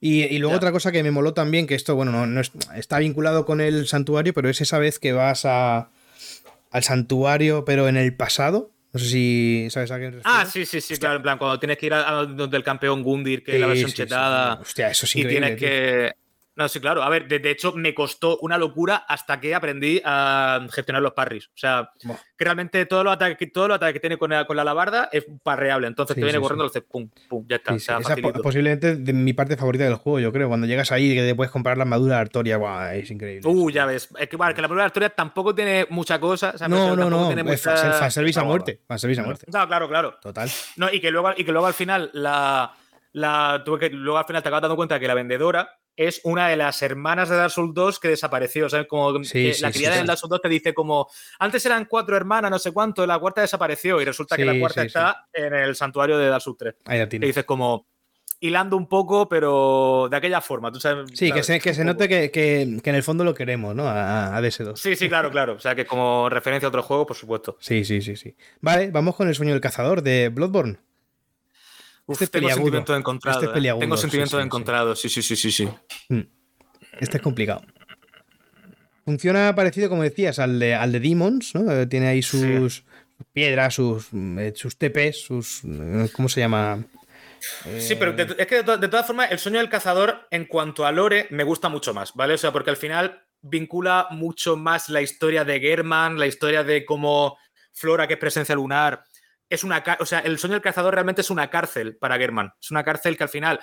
Y, y luego Ya. otra cosa que me moló también, que esto, bueno, no, no es- está vinculado con el santuario, pero es esa vez que vas a, al santuario, pero en el pasado. No sé si sabes a qué me Ah, sí, sí, sí, claro. En plan, cuando tienes que ir a, a donde el campeón Gundir, que es la Sí, versión sí, sí, chetada. sí. Hostia, eso es y tienes tío. que. No, sí, claro. A ver, de, de hecho, me costó una locura hasta que aprendí a gestionar los parries. O sea, Buah. que realmente todos los ataques, que- todos los ataques que tiene con la, con la alabarda es parreable. Entonces Sí, te viene sí, corriendo, lo haces pum, pum, ya está. Sí, o sí. sea, Esa es posiblemente de mi parte favorita del juego, yo creo. Cuando llegas ahí y que te puedes comprar la armadura de Artoria, guau, es increíble. Uh, ya ves. Es que, vale, que la primera historia tampoco tiene mucha cosa. O sea, no, no, no. tiene Es mucha- fan- fanservice a muerte. Fanservice a muerte. No, claro, claro. Total. No, y que luego, y que luego al final la, la tuve que luego al final te acabas dando cuenta que la vendedora es una de las hermanas de Dark Souls 2 que desapareció. Como Sí, que sí, la criada sí. del Dark Souls 2 te dice como antes eran cuatro hermanas, no sé cuánto, la cuarta desapareció y resulta que la cuarta está en el santuario de Dark Souls 3. Ahí la Que tienes. dices como hilando un poco, pero de aquella forma. ¿tú sabes? Sí, que se, que se note que, que- que en el fondo lo queremos, ¿no? A, a DS2. Sí, sí, claro, claro. O sea, que como referencia a otro juego, por supuesto. Sí, sí, sí, sí. Vale, vamos con el sueño del cazador de Bloodborne. Uf, Este es tengo peliagudo. sentimientos encontrados. Este es ¿eh? Tengo sí, sentimientos sí, sí. encontrados. Sí, sí, sí, sí, sí. Este es complicado. Funciona parecido, como decías, al de, al de Demons, ¿no? Eh, Tiene ahí sus piedras, sus, mm, eh, sus TPs, sus. ¿Cómo se llama? Sí, pero de- es que de, to- de todas formas, el sueño del cazador, en cuanto a lore, me gusta mucho más, ¿vale? O sea, porque al final vincula mucho más la historia de German, la historia de cómo Flora, que es presencia lunar, es una. O sea, el sueño del cazador realmente es una cárcel para German. Es una cárcel que al final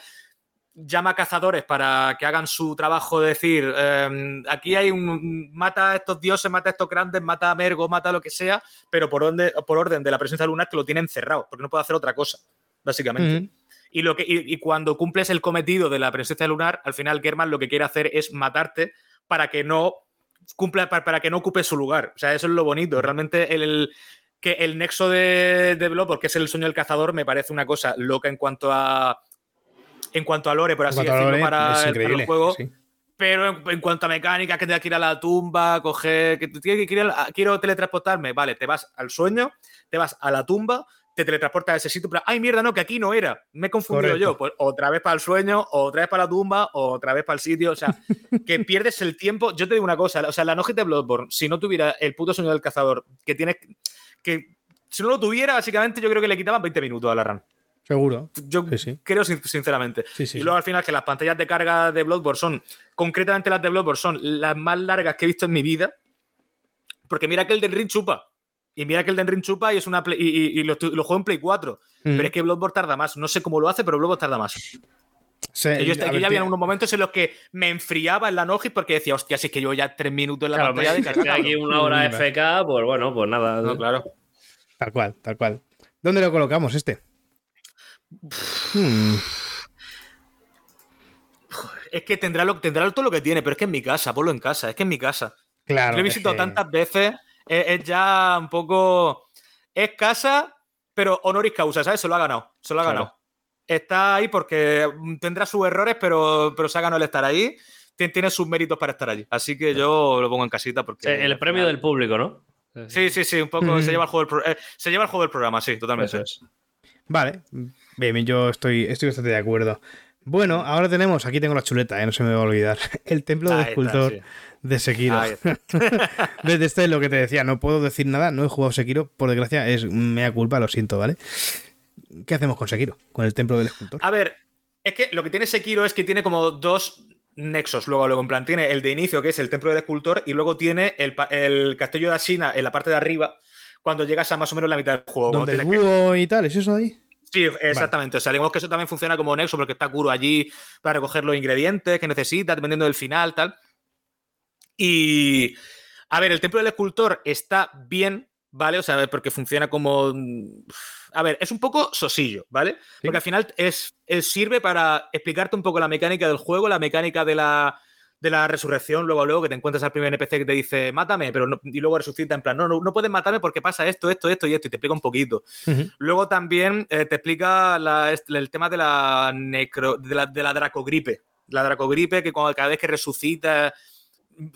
llama a cazadores para que hagan su trabajo de decir, eh, aquí hay un... mata a estos dioses, mata a estos grandes, mata a Mergo, mata a lo que sea, pero por orden, por orden de la presencia lunar que lo tiene encerrado, porque no puede hacer otra cosa, básicamente. Y, lo que, y, y cuando cumples el cometido de la presencia lunar, al final German lo que quiere hacer es matarte para que no cumpla, para, para que no ocupe su lugar. O sea, eso es lo bonito. Realmente el, el- que el nexo de, de Blood, porque es el sueño del cazador, me parece una cosa loca en cuanto a en cuanto a lore, por así decirlo, lore, para, es para el juego. sí. Pero en, en cuanto a mecánica, que tengas que ir a la tumba, coger. Que tienes que a la- quiero teletransportarme. Vale, te vas al sueño, te vas a la tumba, te teletransportas a ese sitio. Pero, ay, mierda, no, que aquí no era. Me he confundido Correcto. yo. Pues otra vez para el sueño, otra vez para la tumba, otra vez para el sitio. O sea, que pierdes el tiempo. Yo te digo una cosa, o sea, la Nogit de Bloodborne, si no tuviera el puto sueño del cazador, que tienes. Que si no lo tuviera, básicamente yo creo que le quitaban 20 minutos a la run. Seguro. Yo Sí, sí. creo sin- sinceramente. Sí, y luego al final que las pantallas de carga de Bloodborne son, concretamente las de Bloodborne, son las más largas que he visto en mi vida. Porque mira que el del Ring chupa. Y mira que el del Ring chupa y es una Play- y, y- y lo, estoy- lo juego en Play 4. Mm. Pero es que Bloodborne tarda más. No sé cómo lo hace, pero Bloodborne tarda más. Que yo, yo ver, ya había tío, unos momentos en los que me enfriaba en la Nogis porque decía, hostia, si es que yo ya tres minutos en la Claro, pantalla de me estoy carga. aquí una hora FK, pues bueno, pues nada. No, claro. Tal cual, tal cual. ¿Dónde lo colocamos este? Hmm, Es que tendrá, lo, tendrá todo lo que tiene, pero es que en mi casa, ponlo en casa, es que en mi casa. claro. Lo he visitado que- tantas veces, es, es ya un poco. Es casa, pero honoris causa, ¿sabes? Se lo ha ganado. Se lo ha Claro. ganado. Está ahí porque mm, tendrá sus errores, pero, pero se ha ganado el estar ahí. Tien- Tiene sus méritos para estar allí. Así que yo lo pongo en casita porque. Sí, el premio final- del público, ¿no? Sí, sí, sí, un poco Mm. se, lleva el juego del pro- eh, se lleva el juego del programa, sí, totalmente. Eso es. Vale, bien, bien, yo estoy, estoy bastante de acuerdo. Bueno, ahora tenemos, aquí tengo la chuleta, eh, no se me va a olvidar, el templo del está, escultor sí. de Sekiro. Desde este es lo que te decía, no puedo decir nada, no he jugado Sekiro, por desgracia, es mea culpa, lo siento, ¿vale? ¿Qué hacemos con Sekiro? Con el templo del escultor. A ver, Es que lo que tiene Sekiro es que tiene como dos nexos. Luego, luego, en plan, tiene el de inicio, que es el templo del escultor, y luego tiene el, el castillo de Asina en la parte de arriba, cuando llegas a más o menos la mitad del juego. Donde el que- búho y tal, ¿es eso ahí? Sí, exactamente. O sea, digamos que eso también funciona como nexo porque está Kuro allí para recoger los ingredientes que necesita, dependiendo del final, tal. Y. A ver, el templo del escultor está bien, ¿vale? O sea, porque funciona como. A ver, es un poco sosillo, ¿vale? Porque al final es, es- sirve para explicarte un poco la mecánica del juego, la mecánica de la, de la resurrección, luego, luego que te encuentras al primer NPC que te dice, mátame, pero no- y luego resucita en plan, no, no, no puedes matarme porque pasa esto, esto, esto y esto, y te explica un poquito. Luego también eh, te explica la- el tema de la, necro, de, la, de la dracogripe. La dracogripe, que cuando, cada vez que resucita,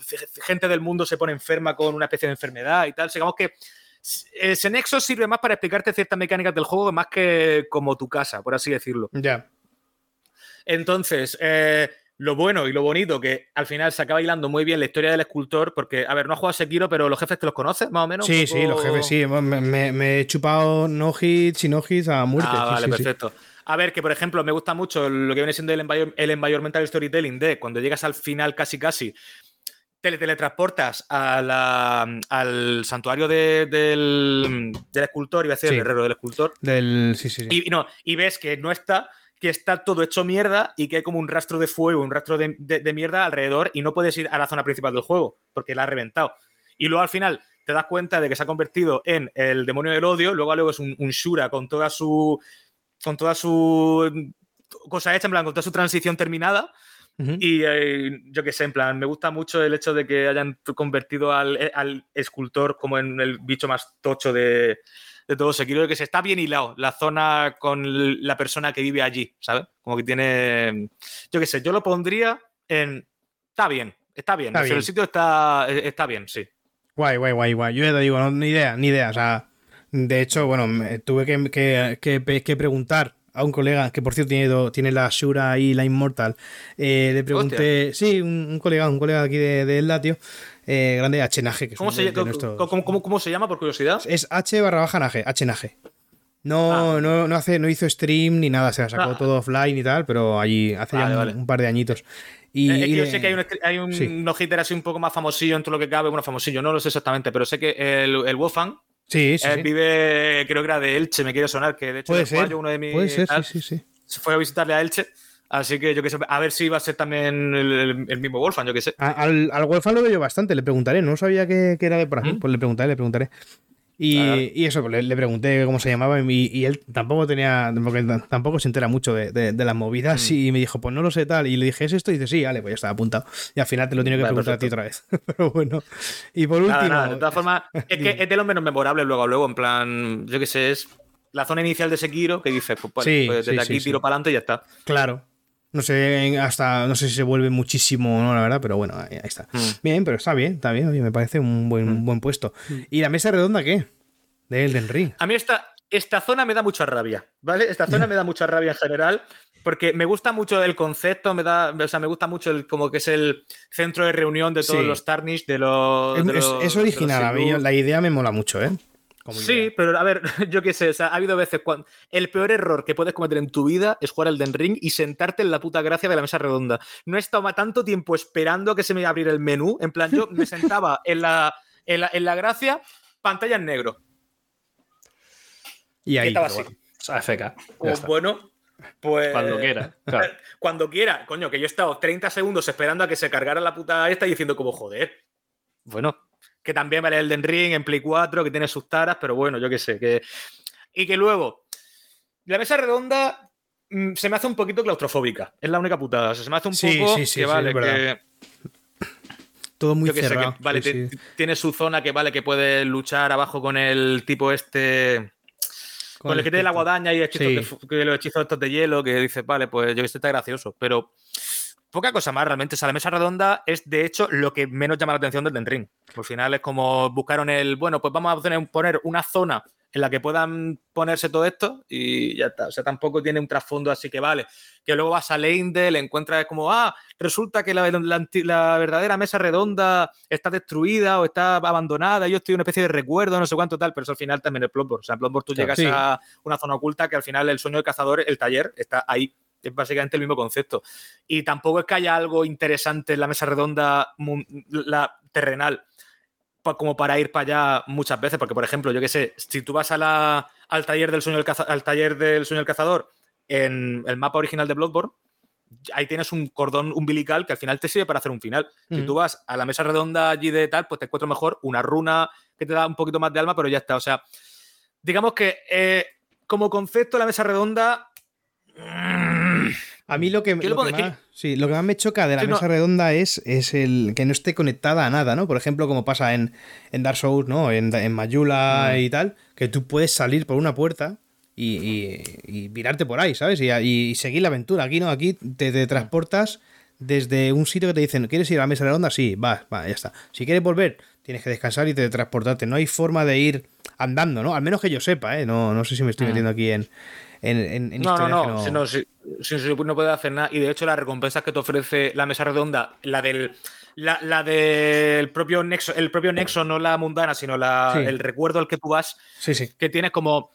c- gente del mundo se pone enferma con una especie de enfermedad y tal. Digamos que ese nexo sirve más para explicarte ciertas mecánicas del juego, más que como tu casa, por así decirlo. Ya. Entonces, eh, lo bueno y lo bonito que al final se acaba hilando muy bien la historia del escultor, porque, a ver, no has jugado a Sekiro, pero los jefes te los conoces, más o menos. Sí, sí, los jefes, sí. Me, me- me he chupado no hits y no hits a muerte. Ah, sí, vale, sí, sí. perfecto. A ver, que por ejemplo, me gusta mucho lo que viene siendo el environmental storytelling de cuando llegas al final casi casi, te teletransportas a la- al santuario de- del, del escultor, iba a decir Sí. el herrero del escultor, Del, sí, sí, y, no, y ves que no está, que está todo hecho mierda y que hay como un rastro de fuego, un rastro de, de- de mierda alrededor y no puedes ir a la zona principal del juego porque la ha reventado. Y luego al final te das cuenta de que se ha convertido en el demonio del odio, luego luego es un, un Shura con toda su con toda su mm, cosa hecha, en plan, con toda su transición terminada. Ujú. Y eh, yo qué sé, en plan, me gusta mucho el hecho de que hayan convertido al, eh, al escultor como en el bicho más tocho de, de todo Sekiro, que se está bien hilado la zona con la persona que vive allí, ¿sabes? Como que tiene. Yo qué sé, yo lo pondría en. Está bien, está bien. Está bien. El sitio está, eh, está bien, sí. Guay, guay, guay, guay. Yo ya te digo, no, ni idea, ni idea. O sea, de hecho, bueno, me- tuve que, que- que- que preguntar a un colega, que por cierto tiene, do- tiene la Shura y la Immortal. Eh, le pregunté, sí, un, un colega, un colega aquí de, de Elda, tío, eh, grande H Nage, que ¿Cómo se, de- de nuestros- cómo- cómo- cómo se llama, por curiosidad? Es H barra baja Nage, H Nage. No, Ah. no, no, hace, no hizo stream ni nada, se la sacó Ah. todo offline y tal, pero allí hace Vale, ya un, vale. un par de añitos. Y, Eh, es que yo sé que hay un, hay un Sí. no-hitter así un poco más famosillo en todo lo que cabe. Bueno, famosillo, no lo sé exactamente, pero sé que el, el Wolfgang Sí, sí, sí. vive, creo que era de Elche, me quiere sonar, que de hecho Puede ser, uno de mis puede ser, tal, sí, sí, sí. se fue a visitarle a Elche. Así que yo que sé, a ver si va a ser también el, mismo Wolfgang, yo que sé. A- Al, al Wolfgang lo veo yo bastante, le preguntaré, no sabía que, que era de por aquí, ¿Mm? pues le preguntaré, le preguntaré. Y, vale. y eso, pues le, le pregunté cómo se llamaba y, y él tampoco tenía, porque tampoco se entera mucho de, de- de las movidas Mm. y me dijo, pues no lo sé tal, y le dije, ¿es esto? Y dice, sí, vale, pues ya está apuntado. Y al final te lo tengo que Vale, preguntar a ti otra vez. Pero bueno. Y por último... Nada, nada, de todas formas, es que es de los menos memorables luego, luego, en plan, yo que sé, es la zona inicial de Sekiro que dices, pues, vale, Sí, pues desde sí, aquí sí, tiro sí. para adelante y ya está. Claro. No sé, hasta, no sé si se vuelve muchísimo o no, la verdad, pero bueno, ahí, ahí está. Mm. Bien, pero está bien, está bien, oye, me parece un buen, un buen puesto. ¿Y la mesa redonda qué? De Elden Ring. A mí esta, esta zona me da mucha rabia, ¿vale? Esta zona me da mucha rabia en general, porque me gusta mucho el concepto, me da, o sea, me gusta mucho el, como que es el centro de reunión de todos Sí. los Tarnish, de los... Es, de es- los- es de los original, a mí la idea me mola mucho, ¿eh? Como Sí, idea. pero a ver, yo qué sé, o sea, ha habido veces cuando el peor error que puedes cometer en tu vida es jugar al Den Ring y sentarte en la puta gracia de la mesa redonda. No he estado tanto tiempo esperando a que se me abriera el menú, en plan, yo me sentaba en la, en la, en la gracia, pantalla en negro. Y ahí. estaba así. bueno. Pues bueno, pues... Cuando quiera. Claro. Cuando quiera, coño, que yo he estado 30 segundos esperando a que se cargara la puta esta y diciendo como, joder. Bueno, que también vale el Den Ring en Play 4, que tiene sus taras, pero bueno, yo qué sé. Que... Y que luego, la mesa redonda mm, se me hace un poquito claustrofóbica. Es la única putada. O sea, se me hace un Sí, poco sí, sí, que vale, Todo muy qué sé, que cerrado. vale, te- tiene su zona que vale que puede luchar abajo con el tipo este. Con, el que tiene la guadaña y hechizos Sí. de fu- que los hechizos estos de hielo, que dices, vale, pues yo que sé, está gracioso. Pero poca cosa más realmente. O sea, la mesa redonda es de hecho lo que menos llama la atención del Den Ring. Al final es como buscaron el, bueno, pues vamos a poner, poner una zona en la que puedan ponerse todo esto y ya está. O sea, tampoco tiene un trasfondo así que vale. Que luego vas a Leindel, encuentras como, ah, resulta que la, la la verdadera mesa redonda está destruida o está abandonada. Yo estoy en una especie de recuerdo, no sé cuánto tal, pero eso al final también es Bloodborne. O sea, en Bloodborne tú llegas sí. a una zona oculta que al final el sueño del cazador, el taller, está ahí. Es básicamente el mismo concepto. Y tampoco es que haya algo interesante en la mesa redonda la terrenal como para ir para allá muchas veces, porque por ejemplo, yo qué sé, si tú vas a la, al, taller del sueño del al taller del sueño del cazador en el mapa original de Bloodborne, ahí tienes un cordón umbilical que al final te sirve para hacer un final. Si tú vas a la mesa redonda allí de tal, pues te encuentro mejor una runa que te da un poquito más de alma, pero ya está. O sea, digamos que eh, como concepto la mesa redonda... A mí lo que, lo, que más, sí, lo que más me choca de la mesa redonda es, es el que no esté conectada a nada, ¿no? Por ejemplo, como pasa en, en Dark Souls, ¿no? En, en Mayula mm. y tal, que tú puedes salir por una puerta y, y, virarte por ahí, ¿sabes? Y, y, seguir la aventura. Aquí no, aquí te, transportas desde un sitio que te dicen, ¿quieres ir a la mesa redonda? Sí, va, va, ya está. Si quieres volver, tienes que descansar y te transportarte. No hay forma de ir andando, ¿no? Al menos que yo sepa, ¿eh? No, no sé si me estoy mm. metiendo aquí en, no, no, no, no, no, si, no puede hacer nada. Y de hecho, las recompensas que te ofrece la mesa redonda, la del. La, del propio Nexo, el propio Nexo, no la mundana, sino la, el recuerdo al que tú vas, sí, sí. que tienes como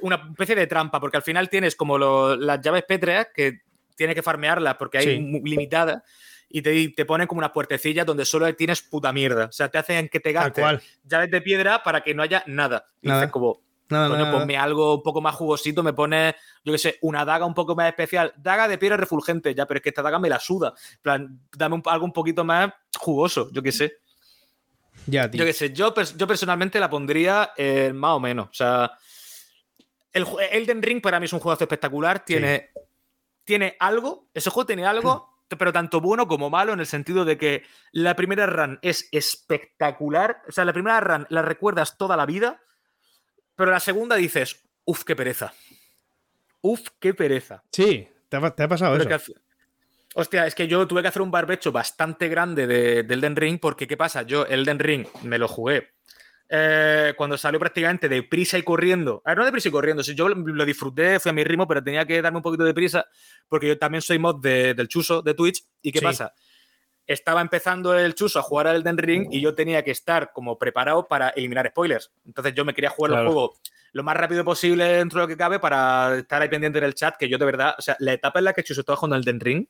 una especie de trampa, porque al final tienes como las llaves pétreas que tienes que farmearlas porque hay limitadas y te, te, ponen como unas puertecillas donde solo tienes puta mierda. O sea, te hacen que te gastes llaves de piedra para que no haya nada. Y dices como, Coño, ponme algo un poco más jugosito, me pone, yo qué sé, una daga un poco más especial. Daga de piedra refulgente, ya, pero es que esta daga me la suda. plan, dame algo un poquito más jugoso, yo qué sé. Ya, Yo qué sé, yo, yo personalmente la pondría más o menos. O sea, el Elden Ring para mí es un juego espectacular. Tiene, tiene algo, ese juego tiene algo, pero tanto bueno como malo en el sentido de que la primera run es espectacular. O sea, la primera run la recuerdas toda la vida pero la segunda dices, uff, qué pereza. Uf, qué pereza. Sí, te ha, pasado eso. hostia, es que yo tuve que hacer un barbecho bastante grande de, del Elden Ring, porque ¿qué pasa? Yo el Elden Ring me lo jugué eh, cuando salió prácticamente de prisa y corriendo. A ver, no de prisa y corriendo, si yo lo disfruté, fui a mi ritmo, pero tenía que darme un poquito de prisa, porque yo también soy mod del chuso de Twitch. ¿Y qué pasa? Estaba empezando el chuso a jugar al Elden Ring y yo tenía que estar como preparado para eliminar spoilers. Entonces yo me quería jugar el juego lo más rápido posible dentro de lo que cabe para estar ahí pendiente del chat, que yo de verdad, o sea, la etapa en la que Chuso estaba jugando el Elden Ring,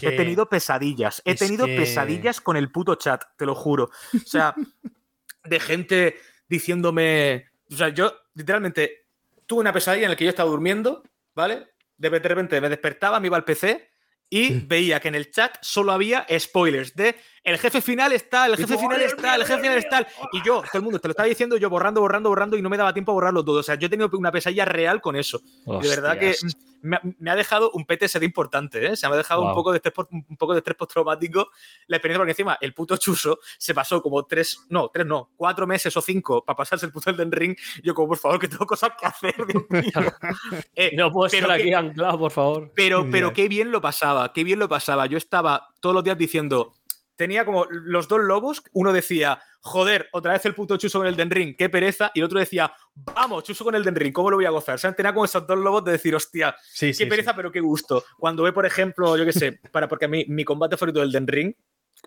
he tenido pesadillas, he tenido pesadillas con el puto chat, te lo juro. O sea, de gente diciéndome, o sea, yo literalmente tuve una pesadilla en la que yo estaba durmiendo, ¿vale? De repente me despertaba, me iba al PC y veía que en el chat solo había spoilers de el jefe final está, el jefe final está, el jefe final está. Y yo, todo el mundo te lo estaba diciendo, yo borrando, borrando, borrando y no me daba tiempo a borrarlo todo. O sea, yo he tenido una pesadilla real con eso. De verdad que me, ha dejado un PTSD importante, ¿eh? Se me ha dejado un, poco de estrés, un poco de estrés postraumático la experiencia, porque encima el puto chuso se pasó como tres, no, tres no, cuatro meses o cinco para pasarse el puto Elden Ring. Yo, como, por favor, que tengo cosas que hacer, eh, no puedo estar aquí anclado, por favor. Pero, pero qué bien lo pasaba, qué bien lo pasaba. Yo estaba todos los días diciendo, tenía como los dos lobos, uno decía, joder, otra vez el puto Chuso con el Den Ring, qué pereza, y el otro decía, vamos, Chuso con el Den Ring, ¿cómo lo voy a gozar? O sea, tenía como esos dos lobos de decir, hostia, qué pereza, pero qué gusto. Cuando ve, por ejemplo, yo qué sé, para, porque a mí mi combate favorito del Den Ring,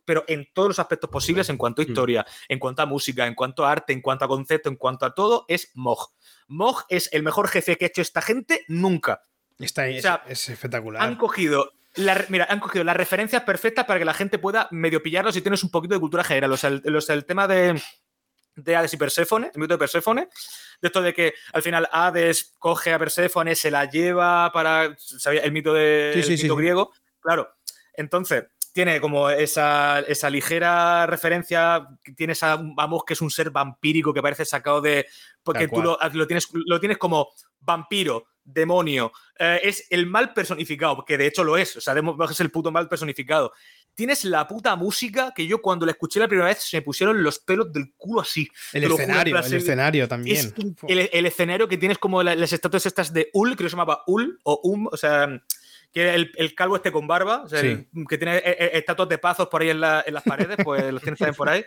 pero en todos los aspectos posibles, en cuanto a mm. historia, en cuanto a música, en cuanto a arte, en cuanto a concepto, en cuanto a todo, es Mog. Mog es el mejor jefe que ha hecho esta gente nunca. Está es, es espectacular. Han cogido mira, han cogido las referencias perfectas para que la gente pueda medio pillarlo si tienes un poquito de cultura general. O sea, el, tema de, de Hades y Perséfone, el mito de Perséfone, de esto de que al final Hades coge a Perséfone, se la lleva para el mito, de, mito griego. Claro, entonces tiene como esa, ligera referencia, tienes a, vamos, que es un ser vampírico que parece sacado de... Porque tú lo, tienes, lo tienes como vampiro, demonio, eh, es el mal personificado, que de hecho lo es, o sea, es el puto mal personificado. Tienes la puta música que yo cuando la escuché la primera vez se me pusieron los pelos del culo así. El escenario, el escenario también. el, escenario que tienes como las, estatuas estas de Ul, que se llamaba Ul o Um, o sea, que el, el calvo este con barba, o sea, que tiene eh, eh, estatuas de pazos por ahí en, las paredes, pues los tienes también por ahí.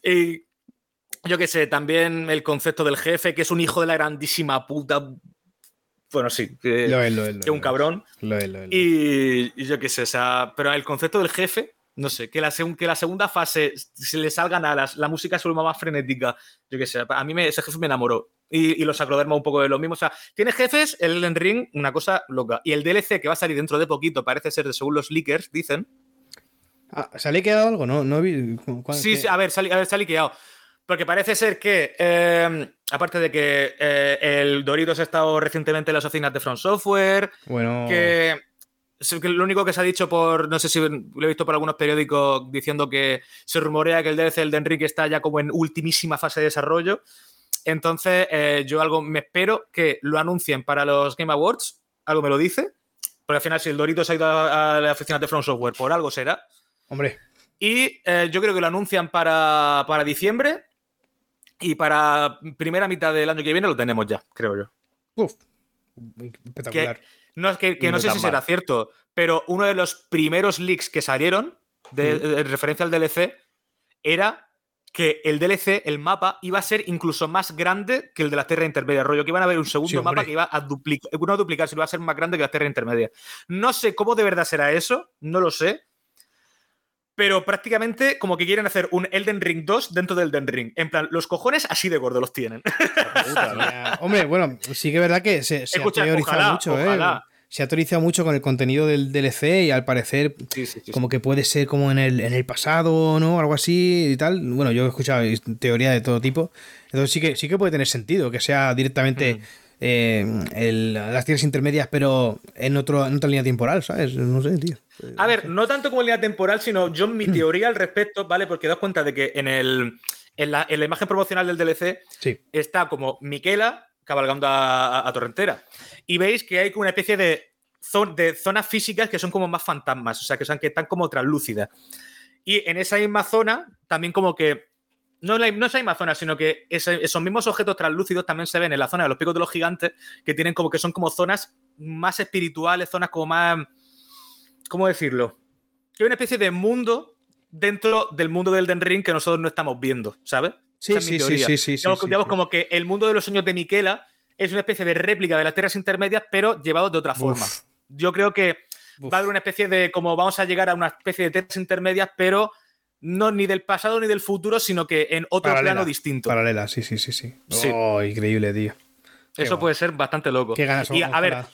Y yo qué sé, también el concepto del jefe, que es un hijo de la grandísima puta. Bueno, sí, que, es, un cabrón. y, yo qué sé, o sea, pero el concepto del jefe, no sé, que la, que la segunda fase se le salgan alas, la música es más frenética, yo qué sé, a mí ese jefe me enamoró. Y, y los acrodermas un poco de lo mismo. O sea, tiene jefes, el Elden Ring, una cosa loca. Y el DLC que va a salir dentro de poquito, parece ser, según los leakers, dicen. Ah, ¿Se ha liqueado algo? No, no vi. ¿cuál- Sí, sí, a ver, se ha a ver, se ha liqueado. Porque parece ser que, eh, aparte de que eh, el Doritos ha estado recientemente en las oficinas de Front Software, Bueno. que, lo único que se ha dicho por, no sé si lo he visto por algunos periódicos diciendo que se rumorea que el DLC del Enrique está ya como en ultimísima fase de desarrollo. Entonces, eh, yo algo me espero que lo anuncien para los Game Awards, algo me lo dice, porque al final si el Doritos ha ido a, a la oficina de Front Software, por algo será. Hombre, Y eh, yo creo que lo anuncian para, para diciembre y para primera mitad del año que viene lo tenemos ya, creo yo. uf, espectacular. No, es que, que no, No sé si será cierto, pero uno de los primeros leaks que salieron de, de- en referencia al DLC era que el DLC, el mapa, iba a ser incluso más grande que el de la Tierra Intermedia. Rollo, que iban a haber un segundo Sí, mapa que iba a duplicar, no a duplicarse, iba a ser más grande que la Tierra Intermedia. No sé cómo de verdad será eso, no lo sé. Pero prácticamente como que quieren hacer un Elden Ring 2 dentro del Elden Ring. En plan, los cojones así de gordo los tienen. Ya, Hombre, bueno, sí que es verdad que se, se Escucha, ha teorizado ojalá, mucho, ¿eh? Se ha teorizado mucho con el contenido del DLC y al parecer Sí, sí, sí. como que puede ser como en el, en el pasado, ¿no? Algo así y tal. Bueno, yo he escuchado teoría de todo tipo. Entonces sí que, sí que puede tener sentido que sea directamente Mm. eh, el- las tierras intermedias, pero en, otro, en otra línea temporal, ¿sabes? No sé, tío. A ver, no tanto como línea temporal, sino yo mi teoría al respecto, ¿vale? Porque das cuenta de que en, el, en, la, en la imagen promocional del DLC está como Miquela cabalgando a, Torrentera. Y veis que hay como una especie de, zon- de zonas físicas que son como más fantasmas, o sea, que, son, que están como translúcidas. Y en esa misma zona, también como que. No, la, no esa misma zona, sino que esos mismos objetos translúcidos también se ven en la zona de los picos de los gigantes, que tienen como que son como zonas más espirituales, zonas como más. ¿Cómo decirlo? Que hay una especie de mundo dentro del mundo del Den Ring que nosotros no estamos viendo, ¿sabes? Sí, Esa es mi sí, sí, teoría. sí, sí, sí, digamos, sí, digamos sí. como que el mundo de los sueños de Miquela es una especie de réplica de las tierras intermedias, pero llevado de otra forma. Uf. Yo creo que Uf. va a haber una especie de, como vamos a llegar a una especie de tierras intermedias, pero no ni del pasado ni del futuro, sino que en otro Paralela. plano distinto. Paralela, sí, sí, sí, sí. Oh, increíble, tío. Qué Eso guay. puede ser bastante loco. Qué ganas Y, a ver.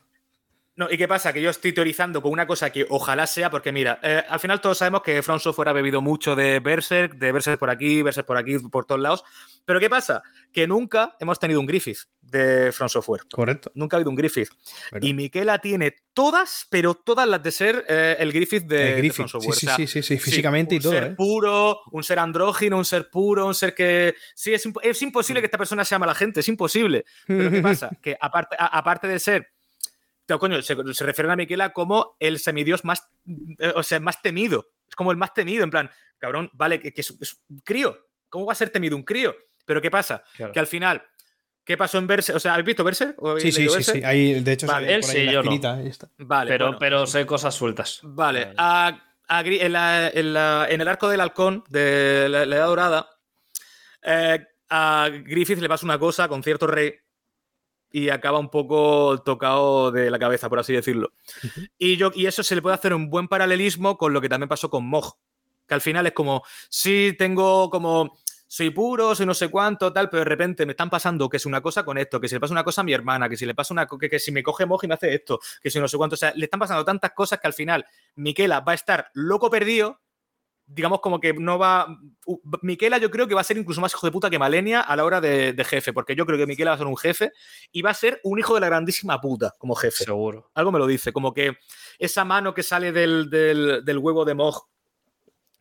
No, ¿y qué pasa? Que yo estoy teorizando con una cosa que ojalá sea, porque mira, eh, al final todos sabemos que From Software ha bebido mucho de Berserk, de Berserk por aquí, Berserk por aquí, por todos lados. Pero ¿qué pasa? Que nunca hemos tenido un Griffith de From Software. Correcto. Nunca ha habido un Griffith. Y Miquela tiene todas, pero todas las de ser eh, el Griffith de, El de Griffith, From Software. sí, O sea, sí, sí, sí, físicamente y un todo, ser ¿eh? puro, un ser andrógino, un ser puro, un ser que. Sí, es, imp- es imposible que esta persona sea mala gente, es imposible. Pero ¿qué pasa? Que aparte, aparte de ser. Tío, coño, se, se refieren a Miquela como el semidios más. eh, o sea, más temido. Es como el más temido, en plan, cabrón, vale, que, que es, es un crío. ¿Cómo va a ser temido un crío? Pero ¿qué pasa? Claro. Que al final. ¿Qué pasó en Berserk? O sea, ¿habéis visto Berserk? ¿O habéis Sí, sí, sí, sí. Ahí, de hecho, Vale, él por ahí sí, la yo no. esquinita, ahí está. Vale, pero, bueno. pero sé cosas sueltas. Vale, Vale. a- a Gri- en, la- en la- en el arco del halcón de la, la Edad Dorada, eh, a Griffith le pasa una cosa con cierto rey y acaba un poco tocado de la cabeza, por así decirlo. y, yo, y eso se le puede hacer un buen paralelismo con lo que también pasó con Mog, que al final es como, sí, tengo como... Soy puro, soy no sé cuánto, tal, pero de repente me están pasando que es una cosa con esto, que si le pasa una cosa a mi hermana, que si le pasa una que, que si me coge Moj y me hace esto, que si no sé cuánto. O sea, le están pasando tantas cosas que al final Miquela va a estar loco perdido. Digamos como que no va. Miquela, yo creo que va a ser incluso más hijo de puta que Malenia a la hora de, de jefe, porque yo creo que Miquela va a ser un jefe y va a ser un hijo de la grandísima puta como jefe. Seguro. Algo me lo dice, como que esa mano que sale del, del- del huevo de Moj,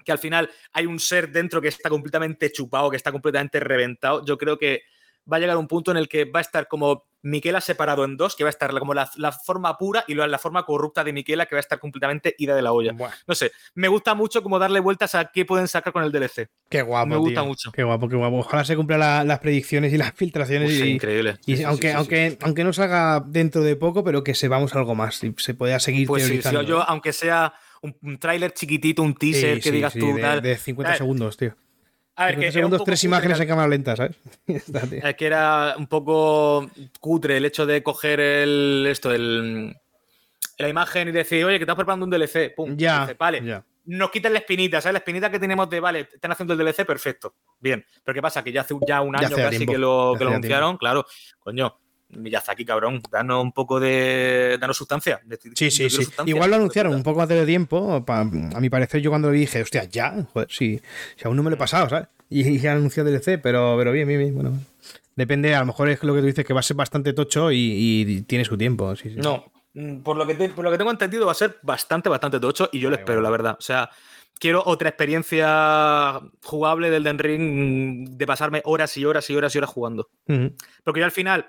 que al final hay un ser dentro que está completamente chupado, que está completamente reventado, yo creo que va a llegar un punto en el que va a estar como Miquela separado en dos, que va a estar como la, la forma pura y luego la forma corrupta de Miquela, que va a estar completamente ida de la olla. Buah, No sé, me gusta mucho como darle vueltas a qué pueden sacar con el DLC. qué guapo. Me gusta tío. mucho. Qué guapo, qué guapo. Ojalá se cumplan la- las predicciones y las filtraciones. Uf, y, increíble. y Sí, sí, aunque, sí, aunque, aunque no salga dentro de poco, pero que sepamos algo más y se pueda seguir Pues teorizando. yo, aunque sea un, un tráiler chiquitito, un teaser, que digas tú, de, tal. de 50 Eh, segundos, tío. A ver, 50 que segundos, tres imágenes en cámara lenta, ¿sabes? Es que era un poco cutre el hecho de coger el esto, el, la imagen y decir, oye, que estás preparando un DLC. Pum, Ya, DLC, vale. ya. nos quitan la espinita, ¿sabes? La espinita que tenemos de, vale, están haciendo el DLC, perfecto. Bien. Pero ¿qué pasa? Que ya hace ya un año casi tiempo, que lo, que lo anunciaron, claro. Coño, Miyazaki, cabrón, danos un poco de. danos sustancia. Sí, sí, sí. Igual lo anunciaron un poco antes de tiempo. pa- a mi parecer, yo cuando lo vi dije, hostia, ya, joder, si, si aún no me lo he pasado, ¿sabes? Y, ya anunció DLC, pero, pero bien, bien, bien. Bueno, depende, a lo mejor es lo que tú dices, que va a ser bastante tocho y, y tiene su tiempo. Sí, sí. No, mm, por lo, que te- por lo que tengo entendido va a ser bastante, bastante tocho y yo lo espero, la verdad. O sea, quiero otra experiencia jugable del Den Ring mm, de pasarme horas y horas y horas y horas jugando. Porque yo al final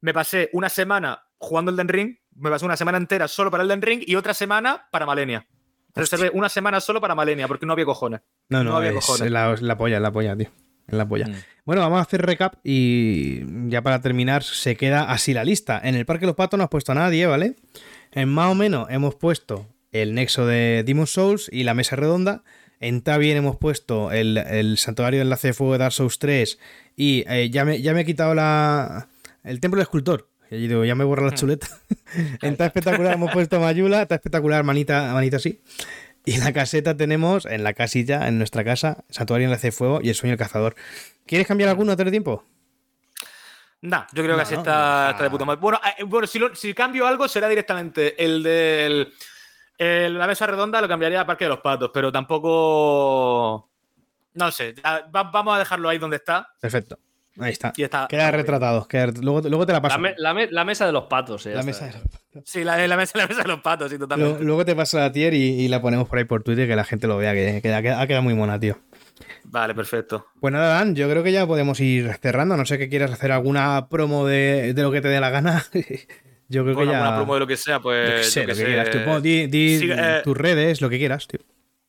me pasé una semana jugando el Den Ring, me pasé una semana entera solo para el Den Ring y otra semana para Malenia. Reservé una semana solo para Malenia porque no había cojones. No, no, No había es cojones. la, la polla, la polla, tío. Es la polla. Mm. Bueno, vamos a hacer recap y ya para terminar se queda así la lista. En el Parque de los Patos no has puesto a nadie, ¿vale? En más o menos hemos puesto el nexo de Demon Souls y la mesa redonda. En Tabien hemos puesto el, el santuario de enlace de fuego de Dark Souls 3 y eh, ya, me, ya me he quitado la, el templo del escultor. Y digo, ya me borra la chuleta. en Ta espectacular hemos puesto Mayula, Ta espectacular manita, manita así. Y en la caseta tenemos, en la casilla, en nuestra casa, Santuario Enlace de Fuego y El Sueño del Cazador. ¿Quieres cambiar alguno antes de tiempo? Nah, yo creo No, que así no, está, no. está de puta madre. Bueno, eh, bueno si, lo- si cambio algo será directamente el del. el- la mesa redonda lo cambiaría a Parque de los Patos, pero tampoco. No sé, va- vamos a dejarlo ahí donde está. Perfecto. Ahí está. Y está Queda retratado. queda- luego, luego te la paso. La, me- la me- la mesa de los patos. eh, La mesa de- Sí, la, la mesa, la mesa de los patos, sí, Luego, totalmente. luego te paso la tier y, y la ponemos por ahí por Twitter que la gente lo vea, que, que ha quedado- ha quedado muy mona, tío. Vale, perfecto. Pues nada, Dan, yo creo que ya podemos ir cerrando. No sé que quieras hacer alguna promo de, de lo que te dé la gana. yo creo Bueno, que ya. alguna promo de lo que sea, pues. sé, lo qué que sé. quieras. Tú pon- di di Sí, eh, tus redes, lo que quieras, tío.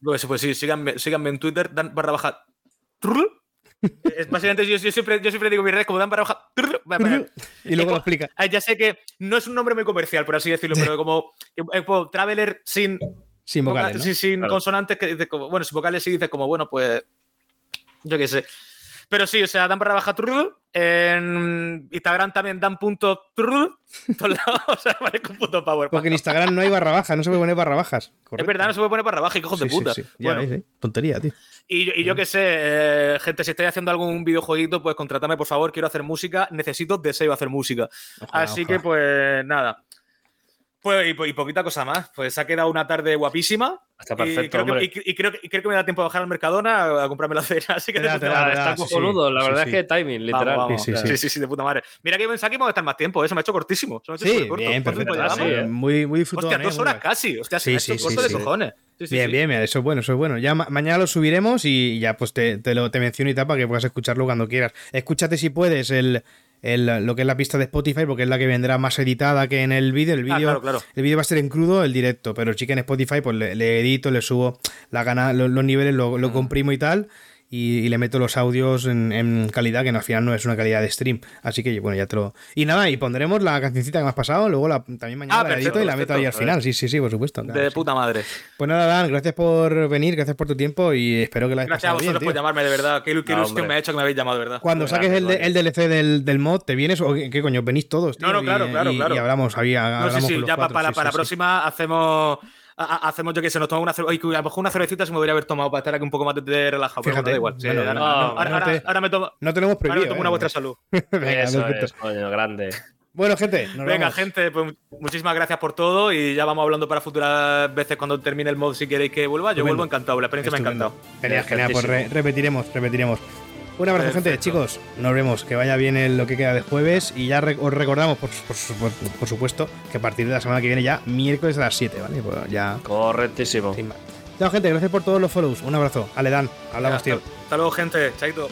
Pues, pues sí, síganme, síganme en Twitter, dan barra baja. trrr. Es básicamente yo, yo siempre, yo siempre digo mis redes como dan va, va. Y luego lo explica. Ah, ya sé que no es un nombre muy comercial, por así decirlo, pero como eh, como Traveler sin, Sin vocales. sin Claro. consonantes, que dice como, bueno, sin vocales sí dices como, bueno, pues yo qué sé. Pero sí, o sea, dan barra baja trrr, en Instagram también dan punto trrr, todos lados, o sea, vale con punto power. Porque en Instagram no hay barra baja, no se puede poner barra bajas. Es verdad, no se puede poner barra baja, hijos de Sí, sí, puta. sí. Ya Bueno, ves, ¿eh? Tontería, tío. y, yo- y yo qué sé, eh, gente, si estáis haciendo algún videojueguito, pues contratame, por favor, quiero hacer música, necesito, deseo hacer música. Ojalá, Así ojalá. que, pues, nada. Pues, y, po- y poquita cosa más. Pues se ha quedado una tarde guapísima. Está y, perfecto, creo que, hombre. y- y creo, que- y creo que me da tiempo a bajar al Mercadona a, a comprarme la cena. Así que Te da, da. Está sí, sí. cojonudo, la Sí, verdad sí. es que timing, literal. Vamos, vamos. Sí, sí, sí, sí, sí, de puta madre. Mira que pensaba que íbamos a estar más tiempo, ¿eh? se me ha hecho cortísimo. Se me ha hecho Sí, bien, ¿Cuánto tiempo perfecto. ¿eh? Muy, muy disfrutón, Hostia, ¿eh? dos horas casi. Hostia, se Sí, me ha sí, hecho sí, corto sí. de cojones. Sí, sí, bien, sí. bien, mira, eso es bueno, eso es bueno. Ya ma- mañana lo subiremos y ya pues te, te lo te menciono y tal para que puedas escucharlo cuando quieras. Escúchate si puedes el, el- lo que es la pista de Spotify porque es la que vendrá más editada que en el vídeo. El Ah, vídeo claro, claro. el vídeo va a ser en crudo, el directo, pero sí que en Spotify pues le, le edito, le subo la gana, lo- los, niveles, lo, Mm. lo comprimo y tal. Y, y le meto los audios en, en calidad, que no, al final no es una calidad de stream. Así que, bueno, ya te lo. Y nada, y pondremos la cancioncita que me has pasado, luego la, también mañana Ah, la perfecto, edito y la meto ahí al final. Sí, sí, sí, por supuesto. claro, De sí. puta madre. Pues nada, Dan, gracias por venir, gracias por tu tiempo y espero que la hayas Gracias a bien, vosotros por tío. llamarme, de verdad. Qué, qué No, ilusión hombre. me ha hecho que me habéis llamado, de verdad. Cuando Pues saques el, gracias, el DLC del, del mod, ¿te vienes o qué, qué coño? ¿Venís todos, tío? No, no, claro, y, claro, y- claro. Y hablamos, había, No, hablamos sí, sí, los ya para, sí, para la sí, sí. próxima hacemos. Ha- ha- Hacemos, yo que sé, nos tomamos una cerveza. A lo mejor una cervecita se me podría haber tomado para estar aquí un poco más de, de relajado. pero Fíjate, bueno, da igual. Sí, bueno, ahora, no, ahora- no ahora- te- ahora me tomo. No te lo hemos Ahora prohibido. me tomo ¿eh? una vuestra salud. Venga, Eso es, coño, grande. Bueno, gente, nos Venga, vamos. gente, pues muchísimas gracias por todo y ya vamos hablando para futuras veces cuando termine el mod si queréis que vuelva. Yo Estupendo. vuelvo encantado, la experiencia me ha encantado. Genial, genial, pues re- repetiremos, repetiremos. Un abrazo, gente, chicos. Nos vemos. Que vaya bien el- lo que queda de jueves. Y ya re- os recordamos, por, por su- por- por supuesto, que a partir de la semana que viene ya, miércoles a las 7, ¿vale? Pues ya. Correctísimo. Chao, gente. Gracias por todos los follows. Un abrazo. Ale, Dan. Hablamos, tío. Hasta, hasta luego, gente. Chaito.